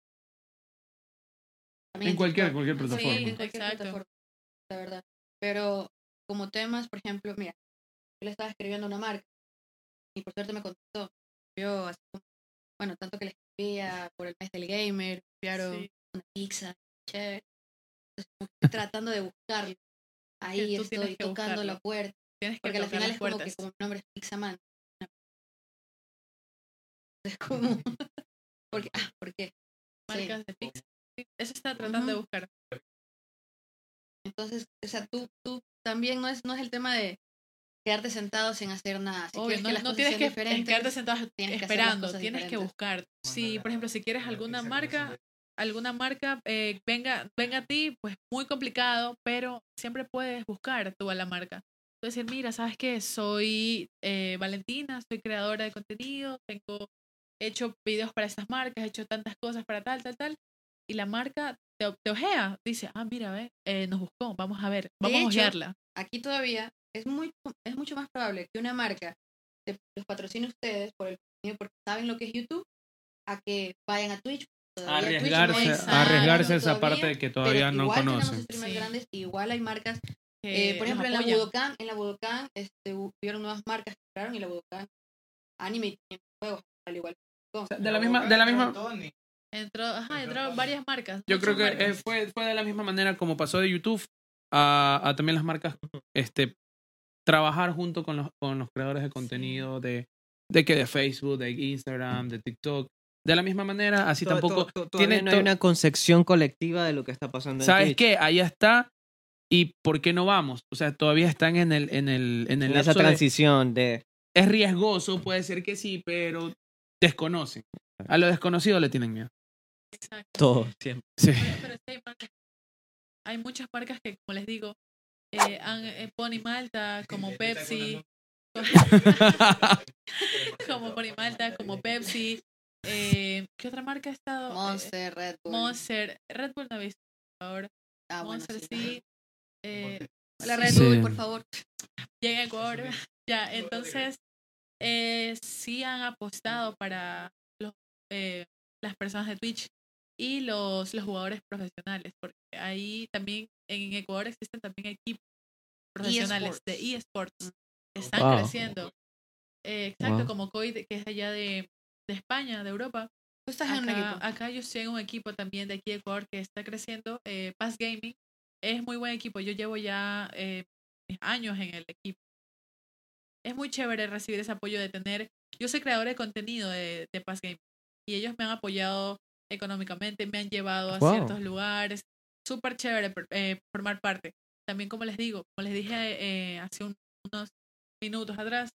[SPEAKER 2] En cualquier, cualquier
[SPEAKER 3] Sí,
[SPEAKER 2] plataforma.
[SPEAKER 3] en cualquier
[SPEAKER 4] Exacto.
[SPEAKER 3] plataforma, la verdad. Pero como temas, por ejemplo, mira, yo le estaba escribiendo a una marca y por suerte me contestó. Yo, así como- bueno, tanto que le escribía por el mes del gamer, enviaron
[SPEAKER 4] Sí.
[SPEAKER 3] una pizza, chévere. Entonces, como que estoy tratando de buscarlo. Ahí
[SPEAKER 4] tú
[SPEAKER 3] estoy tocando la puerta.
[SPEAKER 4] Tienes que
[SPEAKER 3] Porque al final
[SPEAKER 4] las
[SPEAKER 3] es como que como mi nombre es Pixaman. Es como... porque, ah, ¿por qué? Sí.
[SPEAKER 4] Marcas de pizza. Eso está tratando de
[SPEAKER 3] Ujú.
[SPEAKER 4] buscar.
[SPEAKER 3] Entonces, o sea, tú, tú también no es, no es el tema de quedarte sentado sin hacer nada. Si
[SPEAKER 4] Obvio, no,
[SPEAKER 3] que las
[SPEAKER 4] no
[SPEAKER 3] cosas
[SPEAKER 4] tienes que quedarte sentado
[SPEAKER 3] tienes que
[SPEAKER 4] esperando,
[SPEAKER 3] cosas
[SPEAKER 4] tienes que buscar. Si, por ejemplo, si quieres alguna marca, alguna marca eh, venga, venga a ti, pues muy complicado, pero siempre puedes buscar tú a la marca. Puedes decir, mira, ¿sabes qué? Soy eh, Valentina, soy creadora de contenido, tengo he hecho videos para estas marcas, he hecho tantas cosas para tal, tal, tal, y la marca te, te ojea, dice, ah, mira, ve, eh, nos buscó, vamos a ver, vamos a ojearla.
[SPEAKER 3] Aquí todavía es, muy, es mucho más probable que una marca te- los patrocine a ustedes por el contenido porque saben lo que es YouTube, a que vayan a Twitch todavía Twitch
[SPEAKER 2] Arriesgarse,
[SPEAKER 3] no está
[SPEAKER 2] arriesgarse esa parte que todavía
[SPEAKER 3] pero
[SPEAKER 2] no
[SPEAKER 3] igual
[SPEAKER 2] conocen.
[SPEAKER 4] Sí.
[SPEAKER 3] grandes, igual hay marcas Eh, por ejemplo, en la. Budokan, en la Budokan este, hubieron nuevas marcas que entraron y la Budokan anime y también juegos, al igual.
[SPEAKER 2] De la misma, de la misma.
[SPEAKER 4] Entró, ajá, entraron varias marcas.
[SPEAKER 2] yo creo que eh,
[SPEAKER 4] marcas.
[SPEAKER 2] fue, fue de la misma manera como pasó de YouTube a, a también las marcas este trabajar junto con los, con los creadores de contenido de, de que de Facebook, de Instagram, de TikTok. De la misma manera, así
[SPEAKER 1] To-
[SPEAKER 2] tampoco
[SPEAKER 1] to-
[SPEAKER 2] tiene
[SPEAKER 1] no hay una concepción colectiva de lo que está pasando
[SPEAKER 2] ¿Sabes qué? Ahí está. ¿Y por qué no vamos? O sea, todavía están en el en el en el
[SPEAKER 1] En esa
[SPEAKER 2] de-
[SPEAKER 1] transición de...
[SPEAKER 2] es riesgoso, puede ser que sí, pero desconocen. A lo desconocido le tienen miedo.
[SPEAKER 4] Exacto.
[SPEAKER 1] todo siempre.
[SPEAKER 2] Sí.
[SPEAKER 4] Bueno, pero sí hay, marcas- hay muchas marcas que, como les digo, eh, han, eh, Pony Malta, como Pepsi, como Pony Malta, como Pepsi. Eh, ¿Qué otra marca ha estado? Eh,
[SPEAKER 3] Monster, Red Bull.
[SPEAKER 4] Monster. Red Bull no he visto, por favor.
[SPEAKER 3] Ah, bueno,
[SPEAKER 4] Monster
[SPEAKER 3] sí.
[SPEAKER 4] sí. Eh,
[SPEAKER 3] Hola, Red
[SPEAKER 2] Sí.
[SPEAKER 3] Bull, por favor.
[SPEAKER 4] llega a Ecuador. Ya, entonces, eh, sí han apostado para los, eh, las personas de Twitch y los, los jugadores profesionales, porque ahí también en Ecuador existen también equipos profesionales de eSports que están
[SPEAKER 1] Wow.
[SPEAKER 4] creciendo. Eh, exacto,
[SPEAKER 1] Wow.
[SPEAKER 4] como COID, que es allá de, de España, de Europa.
[SPEAKER 3] Tú estás en un equipo.
[SPEAKER 4] acá yo estoy en un equipo también de aquí de Ecuador que está creciendo. Eh, Pass Gaming es muy buen equipo. Yo llevo ya eh, años en el equipo. Es muy chévere recibir ese apoyo de tener. Yo soy creador de contenido de, de Pass Gaming y ellos me han apoyado económicamente, me han llevado a
[SPEAKER 1] Wow.
[SPEAKER 4] ciertos lugares. Súper chévere eh, formar parte. También, como les digo, como les dije eh, hace un- unos minutos atrás,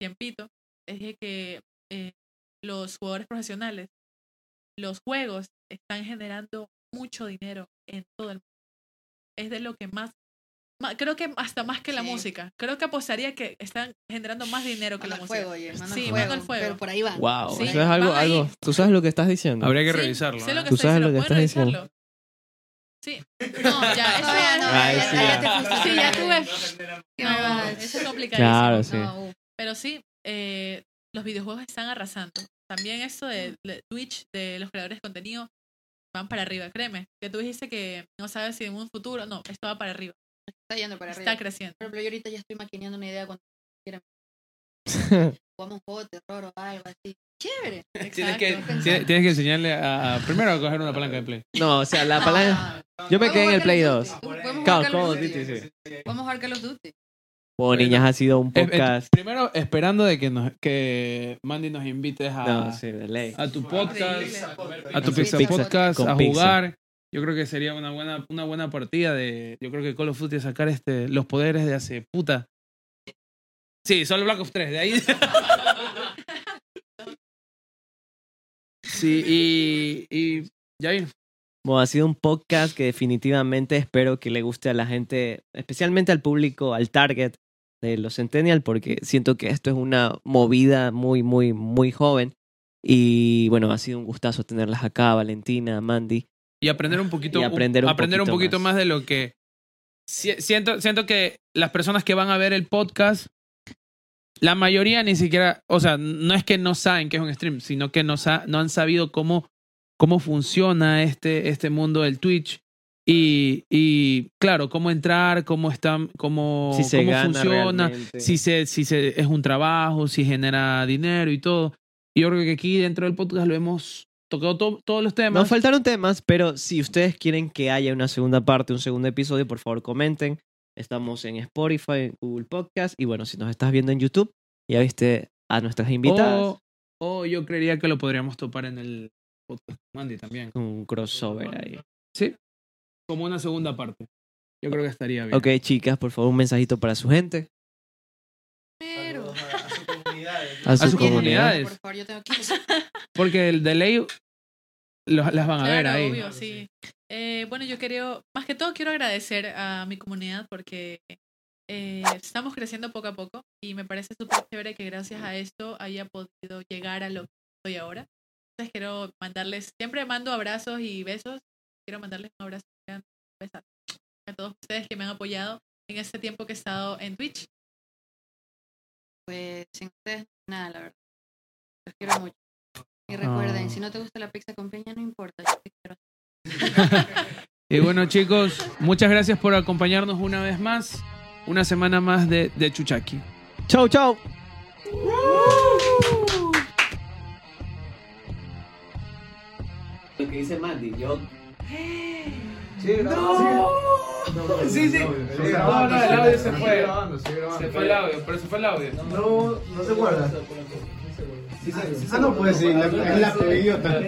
[SPEAKER 4] tiempito, les dije que eh, los jugadores profesionales, los juegos están generando mucho dinero en todo el mundo. Es de lo que más, creo que hasta más que la
[SPEAKER 3] Sí.
[SPEAKER 4] música. Creo que apostaría que están generando más dinero que la
[SPEAKER 3] Mano
[SPEAKER 4] música.
[SPEAKER 3] fuego, oye, mano
[SPEAKER 4] Sí,
[SPEAKER 3] fuego,
[SPEAKER 4] mano al fuego.
[SPEAKER 3] Pero por ahí va.
[SPEAKER 1] Wow,
[SPEAKER 4] Sí,
[SPEAKER 1] eso es algo, algo... ¿Tú sabes lo que estás diciendo?
[SPEAKER 2] Habría que
[SPEAKER 4] Sí,
[SPEAKER 2] revisarlo.
[SPEAKER 4] sé lo
[SPEAKER 2] ¿eh?
[SPEAKER 4] que
[SPEAKER 1] Tú
[SPEAKER 4] estoy
[SPEAKER 1] sabes lo
[SPEAKER 4] diciendo,
[SPEAKER 1] que
[SPEAKER 4] ¿pueden
[SPEAKER 1] estás diciendo.
[SPEAKER 4] revisarlo? Sí. No, ya, eso
[SPEAKER 3] Todavía no,
[SPEAKER 1] Ay,
[SPEAKER 3] ya-
[SPEAKER 1] sí,
[SPEAKER 3] ya
[SPEAKER 1] ya.
[SPEAKER 3] te.
[SPEAKER 4] Sí, ya eso es complicadísimo.
[SPEAKER 1] Claro, sí.
[SPEAKER 3] No, uh,
[SPEAKER 4] Pero sí, eh, los videojuegos están arrasando. También esto de, de Twitch, de los creadores de contenido, van para arriba, créeme. Que tú dijiste que no sabes si en un futuro, no, esto va para arriba,
[SPEAKER 3] está yendo para
[SPEAKER 4] está
[SPEAKER 3] arriba.
[SPEAKER 4] creciendo.
[SPEAKER 3] Por ejemplo, yo ahorita ya estoy maquineando una idea cuando quieran. Jugamos un juego de terror o algo así. Chévere.
[SPEAKER 2] Tienes que, tienes, tienes que enseñarle a, a- primero a coger una palanca de play.
[SPEAKER 1] no, o sea, la palanca... Yo me quedé en el Play
[SPEAKER 3] Call of
[SPEAKER 1] 2.
[SPEAKER 3] Duty. Podemos
[SPEAKER 1] Call,
[SPEAKER 3] jugar
[SPEAKER 1] Call of Duty. Bueno, niñas, ha sido un
[SPEAKER 2] Eh, eh,
[SPEAKER 1] podcast...
[SPEAKER 2] primero, esperando de que, nos, que Mandy nos invites a,
[SPEAKER 1] No, sí,
[SPEAKER 2] a tu podcast, a tu Pizza
[SPEAKER 1] pizza
[SPEAKER 2] Podcast, a
[SPEAKER 1] pizza.
[SPEAKER 2] jugar. Yo creo que sería una buena, una buena partida de. Yo creo que Call of Duty sacar este, los poderes de hace puta. Sí, solo Black Ops 3, de ahí. sí, y. y Jair,
[SPEAKER 1] Bueno, ha sido un podcast que definitivamente espero que le guste a la gente, especialmente al público, al target de los Centennial, porque siento que esto es una movida muy, muy, muy joven. Y bueno, ha sido un gustazo tenerlas acá, Valentina, Mandy.
[SPEAKER 2] Y aprender un poquito,
[SPEAKER 1] Y aprender un
[SPEAKER 2] aprender un
[SPEAKER 1] poquito
[SPEAKER 2] poquito más.
[SPEAKER 1] más.
[SPEAKER 2] de lo que. si- Siento, siento que las personas que van a ver el podcast, la mayoría ni siquiera, o sea, no es que no saben que es un stream, sino que no, sa- no han sabido cómo, cómo funciona este, este mundo del Twitch. Y, y claro, cómo entrar, cómo están, cómo,
[SPEAKER 1] Si se
[SPEAKER 2] cómo
[SPEAKER 1] gana
[SPEAKER 2] funciona,
[SPEAKER 1] realmente.
[SPEAKER 2] si se, si se es un trabajo, si genera dinero y todo. Y yo creo que aquí dentro del podcast lo hemos tocado to- todos los temas.
[SPEAKER 1] Nos faltaron temas, pero si ustedes quieren que haya una segunda parte, un segundo episodio, por favor comenten. Estamos en Spotify, en Google Podcast. Y bueno, si nos estás viendo en YouTube, ya viste a nuestras invitadas.
[SPEAKER 2] O, o yo creería que lo podríamos topar en el podcast con Andy también.
[SPEAKER 1] Un crossover ahí.
[SPEAKER 2] Sí. Como una segunda parte. Yo creo que estaría bien.
[SPEAKER 1] Ok, chicas, por favor, un mensajito para su gente.
[SPEAKER 3] Pero.
[SPEAKER 5] A su comunidad.
[SPEAKER 1] A sus
[SPEAKER 2] sus
[SPEAKER 1] comunidades.
[SPEAKER 3] Por favor, yo tengo que.
[SPEAKER 2] Porque el de ley lo- las van a ver ahí.
[SPEAKER 4] obvio, sí. Eh, bueno, yo quiero, más que todo quiero agradecer a mi comunidad porque eh, estamos creciendo poco a poco y me parece súper chévere que gracias a esto haya podido llegar a lo que estoy ahora. Entonces quiero mandarles, siempre mando abrazos y besos. Quiero mandarles un abrazo a todos ustedes que me han apoyado en este tiempo que he estado en Twitch.
[SPEAKER 3] Pues sin ustedes, nada, la verdad. Los quiero mucho. Y recuerden,
[SPEAKER 2] Ah.
[SPEAKER 3] si no te gusta la pizza con piña, no importa. yo te quiero.
[SPEAKER 2] Y bueno, chicos, muchas gracias por acompañarnos una vez más. Una semana más de, de Chuchaki.
[SPEAKER 1] Chau, chau. Lo que dice Mandy, yo
[SPEAKER 5] Sí, sí. Sí,
[SPEAKER 2] No, no, el audio se fue.
[SPEAKER 5] grabando, grabando.
[SPEAKER 2] Se fue el audio, pero se fue el audio.
[SPEAKER 9] No, no se guarda. Ah, no, pues sí, la, es la idiota.